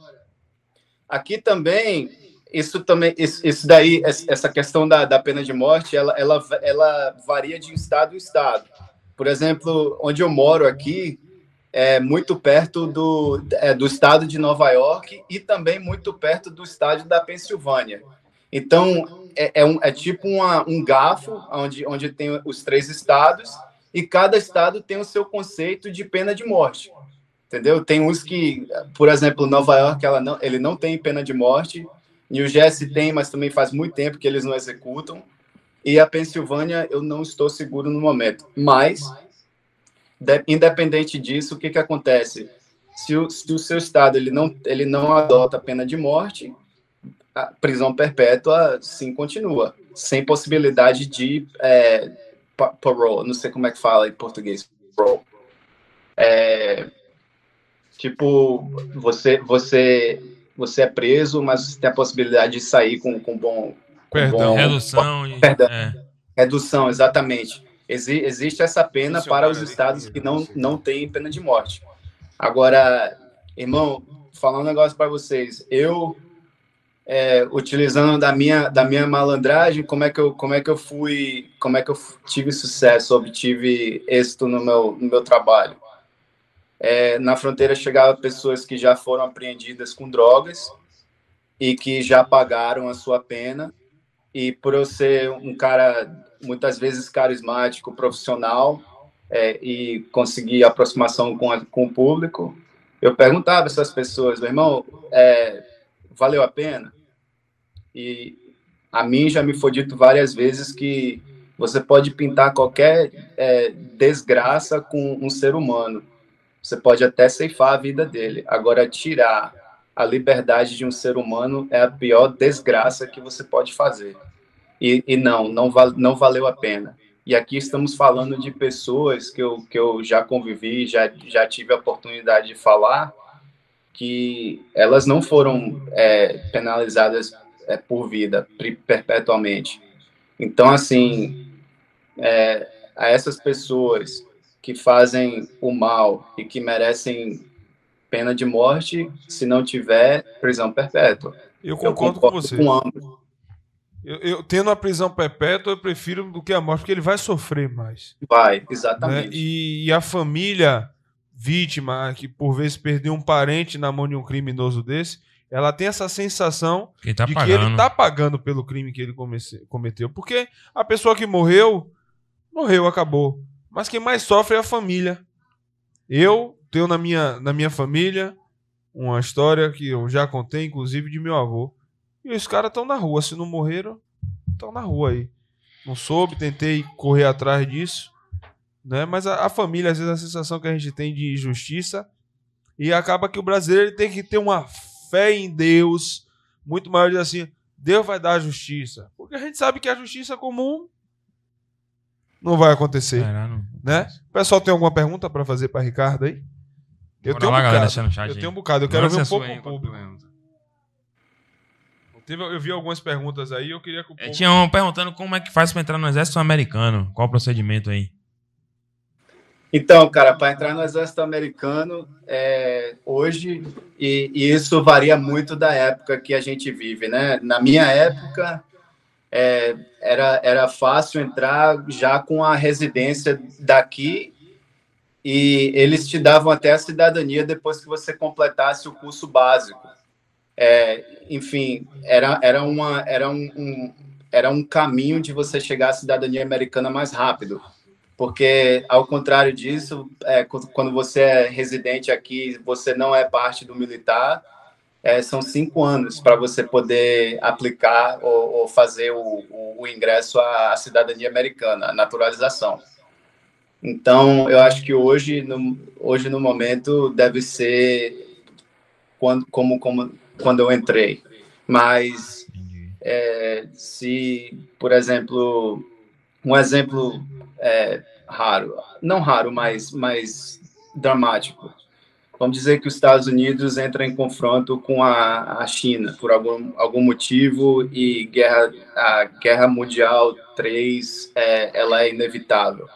aqui também, isso também, isso, isso daí, essa questão da, da pena de morte, ela, ela, ela varia de estado em estado. Por exemplo, onde eu moro aqui, é muito perto do, é, do estado de Nova York e também muito perto do estado da Pensilvânia. Então, é, é, um, é tipo uma, um gafo onde, onde tem os três estados e cada estado tem o seu conceito de pena de morte. Entendeu? Tem uns que, por exemplo, Nova York, ela não, ele não tem pena de morte. New Jersey tem, mas também faz muito tempo que eles não executam. E a Pensilvânia, eu não estou seguro no momento. Mas, de, independente disso, o que, que acontece? Se o, se o seu estado ele não, ele não adota a pena de morte, a prisão perpétua sim continua, sem possibilidade de é, parole, não sei como é que fala em português. É, tipo, você, você, você é preso, mas tem a possibilidade de sair com, com bom... Perdão. bom Redução. e- Perdão. é. redução, exatamente. Exi- existe essa pena Esse para os estados que não, não têm pena de morte. Agora, irmão, falar um negócio para vocês. Eu, é, utilizando da minha, da minha malandragem, como é que eu, como é que eu fui, como é que eu tive sucesso, obtive êxito no meu, no meu trabalho? É, na fronteira chegavam pessoas que já foram apreendidas com drogas e que já pagaram a sua pena. E por eu ser um cara muitas vezes carismático, profissional é, e conseguir aproximação com, a, com o público, eu perguntava essas pessoas, meu irmão, é, valeu a pena? E a mim já me foi dito várias vezes que você pode pintar qualquer é, desgraça com um ser humano. Você pode até ceifar a vida dele. Agora, tirar a liberdade de um ser humano é a pior desgraça que você pode fazer. E, e não, não, val, não valeu a pena. E aqui estamos falando de pessoas que eu, que eu já convivi, já, já tive a oportunidade de falar, que elas não foram é, penalizadas é, por vida, perpetuamente. Então, assim, é, a essas pessoas que fazem o mal e que merecem pena de morte, se não tiver prisão perpétua. Eu Eu concordo, com você. com ambos. Eu, eu tendo a prisão perpétua, eu prefiro do que a morte, porque ele vai sofrer mais. Vai, né? exatamente. E, e a família vítima, que por vezes perdeu um parente na mão de um criminoso desse, ela tem essa sensação Que tá de que pagando. ele tá pagando pelo crime que ele comece- cometeu. Porque a pessoa que morreu, morreu, acabou. Mas quem mais sofre é a família. Eu tenho na minha, na minha família uma história que eu já contei, inclusive, de meu avô. E os caras estão na rua. Se não morreram, estão na rua aí. Não soube, tentei correr atrás disso. Né? Mas a, a família, às vezes, a sensação que a gente tem de injustiça. E acaba que o brasileiro tem que ter uma fé em Deus muito maior de assim, Deus vai dar a justiça. Porque a gente sabe que a justiça comum não vai acontecer, Será, não? né? O pessoal tem alguma pergunta para fazer para Ricardo aí? Eu tenho um bocado. Eu tenho um bocado, eu quero ver um pouco o público. Teve- Eu vi algumas perguntas aí, eu queria que o É, povo... Tinha um perguntando como é que faz pra entrar no exército americano. Qual o procedimento aí? Então, cara, para entrar no exército americano, é, hoje, e, e isso varia muito da época que a gente vive, né? Na minha época, é, era, era fácil entrar já com a residência daqui e eles te davam até a cidadania depois que você completasse o curso básico. é, enfim, era, era, uma, era, um, um, era um caminho de você chegar à cidadania americana mais rápido. Porque, ao contrário disso, é, quando você é residente aqui, você não é parte do militar, é, são cinco anos para você poder aplicar ou, ou fazer o, o, o, ingresso à, cidadania americana, a naturalização. Então, eu acho que hoje, no, hoje no momento, deve ser quando, como, como quando eu entrei. Mas, é, se, por exemplo, um exemplo é, raro, não raro, mas, mas dramático. Vamos dizer que os Estados Unidos entram em confronto com a, a China por algum, algum motivo e guerra, a Guerra Mundial 3 é, ela é inevitável.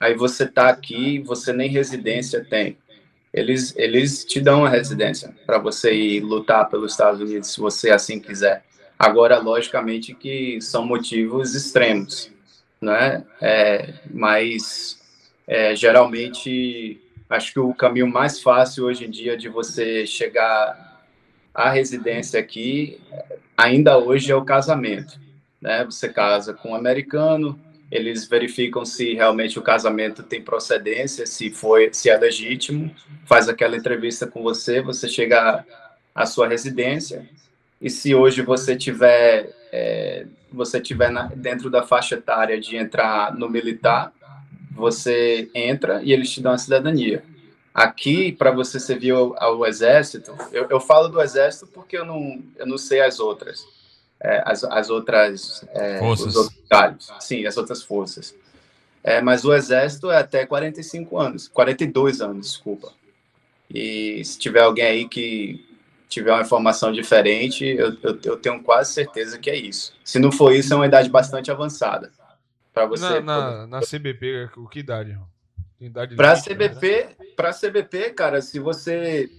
Aí você está aqui, você nem residência tem. Eles, eles te dão a residência para você ir lutar pelos Estados Unidos, se você assim quiser. Agora, logicamente que são motivos extremos né? É, mas é, geralmente acho que o caminho mais fácil hoje em dia de você chegar à residência aqui, ainda hoje é o casamento, né? Você casa com um americano, eles verificam se realmente o casamento tem procedência, se foi, se é legítimo, faz aquela entrevista com você, você chega à sua residência. E se hoje você tiver é, você tiver na, dentro da faixa etária de entrar no militar, você entra e eles te dão a cidadania. Aqui, para você servir ao, ao exército, eu, eu, falo do exército porque eu não, eu não sei as outras, é, as, as outras é, forças. Os outros sim, as outras forças. É, mas o exército é até 45 anos, 42 anos, desculpa. E se tiver alguém aí que tiver uma informação diferente, eu, eu, eu, tenho quase certeza que é isso. Se não for isso, é uma idade bastante avançada. Para você. Na, na, na, CBP, o que idade? idade para CBP, para CBP, cara, se você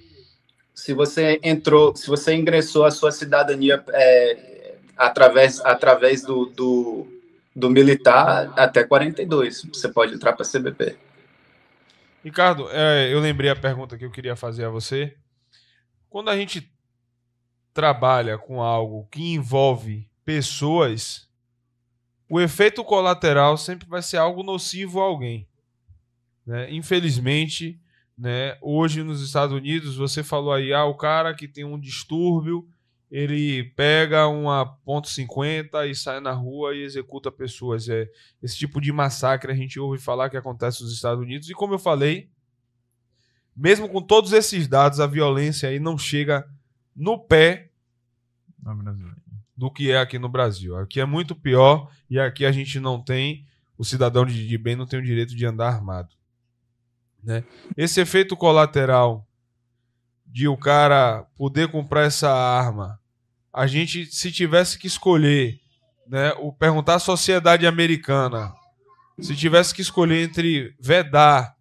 se você entrou, se você ingressou a sua cidadania é, através através do, do, do militar até 42, você pode entrar para CBP. Ricardo, é, eu lembrei a pergunta que eu queria fazer a você. Quando a gente trabalha com algo que envolve pessoas, o efeito colateral sempre vai ser algo nocivo a alguém. Né? Infelizmente, né, hoje nos Estados Unidos, você falou aí, ah, o cara que tem um distúrbio, ele pega uma ponto .50 e sai na rua e executa pessoas. É, esse tipo de massacre a gente ouve falar que acontece nos Estados Unidos. E como eu falei, mesmo com todos esses dados, a violência aí não chega no pé do que é aqui no Brasil. Aqui é muito pior e aqui a gente não tem, o cidadão de, bem não tem o direito de andar armado. Né? Esse efeito colateral de o cara poder comprar essa arma, a gente, se tivesse que escolher, né, o perguntar à sociedade americana, se tivesse que escolher entre vedar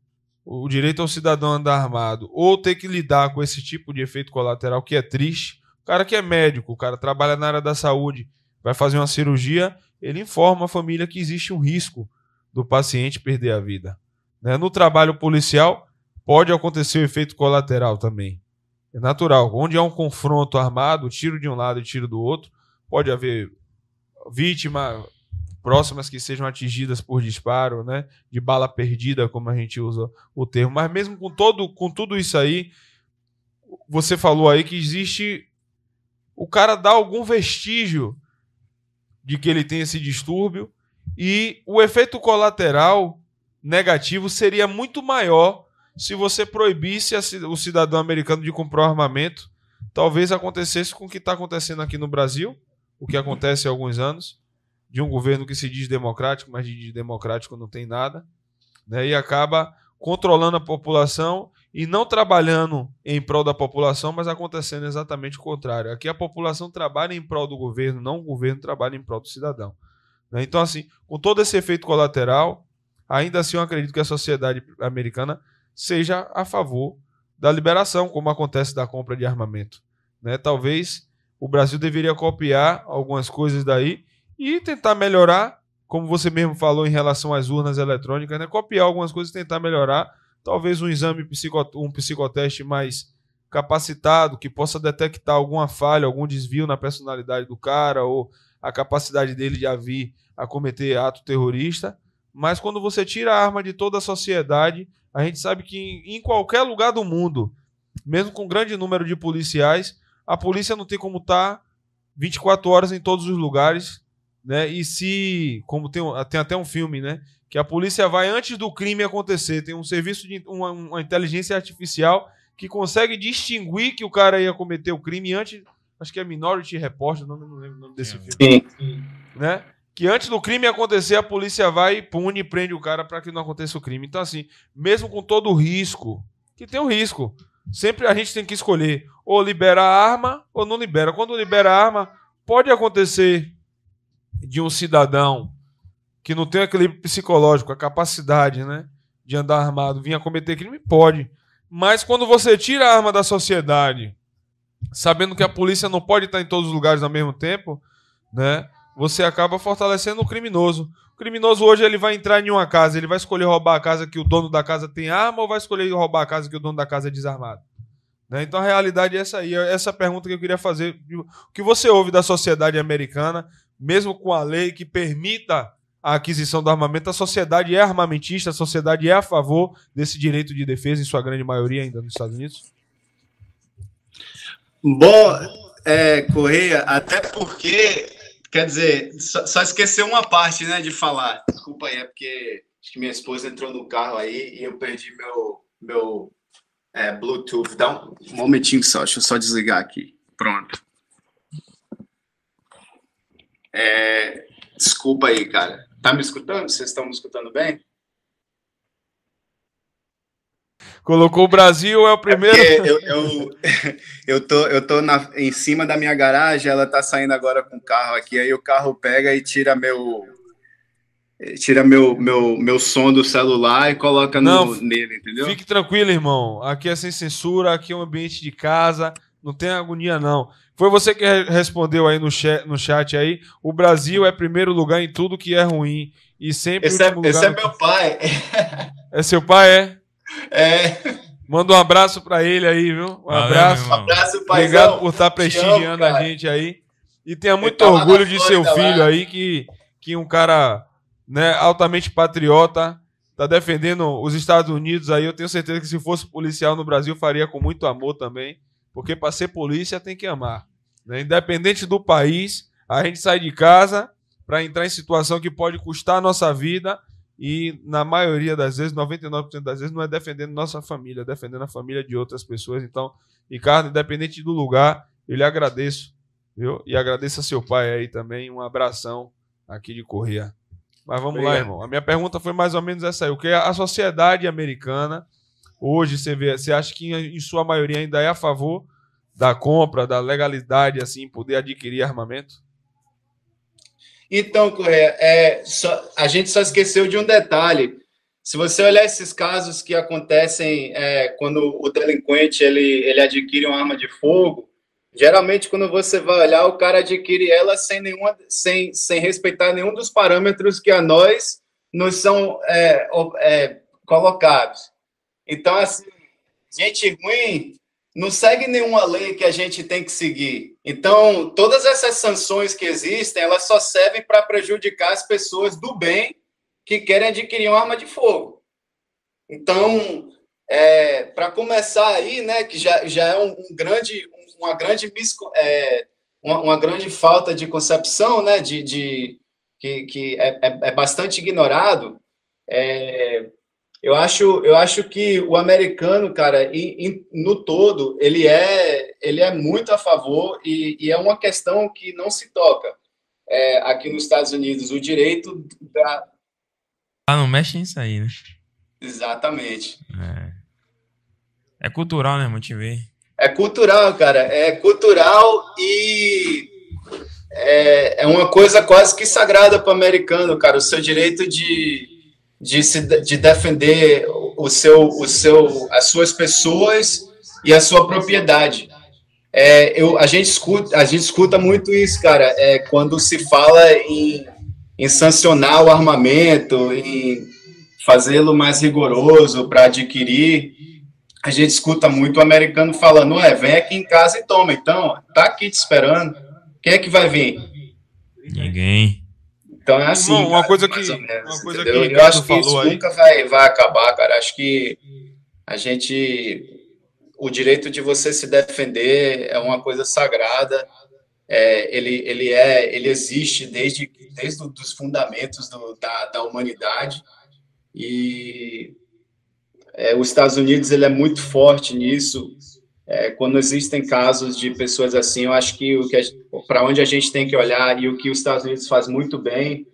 o direito ao cidadão andar armado, ou ter que lidar com esse tipo de efeito colateral que é triste. O cara que é médico, o cara trabalha na área da saúde, vai fazer uma cirurgia, ele informa a família que existe um risco do paciente perder a vida. Né? No trabalho policial, pode acontecer o efeito colateral também. É natural. Onde há um confronto armado, tiro de um lado e tiro do outro, pode haver vítima, próximas que sejam atingidas por disparo, né, de bala perdida, como a gente usa o termo. Mas mesmo com todo com tudo isso aí, você falou aí que existe o cara dá algum vestígio de que ele tem esse distúrbio e o efeito colateral negativo seria muito maior se você proibisse o cidadão americano de comprar armamento. Talvez acontecesse com o que está acontecendo aqui no Brasil, o que acontece há alguns anos, de um governo que se diz democrático, mas de democrático não tem nada, né? e acaba controlando a população e não trabalhando em prol da população, mas acontecendo exatamente o contrário. Aqui a população trabalha em prol do governo, não o governo trabalha em prol do cidadão. Né? Então, assim, com todo esse efeito colateral, ainda assim eu acredito que a sociedade americana seja a favor da liberação, como acontece da compra de armamento. Né? Talvez o Brasil deveria copiar algumas coisas daí e tentar melhorar, como você mesmo falou em relação às urnas eletrônicas, né? copiar algumas coisas e tentar melhorar. Talvez um exame, um psicoteste mais capacitado que possa detectar alguma falha, algum desvio na personalidade do cara ou a capacidade dele de vir a cometer ato terrorista. Mas quando você tira a arma de toda a sociedade, a gente sabe que em qualquer lugar do mundo, mesmo com grande número de policiais, a polícia não tem como estar tá 24 horas em todos os lugares, né? E se, como tem, tem até um filme, né? Que a polícia vai antes do crime acontecer, tem um serviço de uma, uma inteligência artificial que consegue distinguir que o cara ia cometer o crime antes. Acho que é Minority Report, não, não lembro o nome desse filme. Sim. Né? Que antes do crime acontecer, a polícia vai, pune e prende o cara para que não aconteça o crime. Então, assim, mesmo com todo o risco, que tem um risco, sempre a gente tem que escolher ou libera a arma ou não libera. Quando libera a arma, pode acontecer de um cidadão que não tem aquele psicológico, a capacidade, né, de andar armado, vir a cometer crime, pode. Mas quando você tira a arma da sociedade, sabendo que a polícia não pode estar em todos os lugares ao mesmo tempo, né? Você acaba fortalecendo o criminoso. O criminoso hoje ele vai entrar em uma casa, ele vai escolher roubar a casa que o dono da casa tem arma ou vai escolher roubar a casa que o dono da casa é desarmado? Né? Então a realidade é essa aí, é essa pergunta que eu queria fazer. O que você ouve da sociedade americana, mesmo com a lei que permita a aquisição do armamento, a sociedade é armamentista, a sociedade é a favor desse direito de defesa, em sua grande maioria ainda nos Estados Unidos? Bom, é, Correia, até porque, quer dizer, só, só esqueceu uma parte né, de falar. Desculpa aí, é porque acho que minha esposa entrou no carro aí e eu perdi meu, meu é, Bluetooth. Dá um, um momentinho só, deixa eu só desligar aqui. Pronto. É, desculpa aí, cara. Tá me escutando? Vocês estão me escutando bem? Colocou o Brasil, é o primeiro. É eu, eu, eu tô, eu tô na, em cima da minha garagem, ela tá saindo agora com o carro aqui, aí o carro pega e tira meu. Tira meu, meu, meu som do celular e coloca no, não, nele, entendeu? Fique tranquilo, irmão. Aqui é sem censura, aqui é um ambiente de casa, não tem agonia, não. Foi você que respondeu aí no chat, no chat aí. O Brasil é primeiro lugar em tudo que é ruim. E sempre. Esse, é, esse é meu pai. É seu pai, é? É. Manda um abraço para ele aí, viu? Um Valeu, abraço. Um abraço, paizão. Obrigado por estar prestigiando amo, a gente aí. E tenha muito tá orgulho de seu filho lá. aí, que, que um cara né, altamente patriota, tá defendendo os Estados Unidos aí. Eu tenho certeza que se fosse policial no Brasil, faria com muito amor também. Porque para ser polícia tem que amar. Né? Independente do país, a gente sai de casa para entrar em situação que pode custar a nossa vida e, na maioria das vezes, 99% das vezes, não é defendendo nossa família, é defendendo a família de outras pessoas. Então, Ricardo, independente do lugar, eu lhe agradeço, viu? E agradeço a seu pai aí também. Um abração aqui de Correia. Mas vamos Obrigado. lá, irmão. A minha pergunta foi mais ou menos essa aí. O que a sociedade americana Hoje você vê, você acha que em sua maioria ainda é a favor da compra, da legalidade, assim, poder adquirir armamento? Então, Correia, é, só, a gente só esqueceu de um detalhe. Se você olhar esses casos que acontecem é, quando o delinquente ele, ele adquire uma arma de fogo, geralmente quando você vai olhar, o cara adquire ela sem, nenhuma, sem, sem respeitar nenhum dos parâmetros que a nós nos são é, é, colocados. Então, assim, gente ruim não segue nenhuma lei que a gente tem que seguir. Então, todas essas sanções que existem, elas só servem para prejudicar as pessoas do bem que querem adquirir uma arma de fogo. Então, é, para começar aí, né, que já, já é um, um grande, uma grande é, uma, uma, grande falta de concepção, né, de, de que, que é, é, é bastante ignorado. É, eu acho, eu acho que o americano, cara, em, em, no todo, ele é, ele é muito a favor e, e é uma questão que não se toca é, aqui nos Estados Unidos, o direito da... Ah, não mexe nisso aí, né? Exatamente. É, é cultural, né, ver. É cultural, cara. É cultural e é, é uma coisa quase que sagrada para o americano, cara. O seu direito de de, se, de defender o seu, o seu, as suas pessoas e a sua propriedade. É, eu, a, gente escuta, a gente escuta muito isso, cara, é, quando se fala em, em sancionar o armamento, em fazê-lo mais rigoroso para adquirir. a gente escuta muito o americano falando, ué, vem aqui em casa e toma. Então, tá aqui te esperando. Quem é que vai vir? Ninguém. Então é assim. Irmão, uma cara, coisa que- menos, uma coisa entendeu? que Eu acho que isso aí. nunca vai, vai acabar, cara. Acho que a gente. O direito de você se defender é uma coisa sagrada. É, ele, ele, é, ele existe desde, desde os fundamentos do, da, da humanidade. E é, os Estados Unidos ele é muito forte nisso. É, quando existem casos de pessoas assim, eu acho que que para onde a gente tem que olhar e o que os Estados Unidos faz muito bem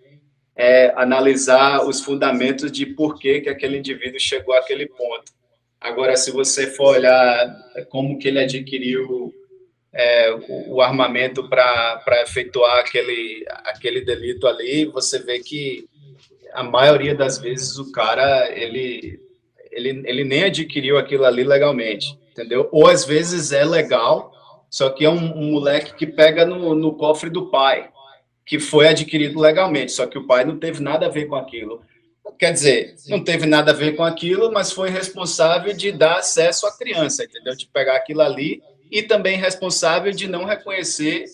é analisar os fundamentos de por que, que aquele indivíduo chegou àquele ponto. Agora, se você for olhar como que ele adquiriu é, o, o armamento para efetuar aquele, aquele delito ali, você vê que a maioria das vezes o cara ele, ele, ele nem adquiriu aquilo ali legalmente, entendeu? Ou às vezes é legal, só que é um, um moleque que pega no, no cofre do pai, que foi adquirido legalmente, só que o pai não teve nada a ver com aquilo. Quer dizer, não teve nada a ver com aquilo, mas foi responsável de dar acesso à criança, entendeu? De pegar aquilo ali e também responsável de não reconhecer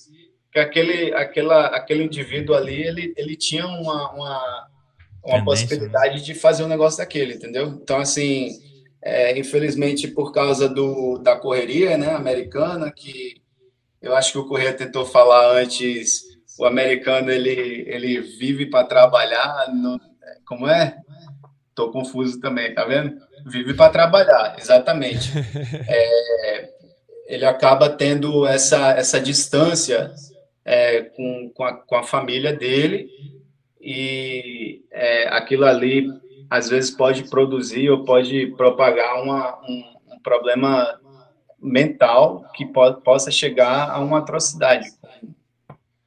que aquele, aquela, aquele indivíduo ali ele, ele tinha uma, uma, uma Tendência, possibilidade de fazer um negócio daquele, entendeu? Então, assim, é, infelizmente, por causa do, da correria né, americana, que eu acho que o Correia tentou falar antes, o americano ele, ele vive para trabalhar, no, como é? Tô confuso também, tá vendo? Vive para trabalhar, exatamente. É, ele acaba tendo essa, essa distância é, com, com a, com, a, família dele e é, aquilo ali às vezes pode produzir ou pode propagar uma, um, um problema mental que pode, possa chegar a uma atrocidade,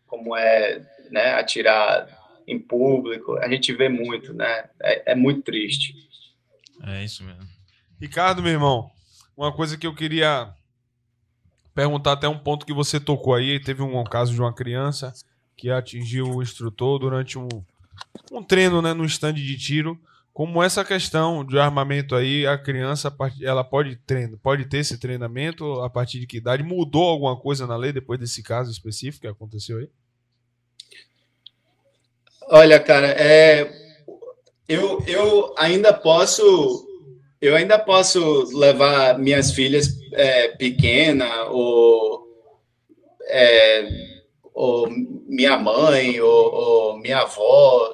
como é né, atirar em público, a gente vê muito, né? É, é, muito triste. É isso mesmo. Ricardo, meu irmão, uma coisa que eu queria perguntar até um ponto que você tocou aí, teve um caso de uma criança que atingiu o instrutor durante um, um treino, né, no stand de tiro. Como essa questão de armamento aí, a criança ela pode treino, pode ter esse treinamento a partir de que idade? Mudou alguma coisa na lei depois desse caso específico que aconteceu aí? Olha, cara, é, eu, eu ainda posso eu ainda posso levar minhas filhas é, pequena ou, é, ou minha mãe ou, ou, minha avó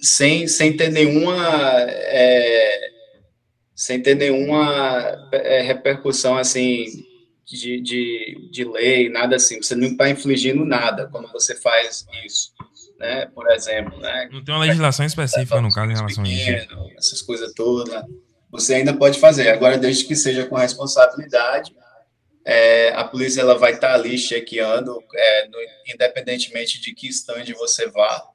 sem, sem ter nenhuma é, sem ter nenhuma repercussão assim de, de, de lei, nada assim. Você não está infligindo nada quando você faz isso né? Por exemplo, né? Não tem uma legislação específica no caso em relação pequeno, a isso. Essas coisas todas, você ainda pode fazer. Agora, desde que seja com responsabilidade, é, a polícia ela vai estar tá ali chequeando, é, no, independentemente de que stand você vá.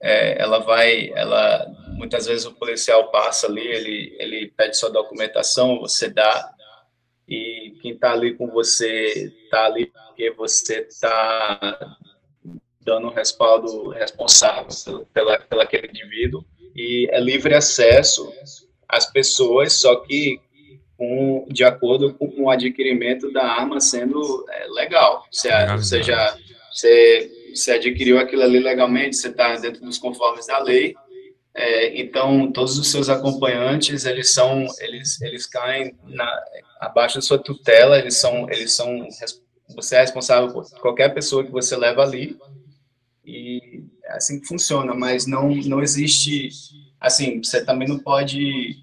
É, ela vai, ela muitas vezes o policial passa ali, ele ele pede sua documentação, você dá e quem está ali com você está ali porque você está dando um respaldo responsável pela, pela aquele indivíduo e é livre acesso às pessoas, só que com, de acordo com o adquirimento da arma sendo é, legal. Você, você já você, você adquiriu aquilo ali legalmente, você está dentro dos conformes da lei. É, então todos os seus acompanhantes eles são eles eles caem na, abaixo da sua tutela eles são eles são você é responsável por qualquer pessoa que você leva ali e é assim que funciona, mas não, não existe, assim, você também não pode,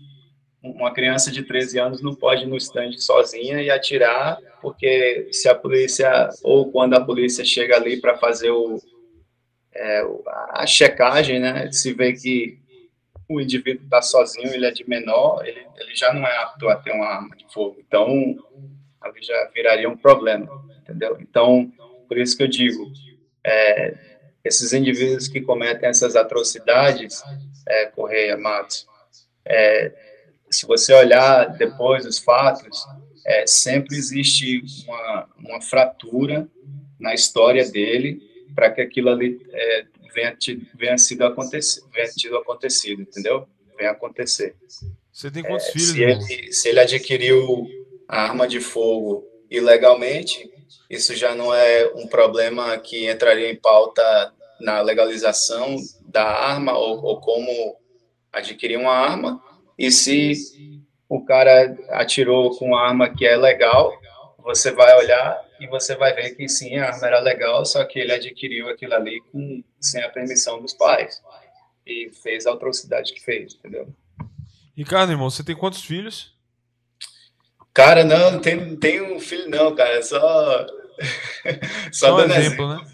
uma criança de 13 anos não pode ir no stand sozinha e atirar, porque se a polícia, ou quando a polícia chega ali para fazer o, é, a checagem, né, se vê que o indivíduo está sozinho, ele é de menor, ele, ele já não é apto a ter uma arma de fogo, então já viraria um problema, entendeu? Então, por isso que eu digo, é, esses indivíduos que cometem essas atrocidades, é, Correia, Matos, é, se você olhar depois os fatos, é, sempre existe uma, uma fratura na história dele para que aquilo ali é, venha, venha, sido acontecer, venha tido acontecido, entendeu? Venha acontecer. Você tem quantos É, filhos, se, ele, se ele adquiriu a arma de fogo ilegalmente, isso já não é um problema que entraria em pauta na legalização da arma ou, ou como adquirir uma arma. E se o cara atirou com uma arma que é legal, você vai olhar e você vai ver que sim, a arma era legal, só que ele adquiriu aquilo ali com, sem a permissão dos pais. E fez a atrocidade que fez, entendeu? Ricardo, irmão, você tem quantos filhos? Cara, não, não tem um filho não, cara, é só... Só um dando exemplo, né?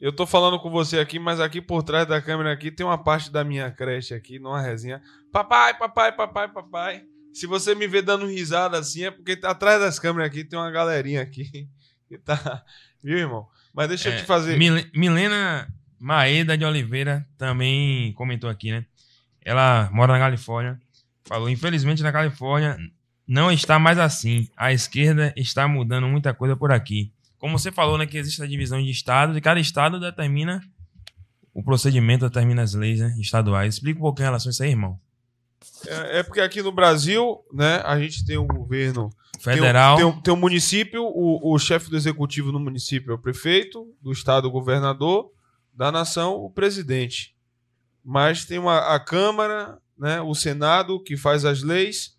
Eu tô falando com você aqui, mas aqui por trás da câmera aqui tem uma parte da minha creche aqui, numa resinha. Papai, papai, papai, papai. Se você me vê dando risada assim, é porque tá atrás das câmeras aqui tem uma galerinha aqui que tá. Viu, irmão? Mas deixa eu É, te fazer. Mil- Milena Maeda de Oliveira também comentou aqui, né? Ela mora na Califórnia. Falou: infelizmente na Califórnia não está mais assim. A esquerda está mudando muita coisa por aqui. Como você falou, né? Que existe a divisão de estados e cada estado determina o procedimento, determina as leis né, estaduais. Explica um pouquinho em relação a isso aí, irmão. É, é porque aqui no Brasil, né, a gente tem um governo Federal. Tem, um- tem, um- tem um município, o, o chefe do executivo no município é o prefeito, do estado o governador, da nação o presidente. Mas tem uma, a Câmara, né, o Senado que faz as leis.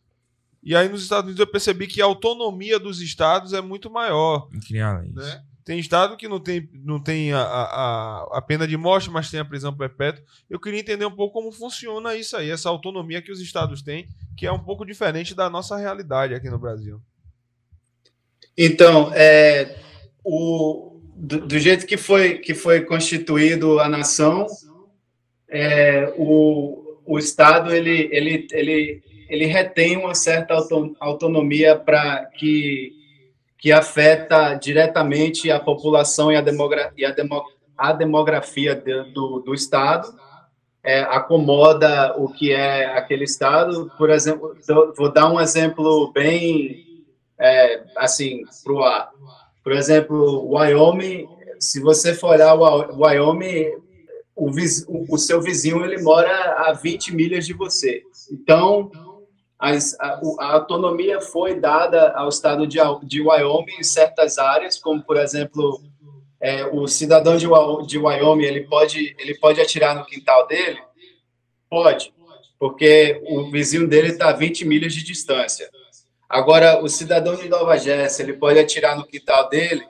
E aí nos Estados Unidos eu percebi que a autonomia dos estados é muito maior. leis. Né? Tem estado que não tem, não tem a, a, a- a pena de morte, mas tem a prisão perpétua. Eu queria entender um pouco como funciona isso aí, essa autonomia que os estados têm, que é um pouco diferente da nossa realidade aqui no Brasil. Então, é, o, do, do jeito que foi, que foi constituído a nação, é, o, o Estado ele, ele, ele, ele retém uma certa auto- autonomia para que, que afeta diretamente a população e a, demogra, e a, demo, a demografia de- do, do Estado, é, acomoda o que é aquele Estado. Por exemplo, vou dar um exemplo bem é, assim, para o ar. Por exemplo, Wyoming, se você for olhar o Wyoming, o- o seu vizinho ele mora a 20 milhas de você. Então, as- a, a autonomia foi dada ao estado de, de Wyoming em certas áreas, como, por exemplo, é, o cidadão de, de Wyoming ele pode, ele pode atirar no quintal dele? Pode, porque o vizinho dele está a 20 milhas de distância. Agora, o cidadão de Nova Jersey, ele pode atirar no quintal dele?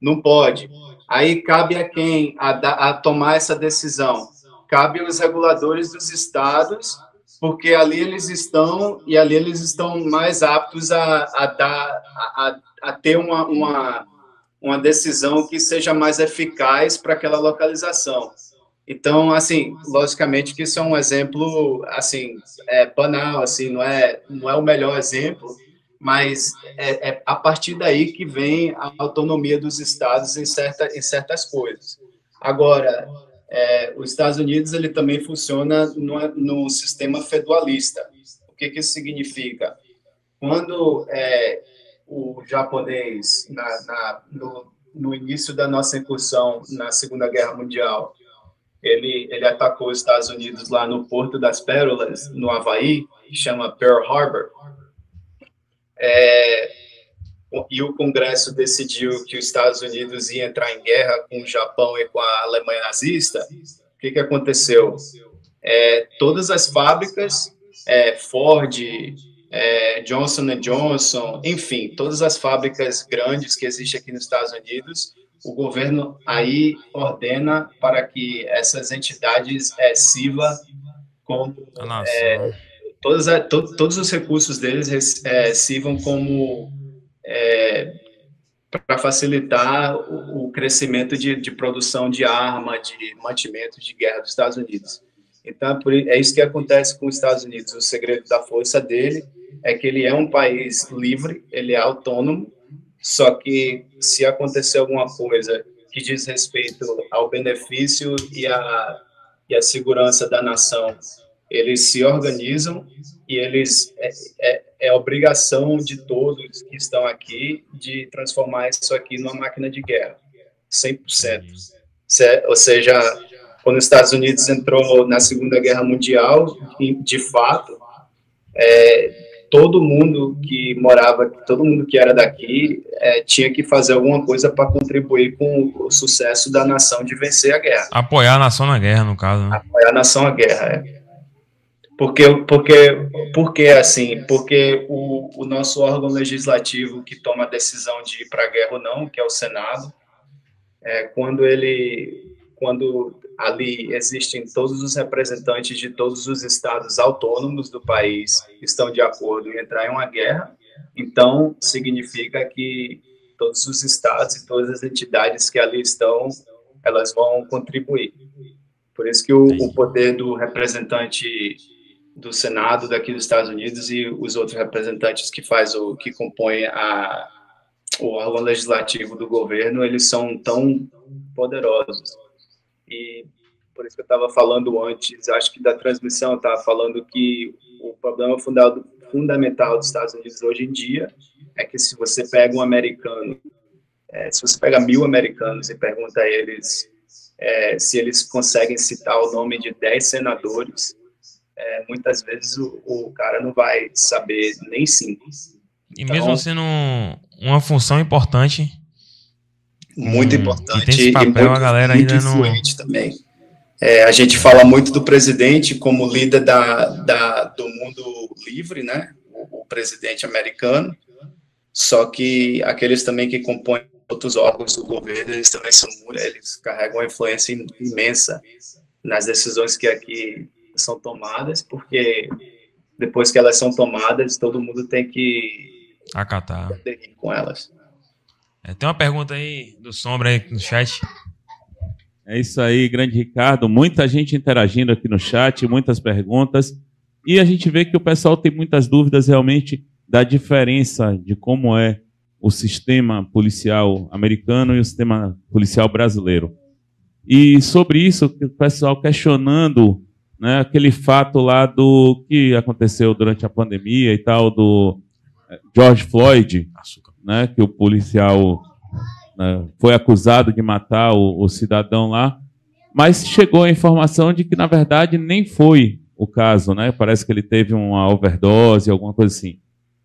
Não pode. Aí cabe a quem a, a tomar essa decisão? Cabe aos reguladores dos estados, porque ali eles estão e ali eles estão mais aptos a, a dar a, a- ter uma, uma, uma decisão que seja mais eficaz para aquela localização. Então, assim, logicamente que isso é um exemplo, assim, é banal, assim, não é, não é o melhor exemplo, mas é, é a partir daí que vem a autonomia dos estados em, certa, em certas coisas. Agora, é, os Estados Unidos ele também funciona no, no sistema federalista. O que, que isso significa? Quando é, o japonês, na, na, no, no início da nossa incursão na Segunda Guerra Mundial, ele, ele atacou os Estados Unidos lá no Porto das Pérolas, no Havaí, que chama Pearl Harbor. É, e o Congresso decidiu que os Estados Unidos ia entrar em guerra com o Japão e com a Alemanha nazista. O que, que aconteceu? É, todas as fábricas, é, Ford, é, Johnson Johnson, enfim, todas as fábricas grandes que existem aqui nos Estados Unidos, o governo aí ordena para que essas entidades é, sirvam como todos, a- to- todos os recursos deles é, sirvam como para facilitar o, o crescimento de, de produção de arma, de mantimento de guerra dos Estados Unidos. Então, i- é isso que acontece com os Estados Unidos. O segredo da força dele é que ele é um país livre, ele é autônomo, só que se acontecer alguma coisa que diz respeito ao benefício e à e segurança da nação, eles se organizam e eles é, é, é obrigação de todos que estão aqui de transformar isso aqui numa máquina de guerra, 100%. Se- Ou seja, quando os Estados Unidos entrou na Segunda Guerra Mundial, de fato, é, todo mundo que morava, todo mundo que era daqui é, tinha que fazer alguma coisa para contribuir com o sucesso da nação de vencer a guerra. Apoiar a nação na guerra, no caso. Né? Apoiar a nação na guerra, é. Porque, porque, porque assim, porque o, o nosso órgão legislativo que toma a decisão de ir para a guerra ou não, que é o Senado, é, quando ele, quando ali existem todos os representantes de todos os estados autônomos do país estão de acordo em entrar em uma guerra, então significa que todos os estados e todas as entidades que ali estão, elas vão contribuir. Por isso que o, o poder do representante do Senado daqui dos Estados Unidos e os outros representantes que faz o que compõem a o órgão legislativo do governo, eles são tão poderosos. E por isso que eu estava falando antes, acho que da transmissão, estava falando que o problema fundamental dos Estados Unidos hoje em dia é que se você pega um americano, é, se você pega mil americanos e pergunta a eles é, se eles conseguem citar o nome de dez senadores, é, muitas vezes o, o, cara não vai saber nem cinco. E então, mesmo sendo uma função importante, muito importante. E, tem esse papel, muito, a galera ainda influente não... também. É, a gente fala muito do presidente como líder da, da, do mundo livre, né? O, o, presidente americano. Só que aqueles também que compõem outros órgãos do governo, eles também são, eles carregam uma influência imensa nas decisões que aqui são tomadas, porque depois que elas são tomadas, todo mundo tem que acatar com elas. É, tem uma pergunta aí do Sombra aí no chat. É isso aí, grande Ricardo. Muita gente interagindo aqui no chat, muitas perguntas. E a gente vê que o pessoal tem muitas dúvidas realmente da diferença de como é o sistema policial americano e o sistema policial brasileiro. E sobre isso, o pessoal questionando né, aquele fato lá do que aconteceu durante a pandemia e tal, do eh, George Floyd, né, que o policial né, foi acusado de matar o, o cidadão lá, mas chegou a informação de que, na verdade, nem foi o caso, né? Parece que ele teve uma overdose, alguma coisa assim.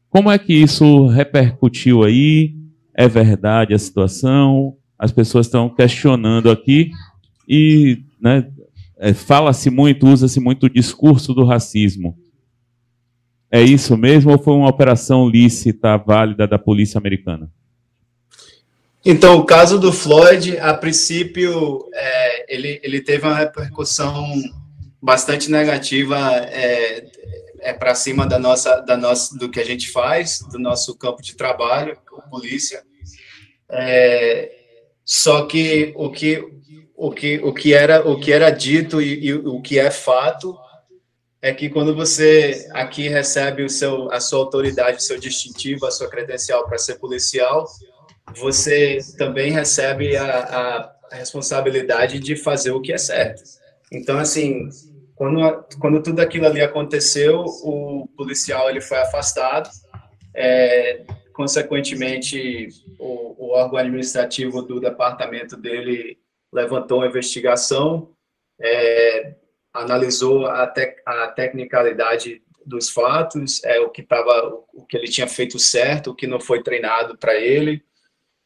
Como é que isso repercutiu aí? É verdade a situação? As pessoas estão questionando aqui e né, é, fala-se muito, usa-se muito o discurso do racismo. É isso mesmo ou foi uma operação lícita, válida da polícia americana? Então, o caso do Floyd, a princípio, é, ele, ele teve uma repercussão bastante negativa é, é para cima da nossa, da nossa, do que a gente faz, do nosso campo de trabalho, polícia. É, só que o que o que o que era o que era dito e, e o que é fato é que quando você aqui recebe o seu, a sua autoridade, o seu distintivo, a sua credencial para ser policial, você também recebe a, a, responsabilidade de fazer o que é certo. Então, assim, quando, quando tudo aquilo ali aconteceu, o policial ele foi afastado, é, consequentemente, o, o órgão administrativo do departamento dele levantou uma investigação, é, analisou a, te, a tecnicalidade dos fatos, é, o que tava, o que ele tinha feito certo, o que não foi treinado para ele.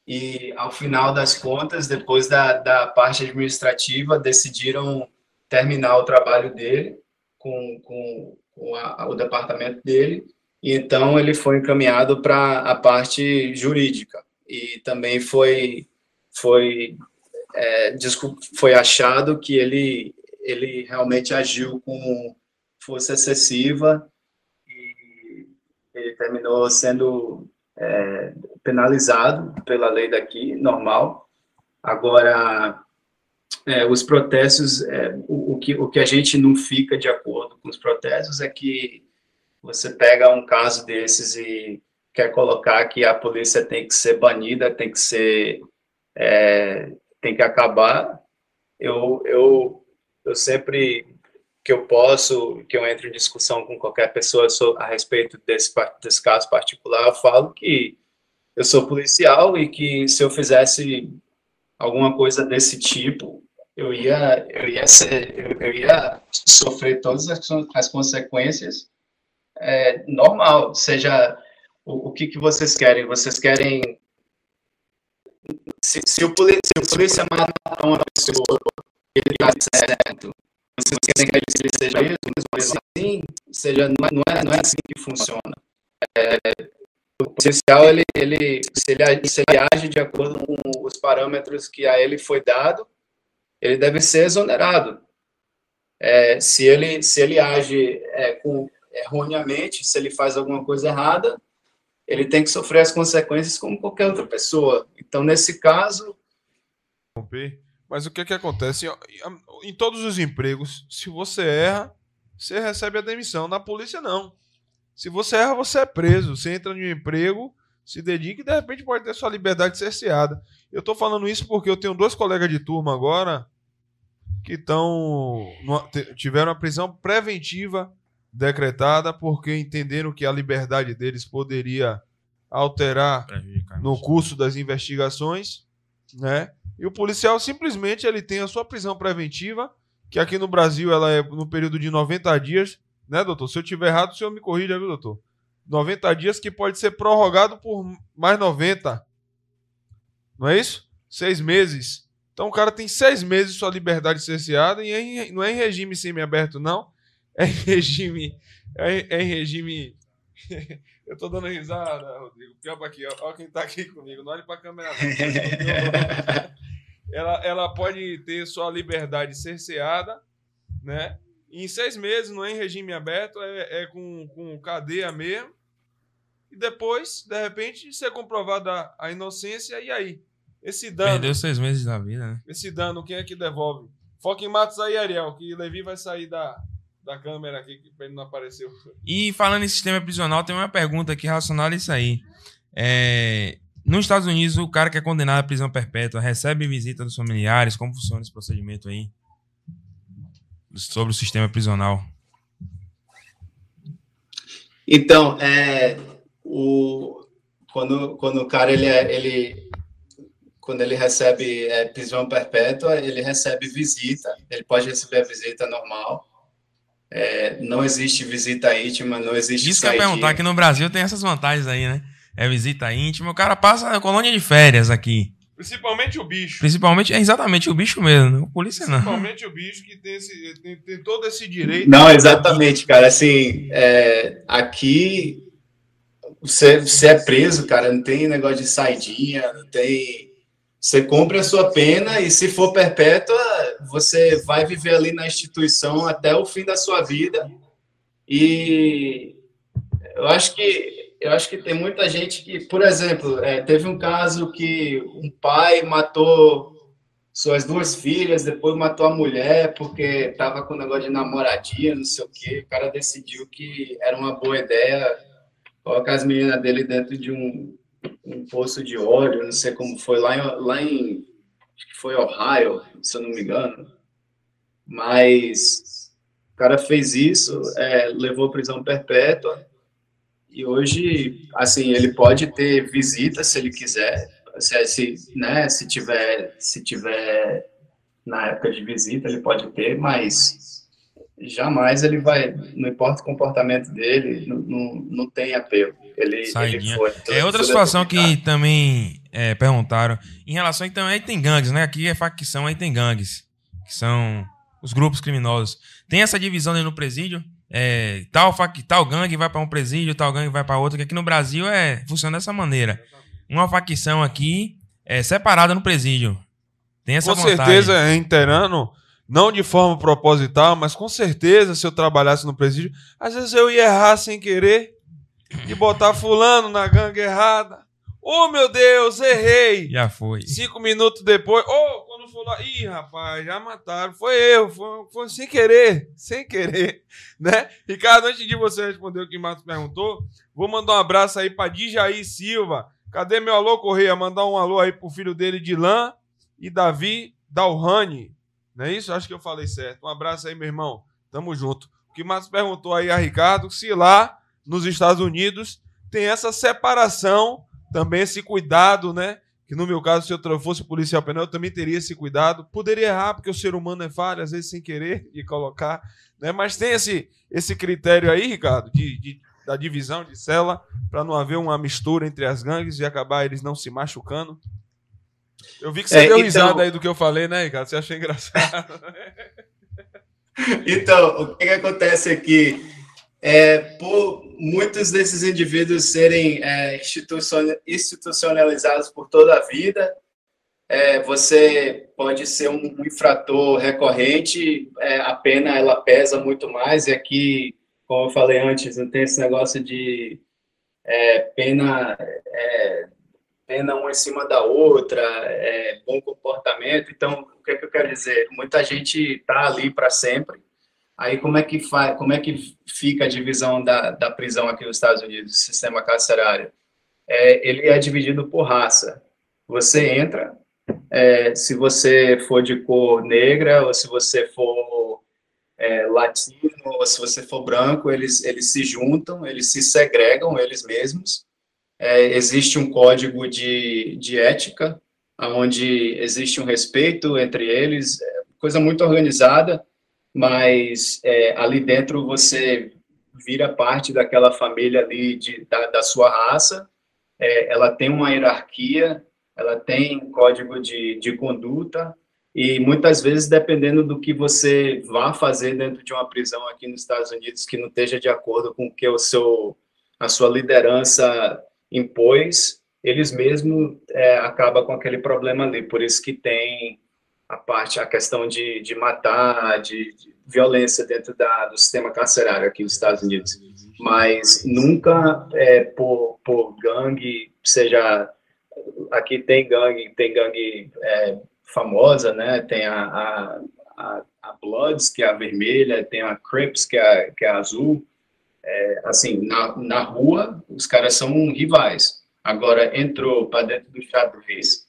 E ao final das contas, depois da, da parte administrativa, decidiram terminar o trabalho dele com, com, com a, o departamento dele. E então ele foi encaminhado para a parte jurídica e também foi foi é, foi achado que ele ele realmente agiu com força excessiva e ele terminou sendo é, penalizado pela lei daqui, normal. Agora, é, os protestos, é, o, o, que, o que a gente não fica de acordo com os protestos é que você pega um caso desses e quer colocar que a polícia tem que ser banida, tem que ser, é, tem que acabar. Eu, eu eu sempre que eu posso, que eu entro em discussão com qualquer pessoa a respeito desse, desse caso particular, eu falo que eu sou policial e que se eu fizesse alguma coisa desse tipo, eu ia, eu ia, ser, eu, ia sofrer todas as, as consequências é, normal, seja o, o que, que vocês querem. Vocês querem. Se, se, o, polícia, se o polícia matar uma pessoa, ele está certo. Vocês querem que ele seja mesmo? Assim, seja, é, não, é, não é assim que funciona. É, o policial, ele, ele, se, ele, se ele age de acordo com os parâmetros que a ele foi dado, ele deve ser exonerado. É, se, ele, se ele age é, com, erroneamente, se ele faz alguma coisa errada, ele tem que sofrer as consequências como qualquer outra pessoa. Então, nesse caso. Mas o que, que acontece? Em todos os empregos, se você erra, você recebe a demissão. Na polícia, não. Se você erra, você é preso. Você entra no emprego, se dedica e de repente pode ter sua liberdade cerceada. Eu estou falando isso porque eu tenho dois colegas de turma agora que estão tiveram a prisão preventiva decretada porque entenderam que a liberdade deles poderia alterar no curso das investigações, né? E o policial simplesmente ele tem a sua prisão preventiva, que aqui no Brasil ela é no período de 90 dias, né, doutor? Se eu tiver errado, o senhor me corrija, viu, doutor? 90 dias que pode ser prorrogado por mais 90. Não é isso? Seis meses. Então o cara tem seis meses sua liberdade cerceada e é não é em regime semi-aberto, não é em regime. É, é em regime. Eu tô dando risada, Rodrigo. Pior aqui, ó, ó quem tá aqui comigo. Não olhe pra câmera, não. ela, ela pode ter sua liberdade cerceada, né? em seis meses, não é em regime aberto, é, é com, com cadeia mesmo. E depois, de repente, ser comprovada a inocência, e aí? Esse dano. Perdeu seis meses da vida, né? Esse dano, quem é que devolve? Foca em Matos aí, Ariel, que Levi vai sair da, da câmera aqui que ele não apareceu. E falando em sistema prisional, tem uma pergunta aqui relacionada a isso aí. É, nos Estados Unidos, o cara que é condenado à prisão perpétua recebe visita dos familiares? Como funciona esse procedimento aí? Sobre o sistema prisional. Então, é, o, quando, quando o cara ele, é, ele, quando ele recebe é, prisão perpétua, ele recebe visita. Ele pode receber a visita normal é, não existe visita íntima, não existe. Isso que eu ia perguntar, que no Brasil tem essas vantagens aí, né? É visita íntima, o cara passa a colônia de férias aqui. Principalmente o bicho. Principalmente, é exatamente o bicho mesmo, não o polícia não. Principalmente o bicho que tem, esse, tem, tem todo esse direito. Não, exatamente, cara. Assim, é, aqui você, você é preso, cara, não tem negócio de saidinha, não tem você cumpre a sua pena e, se for perpétua, você vai viver ali na instituição até o fim da sua vida. E eu acho que eu acho que tem muita gente que, por exemplo, é, teve um caso que um pai matou suas duas filhas, depois matou a mulher porque estava com negócio de namoradinha, não sei o quê. O cara decidiu que era uma boa ideia colocar as meninas dele dentro de um um poço de óleo, não sei como foi, lá em, lá em acho que foi Ohio, se eu não me engano. Mas o cara fez isso, é, levou prisão perpétua, e hoje, assim, ele pode ter visita se ele quiser, se, se, né, se tiver, se tiver na época de visita, ele pode ter, mas jamais ele vai, não importa o comportamento dele, não, não, não tem apelo. Ele, ele foi. É outra situação que também é, perguntaram. Em relação também aí tem gangues, né? Aqui é facção, aí tem gangues, que são os grupos criminosos. Tem essa divisão aí no presídio. É, tal, tal gangue vai para um presídio, tal gangue vai para outro. Que aqui no Brasil é funciona dessa maneira. Uma facção aqui é separada no presídio. Tem essa Com certeza, reiterando, não de forma proposital, mas com certeza, se eu trabalhasse no presídio, às vezes eu ia errar sem querer e botar fulano na gangue errada. Oh, meu Deus, errei. Já foi. Cinco minutos depois, oh, quando for lá, ih, rapaz, já mataram. Foi eu, foi, foi sem querer, sem querer, né? Ricardo, antes de você responder o que o Marcos perguntou, vou mandar um abraço aí para Dijaí Silva. Cadê meu alô, Correia? Mandar um alô aí pro filho dele, Dilan e Davi Dalrani. Não é isso? Acho que eu falei certo. Um abraço aí, meu irmão. Tamo junto. O que Marcos perguntou aí a Ricardo, se lá nos Estados Unidos tem essa separação, também esse cuidado, né? Que no meu caso, se eu fosse policial penal, eu também teria esse cuidado. Poderia errar, porque o ser humano é falho, às vezes sem querer, de colocar, né? Mas tem esse, esse critério aí, Ricardo, de, de da divisão de cela, para não haver uma mistura entre as gangues e acabar eles não se machucando. Eu vi que você É, deu então- risada aí do que eu falei, né, Ricardo? Você achou engraçado. Então, o que, que acontece aqui? É, por muitos desses indivíduos serem é, institucion- institucionalizados por toda a vida, é, você pode ser um infrator recorrente, é, a pena ela pesa muito mais, e aqui, como eu falei antes, não tem esse negócio de é, pena, é, pena uma em cima da outra, é, bom comportamento. Então, o que, que eu quero dizer? Muita gente está ali para sempre. Aí, como é que faz, como é que fica a divisão da, da prisão aqui nos Estados Unidos, sistema carcerário? É, ele é dividido por raça. Você entra, é, se você for de cor negra, ou se você for é, latino, ou se você for branco, eles, eles se juntam, eles se segregam eles mesmos. É, existe um código de, de ética, onde existe um respeito entre eles, é, coisa muito organizada, mas é, ali dentro você vira parte daquela família ali de, da, da sua raça, é, ela tem uma hierarquia, ela tem um código de, de conduta, e muitas vezes, dependendo do que você vá fazer dentro de uma prisão aqui nos Estados Unidos, que não esteja de acordo com o que o seu, a sua liderança impôs, eles mesmos é, acabam com aquele problema ali. Por isso que tem a parte, a questão de, de matar, de, de violência dentro da, do sistema carcerário aqui nos Estados Unidos. Mas nunca é, por, por gangue, seja aqui tem gangue, tem gangue é, famosa, né? Tem a, a, a, Bloods, que é a vermelha, tem a Crips, que é, que é a azul. É, assim, na, na rua, os caras são rivais. Agora, entrou para dentro do xadrez.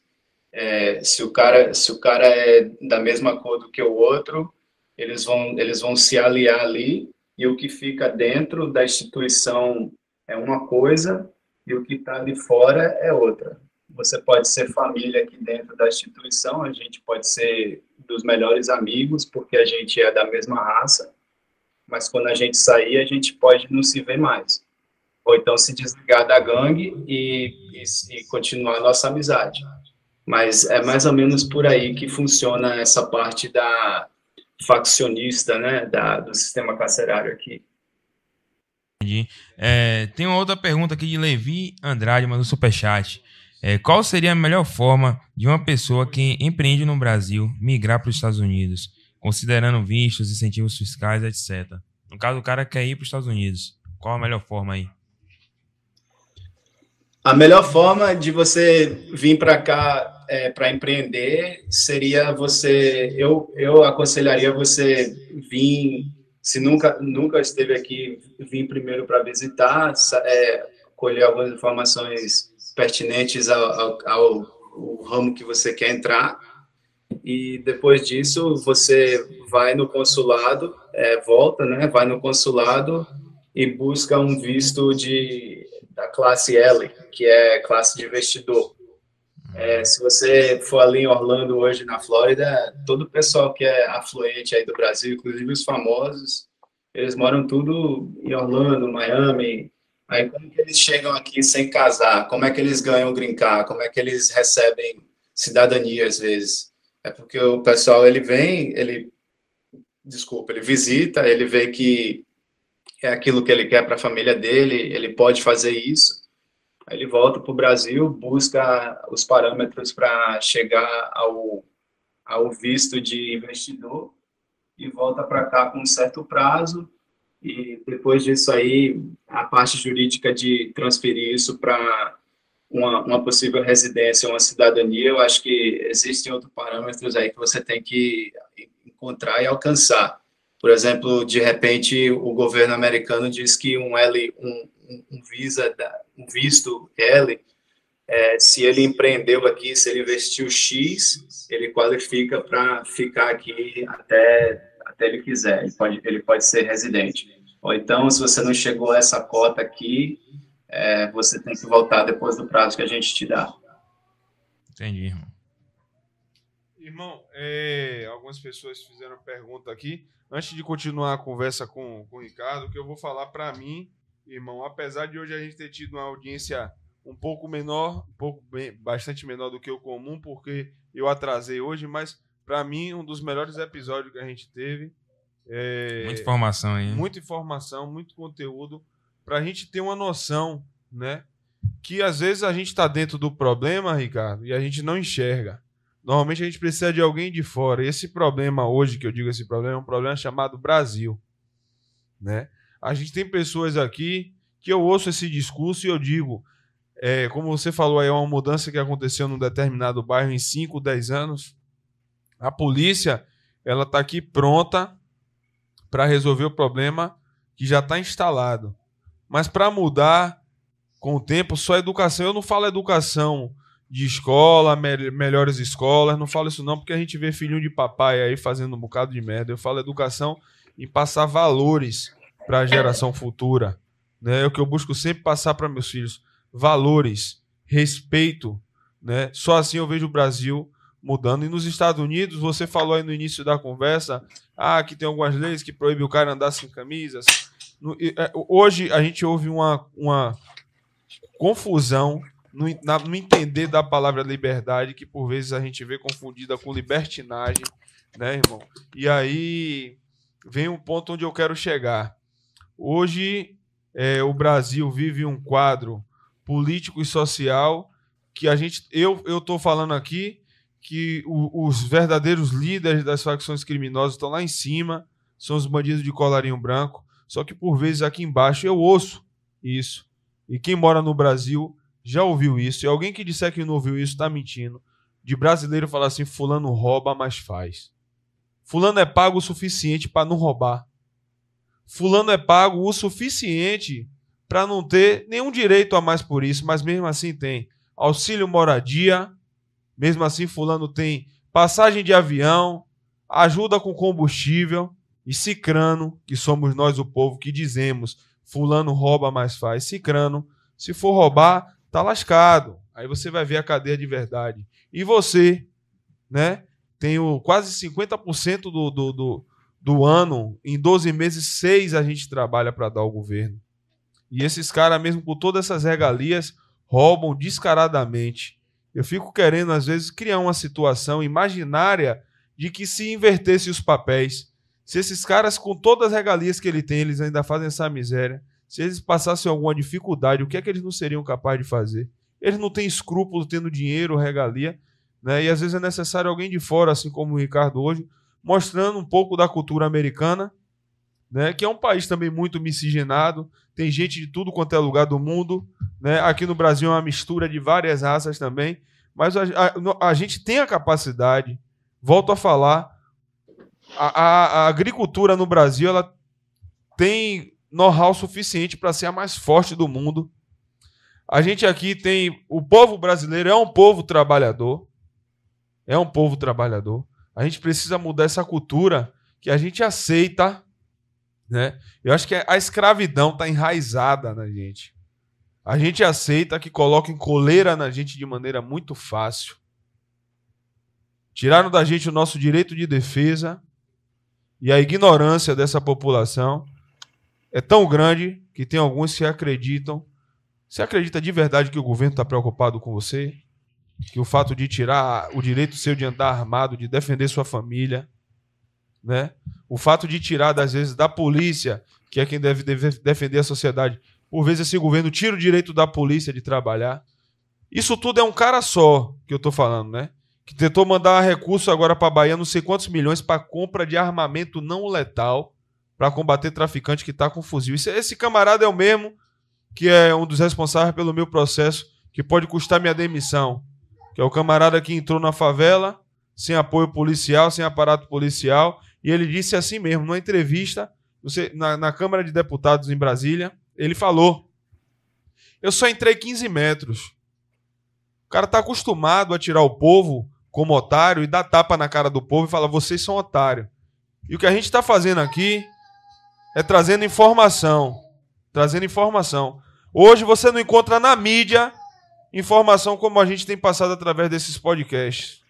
É, se o cara se o cara é da mesma cor do que o outro, eles vão eles vão se aliar ali e o que fica dentro da instituição é uma coisa e o que está de fora é outra. Você pode ser família aqui dentro da instituição, a gente pode ser dos melhores amigos, porque a gente é da mesma raça, mas quando a gente sair, a gente pode não se ver mais. Ou então se desligar da gangue e, e, e continuar a nossa amizade. Mas é mais ou menos por aí que funciona essa parte da faccionista, né, da, do sistema carcerário aqui. Entendi. É, tem uma outra pergunta aqui de Levi Andrade, mandou superchat. É, qual seria a melhor forma de uma pessoa que empreende no Brasil migrar para os Estados Unidos, considerando vistos, incentivos fiscais, etc. No caso, o cara quer ir para os Estados Unidos. Qual a melhor forma aí? A melhor forma de você vir para cá é, para empreender seria você. Eu, eu aconselharia você vir, se nunca, nunca esteve aqui, vir primeiro para visitar, é, colher algumas informações pertinentes ao, ao, ao, ramo que você quer entrar. E depois disso, você vai no consulado, é, volta, né? Vai no consulado e busca um visto de, da classe L, que é classe de investidor. É, se você for ali em Orlando hoje, na Flórida, todo o pessoal que é afluente aí do Brasil, inclusive os famosos, eles moram tudo em Orlando, Miami, Aí como que eles chegam aqui sem casar? Como é que eles ganham green card? Como é que eles recebem cidadania às vezes? É porque o pessoal ele vem, ele desculpa, ele visita, ele vê que é aquilo que ele quer para a família dele, ele pode fazer isso. Ele volta para o Brasil, busca os parâmetros para chegar ao, ao visto de investidor e volta para cá com um certo prazo e depois disso aí, a parte jurídica de transferir isso para uma, uma, possível residência, uma cidadania, eu acho que existem outros parâmetros aí que você tem que encontrar e alcançar. Por exemplo, de repente, o governo americano diz que um L, um, um visa, um visto L, é, se ele empreendeu aqui, se ele investiu X, ele qualifica para ficar aqui até até ele quiser, ele pode, ele pode ser residente. Ou então, se você não chegou a essa cota aqui, é, você tem que voltar depois do prazo que a gente te dá. Entendi, irmão. Irmão, é, algumas pessoas fizeram pergunta aqui. Antes de continuar a conversa com, com o Ricardo, que eu vou falar para mim irmão, apesar de hoje a gente ter tido uma audiência um pouco menor, um pouco bem, bastante menor do que o comum, porque eu atrasei hoje, mas para mim um dos melhores episódios que a gente teve. É, Muita informação aí. muita informação, muito conteúdo, para a gente ter uma noção, né? Que às vezes a gente está dentro do problema, Ricardo, e a gente não enxerga. Normalmente a gente precisa de alguém de fora. Esse problema hoje, que eu digo esse problema, é um problema chamado Brasil, né? A gente tem pessoas aqui que eu ouço esse discurso e eu digo, é, como você falou aí, é uma mudança que aconteceu num determinado bairro em 5, 10 anos. A polícia, ela está aqui pronta para resolver o problema que já está instalado. Mas para mudar com o tempo, só educação. Eu não falo educação de escola, me melhores escolas, não falo isso não, porque a gente vê filhinho de papai aí fazendo um bocado de merda. Eu falo educação em passar valores para a geração futura. Né? É o que eu busco sempre passar para meus filhos. Valores, respeito. Né? Só assim eu vejo o Brasil mudando. E nos Estados Unidos, você falou aí no início da conversa, ah, que tem algumas leis que proíbem o cara andar sem camisas. No, é, hoje a gente ouve uma, uma confusão no, na, no entender da palavra liberdade, que por vezes a gente vê confundida com libertinagem, né, irmão? E aí vem um ponto onde eu quero chegar. Hoje é, o Brasil vive um quadro político e social que a gente, eu estou falando aqui que o, os verdadeiros líderes das facções criminosas estão lá em cima, são os bandidos de colarinho branco. Só que por vezes aqui embaixo eu ouço isso. E quem mora no Brasil já ouviu isso. E alguém que disser que não ouviu isso está mentindo. De brasileiro falar assim: Fulano rouba, mas faz. Fulano é pago o suficiente para não roubar. Fulano é pago o suficiente para não ter nenhum direito a mais por isso, mas mesmo assim tem auxílio moradia, mesmo assim Fulano tem passagem de avião, ajuda com combustível, e Cicrano, que somos nós o povo que dizemos Fulano rouba, mas faz. Cicrano, se for roubar, tá lascado. Aí você vai ver a cadeia de verdade. E você, né? Tenho quase 50% do, do, do, do ano, em 12 meses, seis a gente trabalha para dar ao governo. E esses caras, mesmo com todas essas regalias, roubam descaradamente. Eu fico querendo, às vezes, criar uma situação imaginária de que se invertesse os papéis, se esses caras, com todas as regalias que ele tem, eles ainda fazem essa miséria, se eles passassem alguma dificuldade, o que é que eles não seriam capazes de fazer? Eles não têm escrúpulo tendo dinheiro, regalia, né? E às vezes é necessário alguém de fora, assim como o Ricardo hoje, mostrando um pouco da cultura americana, né? Que é um país também muito miscigenado, tem gente de tudo quanto é lugar do mundo, né? Aqui no Brasil é uma mistura de várias raças também, mas a, a, a gente tem a capacidade, volto a falar, a, a, agricultura no Brasil ela tem know-how suficiente para ser a mais forte do mundo. A gente aqui tem. O povo brasileiro é um povo trabalhador. É um povo trabalhador. A gente precisa mudar essa cultura que a gente aceita. Né? Eu acho que a escravidão está enraizada na gente. A gente aceita que coloquem coleira na gente de maneira muito fácil. Tiraram da gente o nosso direito de defesa e a ignorância dessa população é tão grande que tem alguns que acreditam. Você acredita de verdade que o governo está preocupado com você? Que o fato de tirar o direito seu de andar armado, de defender sua família, né? O fato de tirar, às vezes, da polícia, que é quem deve, deve defender a sociedade, por vezes esse governo tira o direito da polícia de trabalhar. Isso tudo é um cara só que eu estou falando, né? Que tentou mandar recurso agora para Bahia, não sei quantos milhões, para compra de armamento não letal para combater traficante que está com fuzil. Esse, esse camarada é o mesmo que é um dos responsáveis pelo meu processo, que pode custar minha demissão. Que é o camarada que entrou na favela, sem apoio policial, sem aparato policial, e ele disse assim mesmo, numa entrevista na, na Câmara de Deputados em Brasília, ele falou: Eu só entrei 15 metros. O cara está acostumado a tirar o povo como otário e dar tapa na cara do povo e falar: vocês são otário. E o que a gente está fazendo aqui é trazendo informação. Trazendo informação. Hoje você não encontra na mídia informação como a gente tem passado através desses podcasts.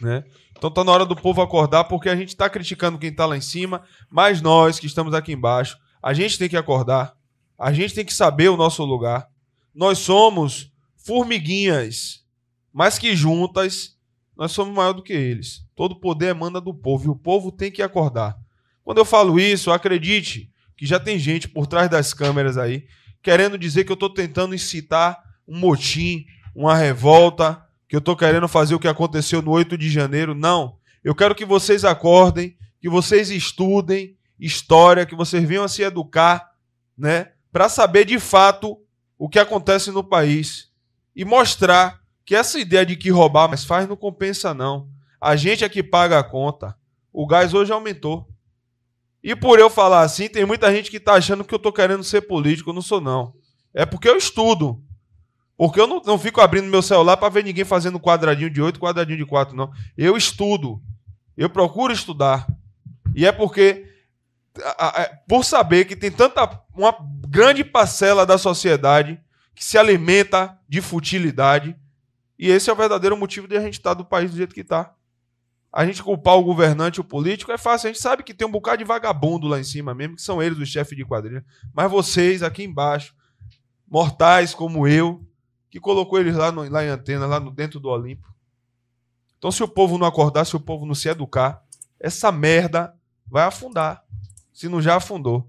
Né? Então está na hora do povo acordar, porque a gente está criticando quem está lá em cima, mas nós que estamos aqui embaixo, a gente tem que acordar. A gente tem que saber o nosso lugar. Nós somos formiguinhas, mas que juntas nós somos maior do que eles. Todo poder emana do povo e o povo tem que acordar. Quando eu falo isso, acredite que já tem gente por trás das câmeras aí querendo dizer que eu estou tentando incitar um motim, uma revolta, que eu estou querendo fazer o que aconteceu no 8 de janeiro. Não. Eu quero que vocês acordem, que vocês estudem história, que vocês venham a se educar, né, para saber de fato o que acontece no país e mostrar que essa ideia de que roubar mais faz não compensa não. A gente é que paga a conta. O gás hoje aumentou. E por eu falar assim, tem muita gente que está achando que eu estou querendo ser político. Eu não sou, não. É porque eu estudo. Porque eu não, não fico abrindo meu celular para ver ninguém fazendo quadradinho de 8, quadradinho de 4, não. Eu estudo. Eu procuro estudar. E é porque, por saber que tem tanta. uma grande parcela da sociedade que se alimenta de futilidade. E esse é o verdadeiro motivo de a gente estar tá do país do jeito que está a gente culpar o governante, o político, é fácil. A gente sabe que tem um bocado de vagabundo lá em cima mesmo, que são eles os chefes de quadrilha. Mas vocês aqui embaixo, mortais como eu, que colocou eles lá, no, lá em antena, lá no, dentro do Olimpo. Então, se o povo não acordar, se o povo não se educar, essa merda vai afundar. Se não já afundou.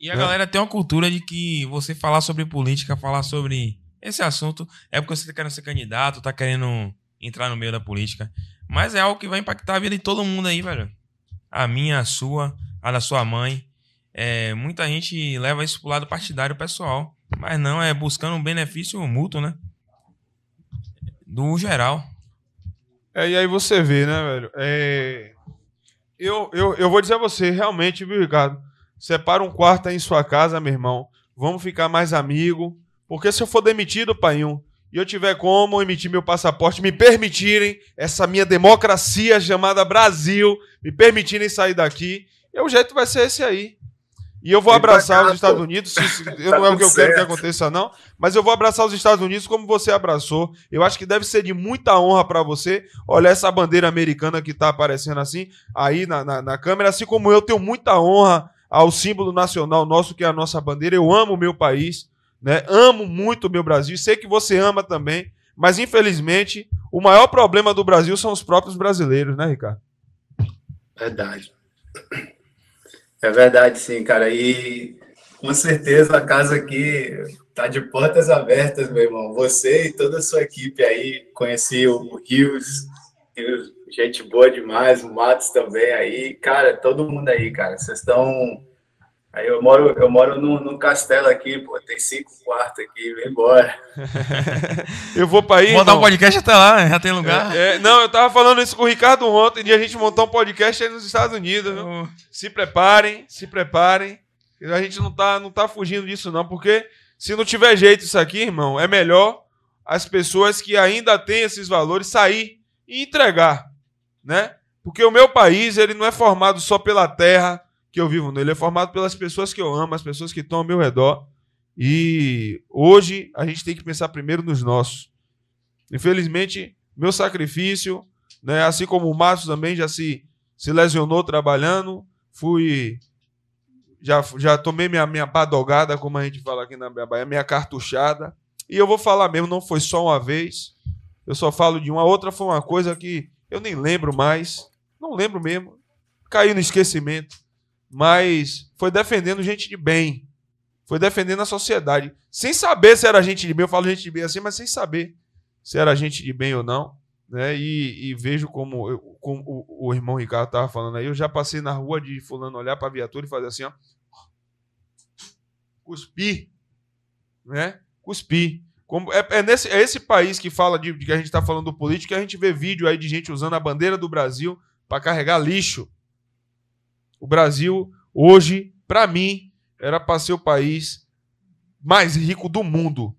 E a né? galera tem uma cultura de que você falar sobre política, falar sobre esse assunto, é porque você está querendo ser candidato, está querendo entrar no meio da política. Mas é algo que vai impactar a vida de todo mundo aí, velho. A minha, a sua, a da sua mãe. É, muita gente leva isso pro lado partidário pessoal. Mas não, é buscando um benefício mútuo, né? Do geral. É, e aí você vê, né, velho? É... Eu, eu, eu vou dizer a você, realmente, viu, Ricardo? Separa um quarto aí em sua casa, meu irmão. Vamos ficar mais amigo. Porque se eu for demitido, pai, um, e eu tiver como emitir meu passaporte, me permitirem essa minha democracia chamada Brasil, me permitirem sair daqui, e o jeito vai ser esse aí. E eu vou abraçar os Estados Unidos, se, eu não é o que eu quero que aconteça não, mas eu vou abraçar os Estados Unidos como você abraçou. Eu acho que deve ser de muita honra para você olhar essa bandeira americana que está aparecendo assim, aí na, na, na câmera, assim como eu tenho muita honra ao símbolo nacional nosso, que é a nossa bandeira. Eu amo o meu país. Né? Amo muito o meu Brasil, sei que você ama também, mas infelizmente o maior problema do Brasil são os próprios brasileiros, né, Ricardo? Verdade. É verdade, sim, cara. E com certeza a casa aqui tá de portas abertas, meu irmão. Você e toda a sua equipe aí, conheci o Rios, gente boa demais, o Matos também aí. Cara, todo mundo aí, cara. Vocês estão Aí eu moro, eu moro num, num castelo aqui, pô, tem cinco quartos aqui, vem embora. eu vou para aí. Montar um podcast até lá, já tem lugar. É, é, não, eu tava falando isso com o Ricardo ontem, de a gente montar um podcast aí nos Estados Unidos. Oh. Se preparem, se preparem. A gente não tá, não tá fugindo disso, não, porque se não tiver jeito isso aqui, irmão, é melhor as pessoas que ainda têm esses valores sair e entregar, né? Porque o meu país, ele não é formado só pela terra que eu vivo nele é formado pelas pessoas que eu amo, as pessoas que estão ao meu redor. E hoje a gente tem que pensar primeiro nos nossos. Infelizmente, meu sacrifício, né, assim como o Márcio também já se, se lesionou trabalhando, fui. Já, já tomei minha, minha badogada, como a gente fala aqui na Bahia, minha cartuchada. E eu vou falar mesmo, não foi só uma vez. Eu só falo de uma. Outra foi uma coisa que eu nem lembro mais. Não lembro mesmo. Caiu no esquecimento mas foi defendendo gente de bem. Foi defendendo a sociedade. Sem saber se era gente de bem, eu falo gente de bem assim, mas sem saber se era gente de bem ou não. Né? E, e vejo como, eu, como o, o, irmão Ricardo estava falando aí, eu já passei na rua de fulano olhar para a viatura e fazer assim, ó. Cuspir. Né? Cuspir. Como, é, é, nesse, é esse país que fala de, de que a gente está falando do político que a gente vê vídeo aí de gente usando a bandeira do Brasil para carregar lixo. O Brasil, hoje, para mim, era para ser o país mais rico do mundo.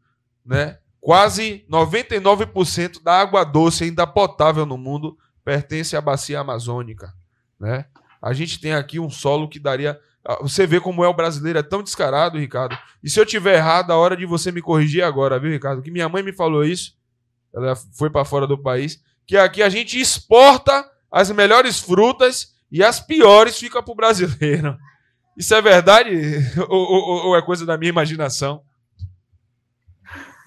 Né? Quase 99% da água doce ainda potável no mundo pertence à bacia amazônica. Né? A gente tem aqui um solo que daria. Ah, você vê como é o brasileiro, é tão descarado, Ricardo. E se eu tiver errado, a hora de você me corrigir agora, viu, Ricardo? Que minha mãe me falou isso. Ela foi para fora do país. Que aqui a gente exporta as melhores frutas e as piores ficam para o brasileiro. Isso é verdade ou, ou- ou é coisa da minha imaginação?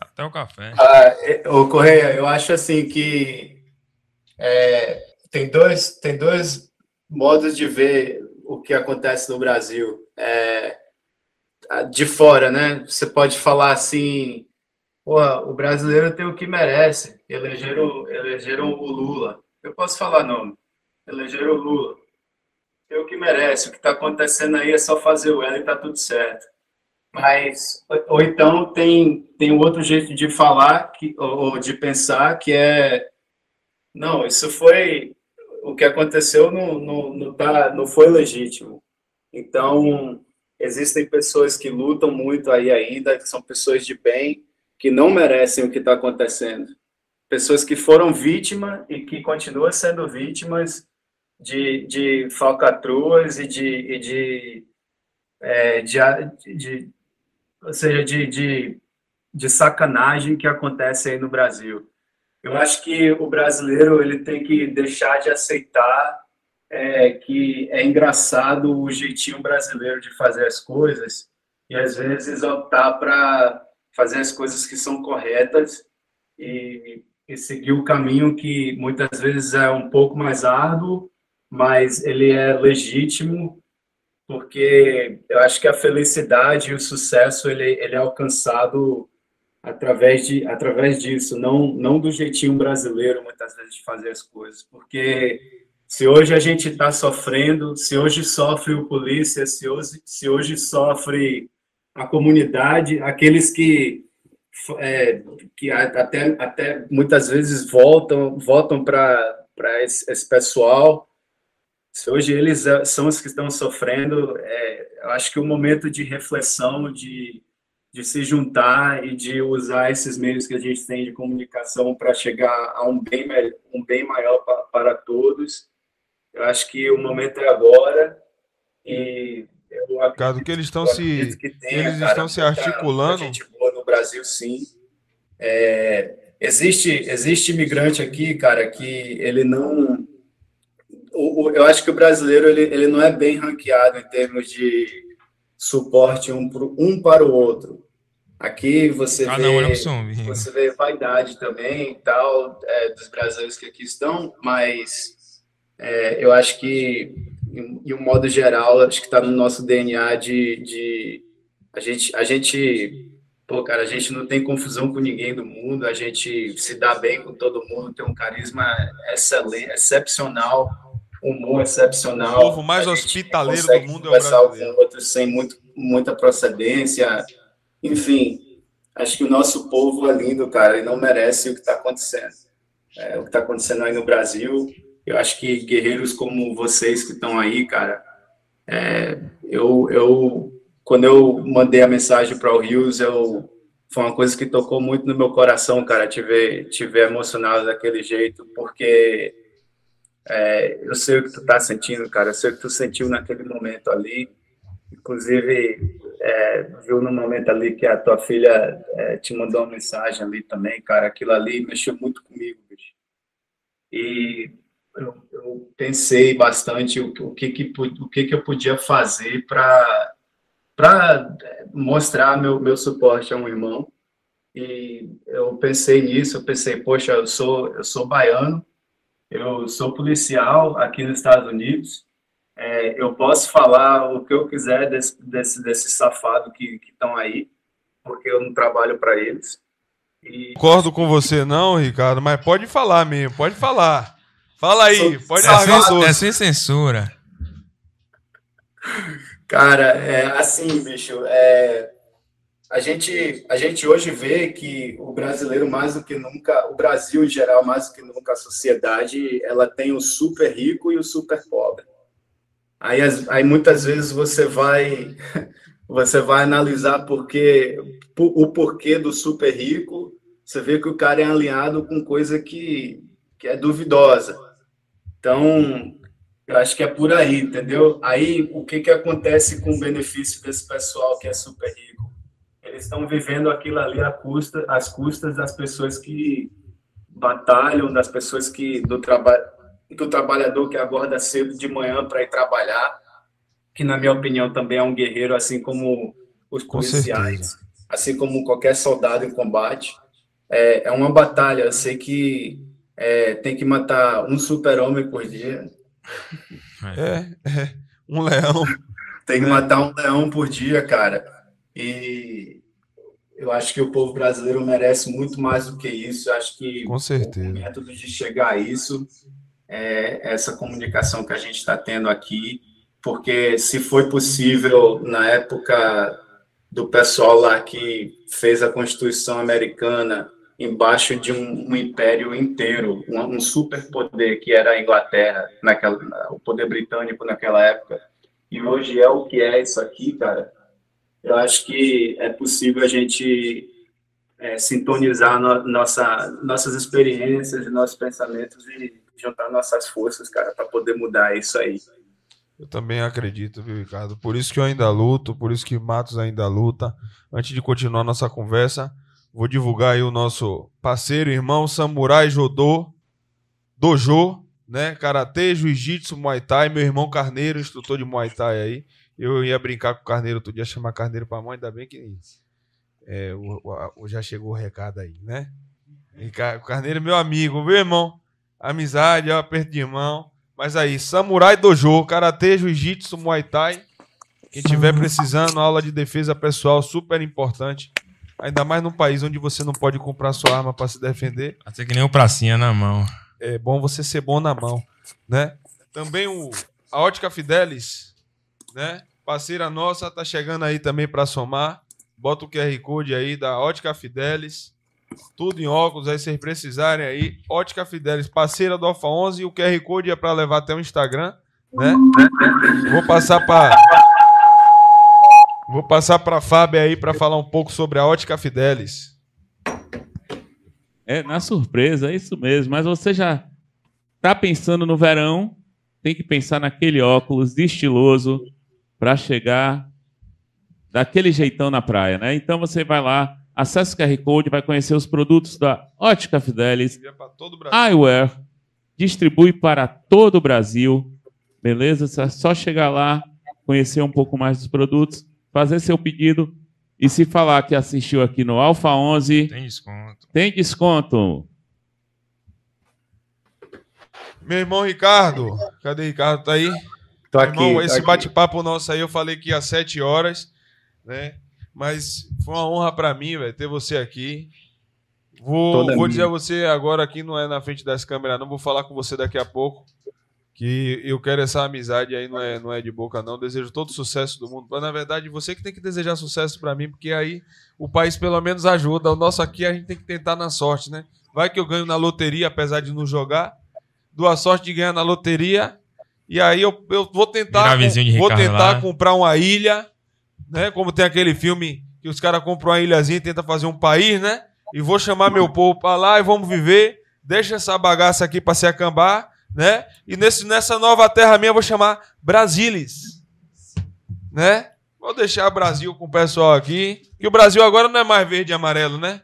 Até o café. Ah, é, ô Correia, eu acho assim que é, tem, dois, tem dois modos de ver o que acontece no Brasil. É, de fora, né? Você pode falar assim, Porra, o brasileiro tem o que merece. Elegeram, elegeram o Lula. Eu posso falar nome. Elegeram o Lula. Tem o que merece. O que está acontecendo aí é só fazer o L e tá tudo certo. Mas, ou então tem, tem outro jeito de falar que, ou de pensar que é não, isso foi o que aconteceu não, não, não, tá, não foi legítimo. Então, existem pessoas que lutam muito aí ainda, que são pessoas de bem, que não merecem o que está acontecendo. Pessoas que foram vítimas e que continuam sendo vítimas de, de falcatruas e de, e de, é, de, de, ou seja, de, de, de sacanagem que acontece aí no Brasil. Eu acho que o brasileiro ele tem que deixar de aceitar é, que é engraçado o jeitinho brasileiro de fazer as coisas e às vezes optar para fazer as coisas que são corretas e, e, seguir o caminho que muitas vezes é um pouco mais árduo, mas ele é legítimo, porque eu acho que a felicidade e o sucesso ele, ele é alcançado através de através disso, não não do jeitinho brasileiro muitas vezes de fazer as coisas, porque se hoje a gente está sofrendo, se hoje sofre o polícia, se hoje, se hoje sofre a comunidade, aqueles que é, que até, até muitas vezes voltam voltam para esse, esse pessoal. Se hoje eles é, são os que estão sofrendo, é, eu acho que o momento de reflexão, de, de se juntar e de usar esses meios que a gente tem de comunicação para chegar a um bem, um bem maior para, para todos, eu acho que o momento é agora e Cara, que eles estão se tenha, eles cara, estão se articulando. gente boa no Brasil, sim. É, existe existe imigrante aqui, cara, que ele não o, o, eu acho que o brasileiro ele, ele não é bem ranqueado em termos de suporte um, pro, um para o outro. Aqui você ah, vê não, você vê vaidade também e tal é, dos brasileiros que aqui estão, mas é, eu acho que em um modo geral, acho que está no nosso DNA de, de a gente, a gente, pô, cara, a gente não tem confusão com ninguém do mundo, a gente se dá bem com todo mundo, tem um carisma excelente, excepcional, humor excepcional. O povo mais hospitaleiro do mundo é o brasileiro. com outros sem muito, muita procedência, enfim, acho que o nosso povo é lindo, cara, e não merece o que está acontecendo. É, o que está acontecendo aí no Brasil, eu acho que guerreiros como vocês que estão aí, cara, é, eu, eu, quando eu mandei a mensagem para o Rios, eu, foi uma coisa que tocou muito no meu coração, cara, te ver, te ver emocionado daquele jeito, porque é, eu sei o que tu tá sentindo, cara, eu sei o que tu sentiu naquele momento ali, inclusive é, viu no momento ali que a tua filha é, te mandou uma mensagem ali também, cara, aquilo ali mexeu muito comigo, bicho. E eu, eu pensei bastante o, o, que, que, o que, que eu podia fazer para para mostrar meu, meu suporte a um irmão. E eu pensei nisso, eu pensei, poxa, eu sou, eu sou baiano, eu sou policial aqui nos Estados Unidos, é, eu posso falar o que eu quiser desse, desse, desse safado que estão aí, porque eu não trabalho para eles. E... Concordo com você não, Ricardo, mas pode falar mesmo, pode falar. Fala aí, pode largar é, sem, é sem censura. Cara, é assim, bicho, é, a gente, a gente hoje vê que o brasileiro mais do que nunca, o Brasil em geral mais do que nunca, a sociedade, ela tem o super rico e o super pobre. Aí, aí muitas vezes você vai, você vai analisar porque o porquê do super rico, você vê que o cara é alinhado com coisa que, que é duvidosa. Então, eu acho que é por aí, entendeu? Aí, o que, que acontece com o benefício desse pessoal que é super rico? Eles estão vivendo aquilo ali à custa, às custas das pessoas que batalham, das pessoas que do, traba do trabalhador que acorda cedo de manhã para ir trabalhar. que na minha opinião também é um guerreiro, assim como os Com policiais, certeza. assim como qualquer soldado em combate. É, é uma batalha. Eu sei que é, tem que matar um super-homem por dia, É, é. Um leão. tem que É. matar um leão por dia, cara. E eu acho que o povo brasileiro merece muito mais do que isso. Eu acho que Com certeza. o método de chegar a isso é essa comunicação que a gente está tendo aqui, porque se foi possível na época do pessoal lá que fez a Constituição Americana embaixo de um, um império inteiro, um, um superpoder que era a Inglaterra, naquela, o poder britânico naquela época, e hoje é o que é isso aqui, cara. Eu acho que é possível a gente é, sintonizar no, nossa, nossas experiências nossos pensamentos e juntar nossas forças, cara, para poder mudar isso aí. Eu também acredito, viu, Ricardo? Por isso que eu ainda luto, por isso que Matos ainda luta. Antes de continuar nossa conversa, vou divulgar aí o nosso parceiro, irmão Samurai Jodô, Dojo, né? Karatê, Jiu-Jitsu, Muay Thai. Meu irmão Carneiro, instrutor de Muay Thai aí. Eu ia brincar com o Carneiro outro dia, chamar Carneiro pra mãe, ainda bem que é, o, o- já chegou o recado aí, né? Rica- O Carneiro é meu amigo, viu, irmão? Amizade, ó, aperto de mão. Mas aí, Samurai Dojo, Karatê, Jiu-Jitsu, Muay Thai. Quem tiver precisando, aula de defesa pessoal, super importante. Ainda mais num país onde você não pode comprar sua arma para se defender. Ser que nem o pracinha na mão. É bom você ser bom na mão, né? Também o, a Ótica Fidelis, né? Parceira nossa, tá chegando aí também para somar. Bota o QR Code aí da Ótica Fidelis. Tudo em óculos, aí vocês precisarem aí. Ótica Fidelis, parceira do Alfa 11. E o QR Code é para levar até o Instagram, né? Vou passar para Vou passar para Fábio aí para falar um pouco sobre a Ótica Fidelis. É, na surpresa, é isso mesmo. Mas você já tá pensando no verão, tem que pensar naquele óculos estiloso para chegar daquele jeitão na praia, né? Então você vai lá, acessa o QR Code, vai conhecer os produtos da Ótica Fidelis, Envia para todo o Brasil. Eyewear, distribui para todo o Brasil, beleza? É só chegar lá, conhecer um pouco mais dos produtos, fazer seu pedido e se falar que assistiu aqui no Alfa 11, Tem desconto. tem desconto. Meu irmão Ricardo, cadê Ricardo? Tá aí? Tô aqui. irmão, tô esse bate-papo nosso aí, eu falei que ia às 7 horas, né? Mas foi uma honra pra mim, velho, ter você aqui. Vou, Toda vou minha. dizer a você agora aqui, não é na frente das câmeras, não. Vou falar com você daqui a pouco. Que eu quero essa amizade aí, não é, não é de boca, não. Desejo todo sucesso do mundo. Mas, na verdade, você que tem que desejar sucesso pra mim, porque aí o país pelo menos ajuda. O nosso aqui a gente tem que tentar na sorte, né? Vai que eu ganho na loteria, apesar de não jogar. Dou a sorte de ganhar na loteria. E aí eu, eu vou tentar, de vou tentar lá. comprar uma ilha, né? Como tem aquele filme que os caras compram uma ilhazinha e tentam fazer um país, né? E vou chamar meu povo pra lá e vamos viver. Deixa essa bagaça aqui pra se acambar, né? E nesse, nessa nova terra minha eu vou chamar Brasilis, né? Vou deixar o Brasil com o pessoal aqui. Que o Brasil agora não é mais verde e amarelo, né?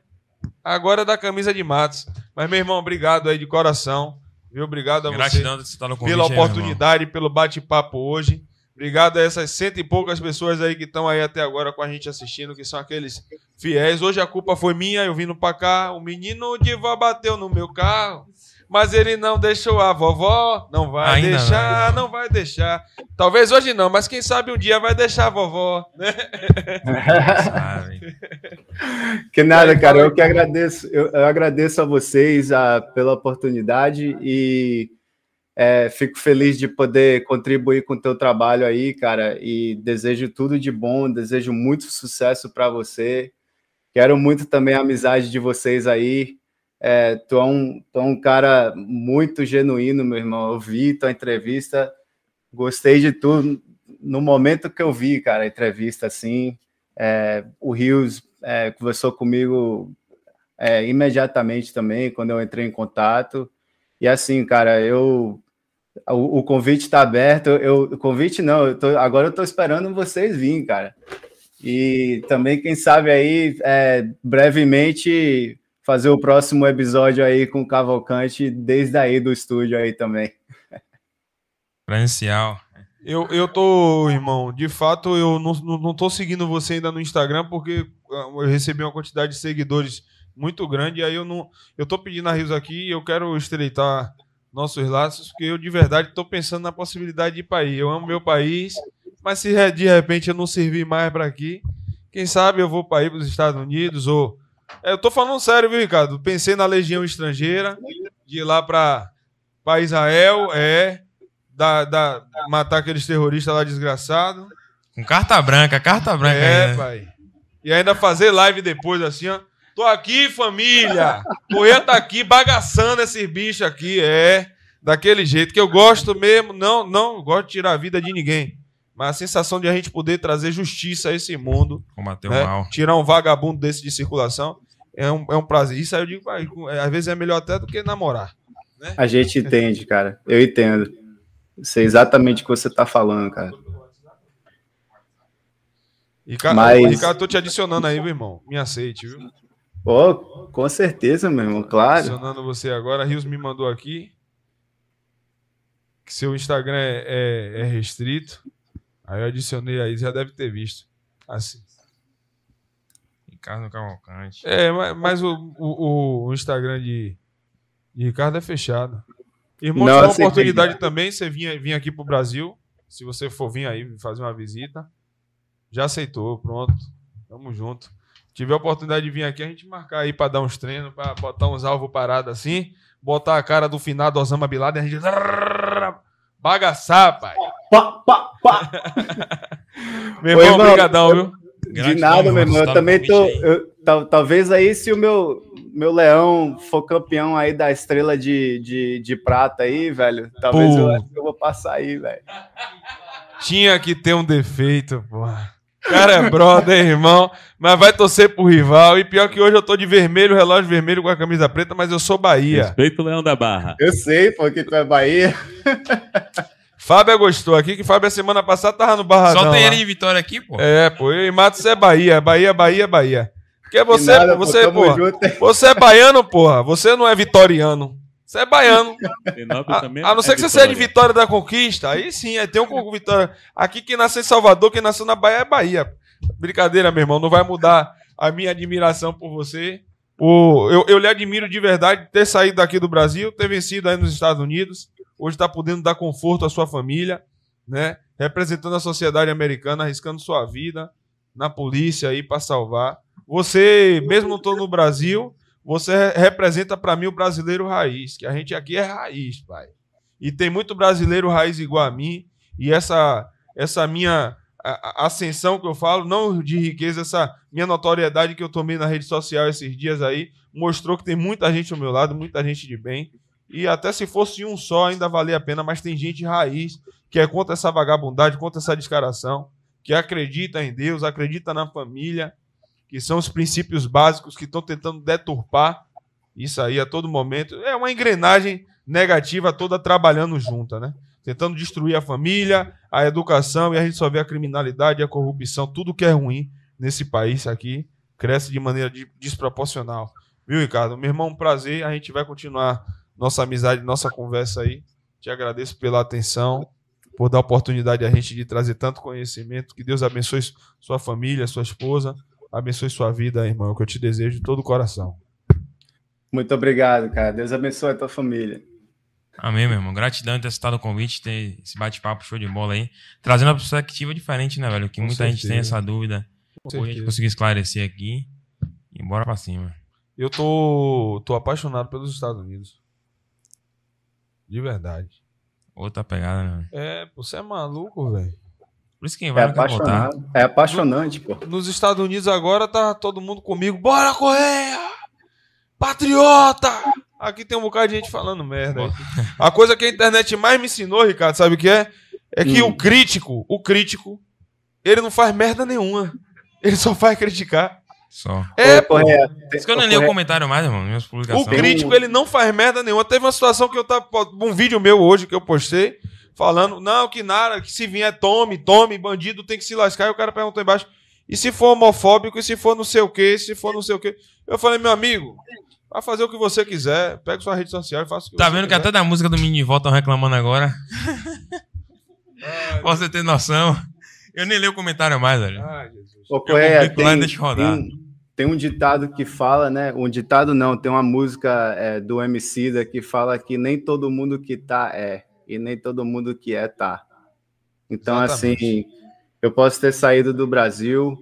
Agora é da camisa de Matos. Mas, meu irmão, obrigado aí de coração. Viu? Obrigado a você Gratidão você convite, pela aí, oportunidade, pelo bate-papo hoje. Obrigado a essas cento e poucas pessoas aí que estão aí até agora com a gente assistindo, que são aqueles fiéis. Hoje a culpa foi minha, eu vindo pra cá. O menino de vó bateu no meu carro, mas ele não deixou a vovó. Não vai Ainda deixar, não. vai deixar. Talvez hoje não, mas quem sabe um dia vai deixar a vovó, né? Que nada, cara. Eu que agradeço. Eu, eu agradeço a vocês ah, pela oportunidade e é, fico feliz de poder contribuir com o teu trabalho aí, cara. E desejo tudo de bom, desejo muito sucesso para você. Quero muito também a amizade de vocês aí. É, tu, é um, tu é um cara muito genuíno, meu irmão. Eu vi tua entrevista, gostei de tudo. No momento que eu vi, cara, a entrevista assim, é, o Rios é, conversou comigo é, imediatamente também, quando eu entrei em contato. E assim, cara, eu. O, o convite está aberto. Eu, o convite não, eu tô, agora eu estou esperando vocês virem, cara. E também, quem sabe aí, é, brevemente, fazer o próximo episódio aí com o Cavalcante, desde aí do estúdio aí também. Presencial. Eu, eu tô, irmão, de fato, eu não, não, tô seguindo você ainda no Instagram porque ah, eu recebi uma quantidade de seguidores muito grande e aí eu não. Eu tô pedindo a Rios aqui eu quero estreitar nossos laços, porque eu de verdade tô pensando na possibilidade de ir para aí. Eu amo meu país, mas se de repente eu não servir mais para aqui, quem sabe eu vou para ir para os Estados Unidos ou. É, eu tô falando sério, viu, Ricardo? Pensei na Legião Estrangeira, de ir lá para Israel, é. Da, da, matar aqueles terroristas lá desgraçados. Com carta branca, carta branca É, ainda. pai. E ainda fazer live depois, assim, ó. Tô aqui, família. Correia tá aqui bagaçando esses bichos aqui, é. Daquele jeito que eu gosto mesmo. Não, não gosto de tirar a vida de ninguém. Mas a sensação de a gente poder trazer justiça a esse mundo, Combater o né? mal. tirar um vagabundo desse de circulação, é um, é um prazer. Isso aí eu digo, é, às vezes é melhor até do que namorar. A gente entende, cara. Eu entendo. Sei exatamente o que você tá falando, cara. Ricardo, Mas- Ricardo, tô te adicionando aí, meu irmão. Me aceite, viu? Pô, com certeza, meu irmão, claro. Adicionando você agora. Rios me mandou aqui que seu Instagram é, é- é restrito. Aí eu adicionei aí, já deve ter visto. Assim. Ricardo Cavalcante. É, mas, mas o, o, o Instagram de, de Ricardo é fechado. Irmão, Não dá uma aceitei. oportunidade também, você vinha, vinha aqui pro Brasil. Se você for vir aí fazer uma visita. Já aceitou, pronto. Tamo junto. Tiver a oportunidade de vir aqui, a gente marcar aí pra dar uns treinos, pra botar uns alvos parados assim, botar a cara do finado Osama Bin Laden, a gente bagaçar, pai. Pá, pá, pá. Meu Ô, irmão, irmão, brigadão, viu? De nada, meu meu irmão. Eu também tô. eu- tal- talvez aí, se o meu, meu leão for campeão aí da estrela de, de, de prata aí, velho, talvez eu eu vou passar aí, velho. Tinha que ter um defeito, porra. O cara é brother, irmão, mas vai torcer pro rival. E pior que hoje eu tô de vermelho, relógio vermelho com a camisa preta, mas eu sou Bahia. Respeito o Leão da Barra. Eu sei, porque tu é Bahia. Fábio gostou aqui, que Fábio a semana passada tava no Barradão. Só tem lá. ele de vitória aqui, pô. É, pô, eu e Matos é Bahia, Bahia, Bahia, Bahia. Porque você, nada, pô, você, tamo porra, junto. você é baiano, porra. Você não é vitoriano. Você é baiano. A, também a não é ser que você seja de vitória. Da Conquista, aí sim, aí tem um com Vitória. Aqui quem nasceu em Salvador, quem nasceu na Bahia é Bahia. Brincadeira, meu irmão, não vai mudar a minha admiração por você. Por, eu, eu lhe admiro de verdade ter saído daqui do Brasil, ter vencido aí nos Estados Unidos, hoje está podendo dar conforto à sua família, né? Representando a sociedade americana, arriscando sua vida na polícia aí para salvar. Você, mesmo não tô no Brasil, você re- representa para mim o brasileiro raiz, que a gente aqui é raiz, pai. E tem muito brasileiro raiz igual a mim, e essa essa minha ascensão que eu falo, não de riqueza, essa minha notoriedade que eu tomei na rede social esses dias aí, mostrou que tem muita gente ao meu lado, muita gente de bem. E até se fosse um só, ainda valia a pena, mas tem gente raiz que é contra essa vagabundagem, contra essa descaração, que acredita em Deus, acredita na família, que são os princípios básicos que estão tentando deturpar isso aí a todo momento. É uma engrenagem negativa toda trabalhando junta, né? Tentando destruir a família, a educação, e a gente só vê a criminalidade, a corrupção, tudo que é ruim nesse país aqui cresce de maneira de- desproporcional. Viu, Ricardo? Meu irmão, um prazer. A gente vai continuar nossa amizade, nossa conversa aí. Te agradeço pela atenção, por dar a oportunidade a gente de trazer tanto conhecimento. Que Deus abençoe sua família, sua esposa, abençoe sua vida, irmão. Que eu te desejo de todo o coração. Muito obrigado, cara. Deus abençoe a tua família. Amém, meu irmão. Gratidão por ter citado o convite, ter esse bate-papo show de bola aí. Trazendo uma perspectiva diferente, né, velho? Que Com muita gente tem certeza. essa dúvida. Hoje a gente certeza. conseguiu esclarecer aqui. E bora pra cima. Eu tô, tô apaixonado pelos Estados Unidos. De verdade. Outra pegada, né? É, pô, você é maluco, velho. Por isso quem É vai voltar. apaixonado. É apaixonante, pô. Nos Estados Unidos agora tá todo mundo comigo. Bora, Correia! Patriota! Aqui tem um bocado de gente falando merda. aí. A coisa que a internet mais me ensinou, Ricardo, sabe o que é? É que Hum. o crítico, o crítico, ele não faz merda nenhuma. Ele só faz criticar. Só. É, pô. Correia, Por isso que eu nem leio o comentário mais, irmão. Minhas O publicações. crítico, ele não faz merda nenhuma. Teve uma situação que eu tava. Um vídeo meu hoje que eu postei, falando, não, que nada, que se vier tome, tome, bandido tem que se lascar. E o cara perguntou embaixo. E se for homofóbico, e se for não sei o quê, e se for não sei o quê. Eu falei, meu amigo, vai fazer o que você quiser, pega sua rede social e faça o que Tá você vendo que quiser. até da música do Mini Volta estão reclamando agora? Pra você ter noção. Eu nem leio o comentário mais, velho. Ai, Jesus. Ô, e tem, deixo rodar. tem, tem um ditado que fala, né? Um ditado não, tem uma música é, do Emicida que fala que nem todo mundo que tá é, e nem todo mundo que é tá. Então, Exatamente. assim, eu posso ter saído do Brasil,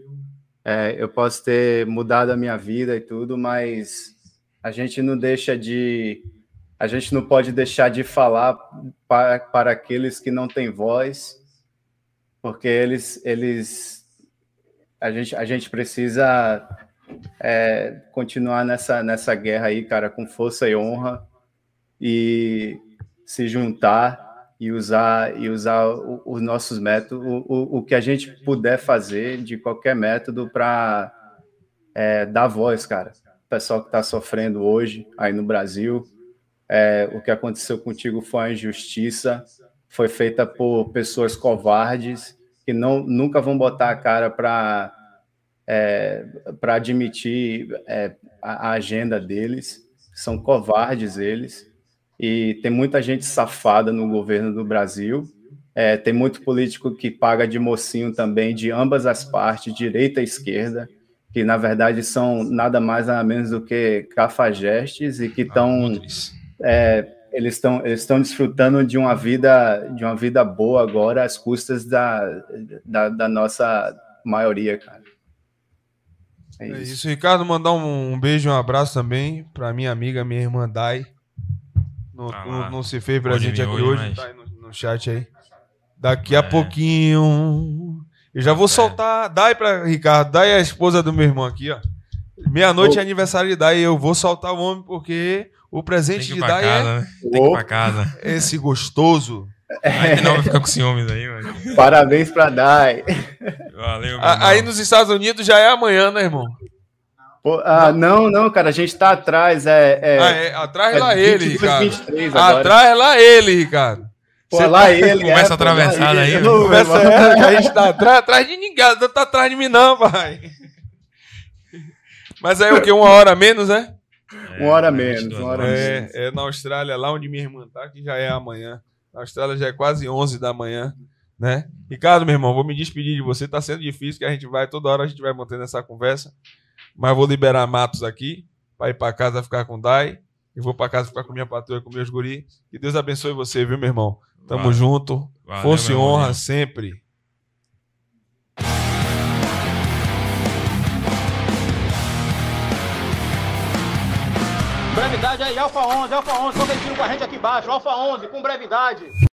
é, eu posso ter mudado a minha vida e tudo, mas a gente não deixa de. A gente não pode deixar de falar para, para aqueles que não têm voz, porque eles, eles a gente, a gente precisa é, continuar nessa, nessa guerra aí, cara, com força e honra e se juntar e usar e usar os nossos métodos, o, o, o que a gente puder fazer de qualquer método para dar voz, cara. O pessoal que está sofrendo hoje aí no Brasil, é, o que aconteceu contigo foi uma injustiça, foi feita por pessoas covardes que não nunca vão botar a cara para para admitir é, a, a agenda deles, são covardes eles, e tem muita gente safada no governo do Brasil, é, tem muito político que paga de mocinho também, de ambas as partes, direita e esquerda, que na verdade são nada mais nada menos do que cafajestes e que estão é, eles estão eles estão desfrutando de uma vida de uma vida boa agora às custas da, da, da nossa maioria, cara. É É isso. isso, Ricardo, mandar um, um beijo e um abraço também pra minha amiga, minha irmã Dai. Não, Ah lá. não se fez presente aqui hoje, hoje, mas- tá aí no, no chat aí. Daqui a É. pouquinho. Eu já vou certo. soltar. Dai pra Ricardo, Dai é a esposa do meu irmão aqui, ó. Meia-noite é aniversário de Dai. Eu vou soltar o homem porque o presente de Dai casa, né? Tem que ir pra casa. é esse gostoso. Aí que não vai ficar com ciúmes aí, mano. Parabéns para Dai. Valeu, meu A- aí nos Estados Unidos já é amanhã, né, irmão? Pô, ah, não, não, cara, a gente tá atrás, é, é, Ah, é, atrás é lá ele, 22, Ricardo. 23 agora. Atrás lá ele, Ricardo. Pô, lá ele, Conversa é, atravessada ele. aí, meu irmão. é a gente tá atrás, atrás de ninguém. Não tá atrás de mim, não, pai. Mas aí o que? Uma hora a menos, né? Uma hora É, menos, 22 uma hora menos. É, é na Austrália, lá onde minha irmã tá, que já é amanhã. Na Austrália já é quase 11 da manhã, né? Ricardo, meu irmão, vou me despedir de você. Tá sendo difícil, que a gente vai, toda hora a gente vai mantendo essa conversa. Mas vou liberar Matos aqui, pra ir pra casa ficar com o Dai. E vou pra casa ficar com minha patroa com meus guri. Que Deus abençoe você, viu, meu irmão? Tamo Valeu. junto. Valeu, Força e honra irmão. sempre. Brevidade aí, Alfa 11, Alfa 11, competindo com a gente aqui embaixo, Alfa 11, com brevidade.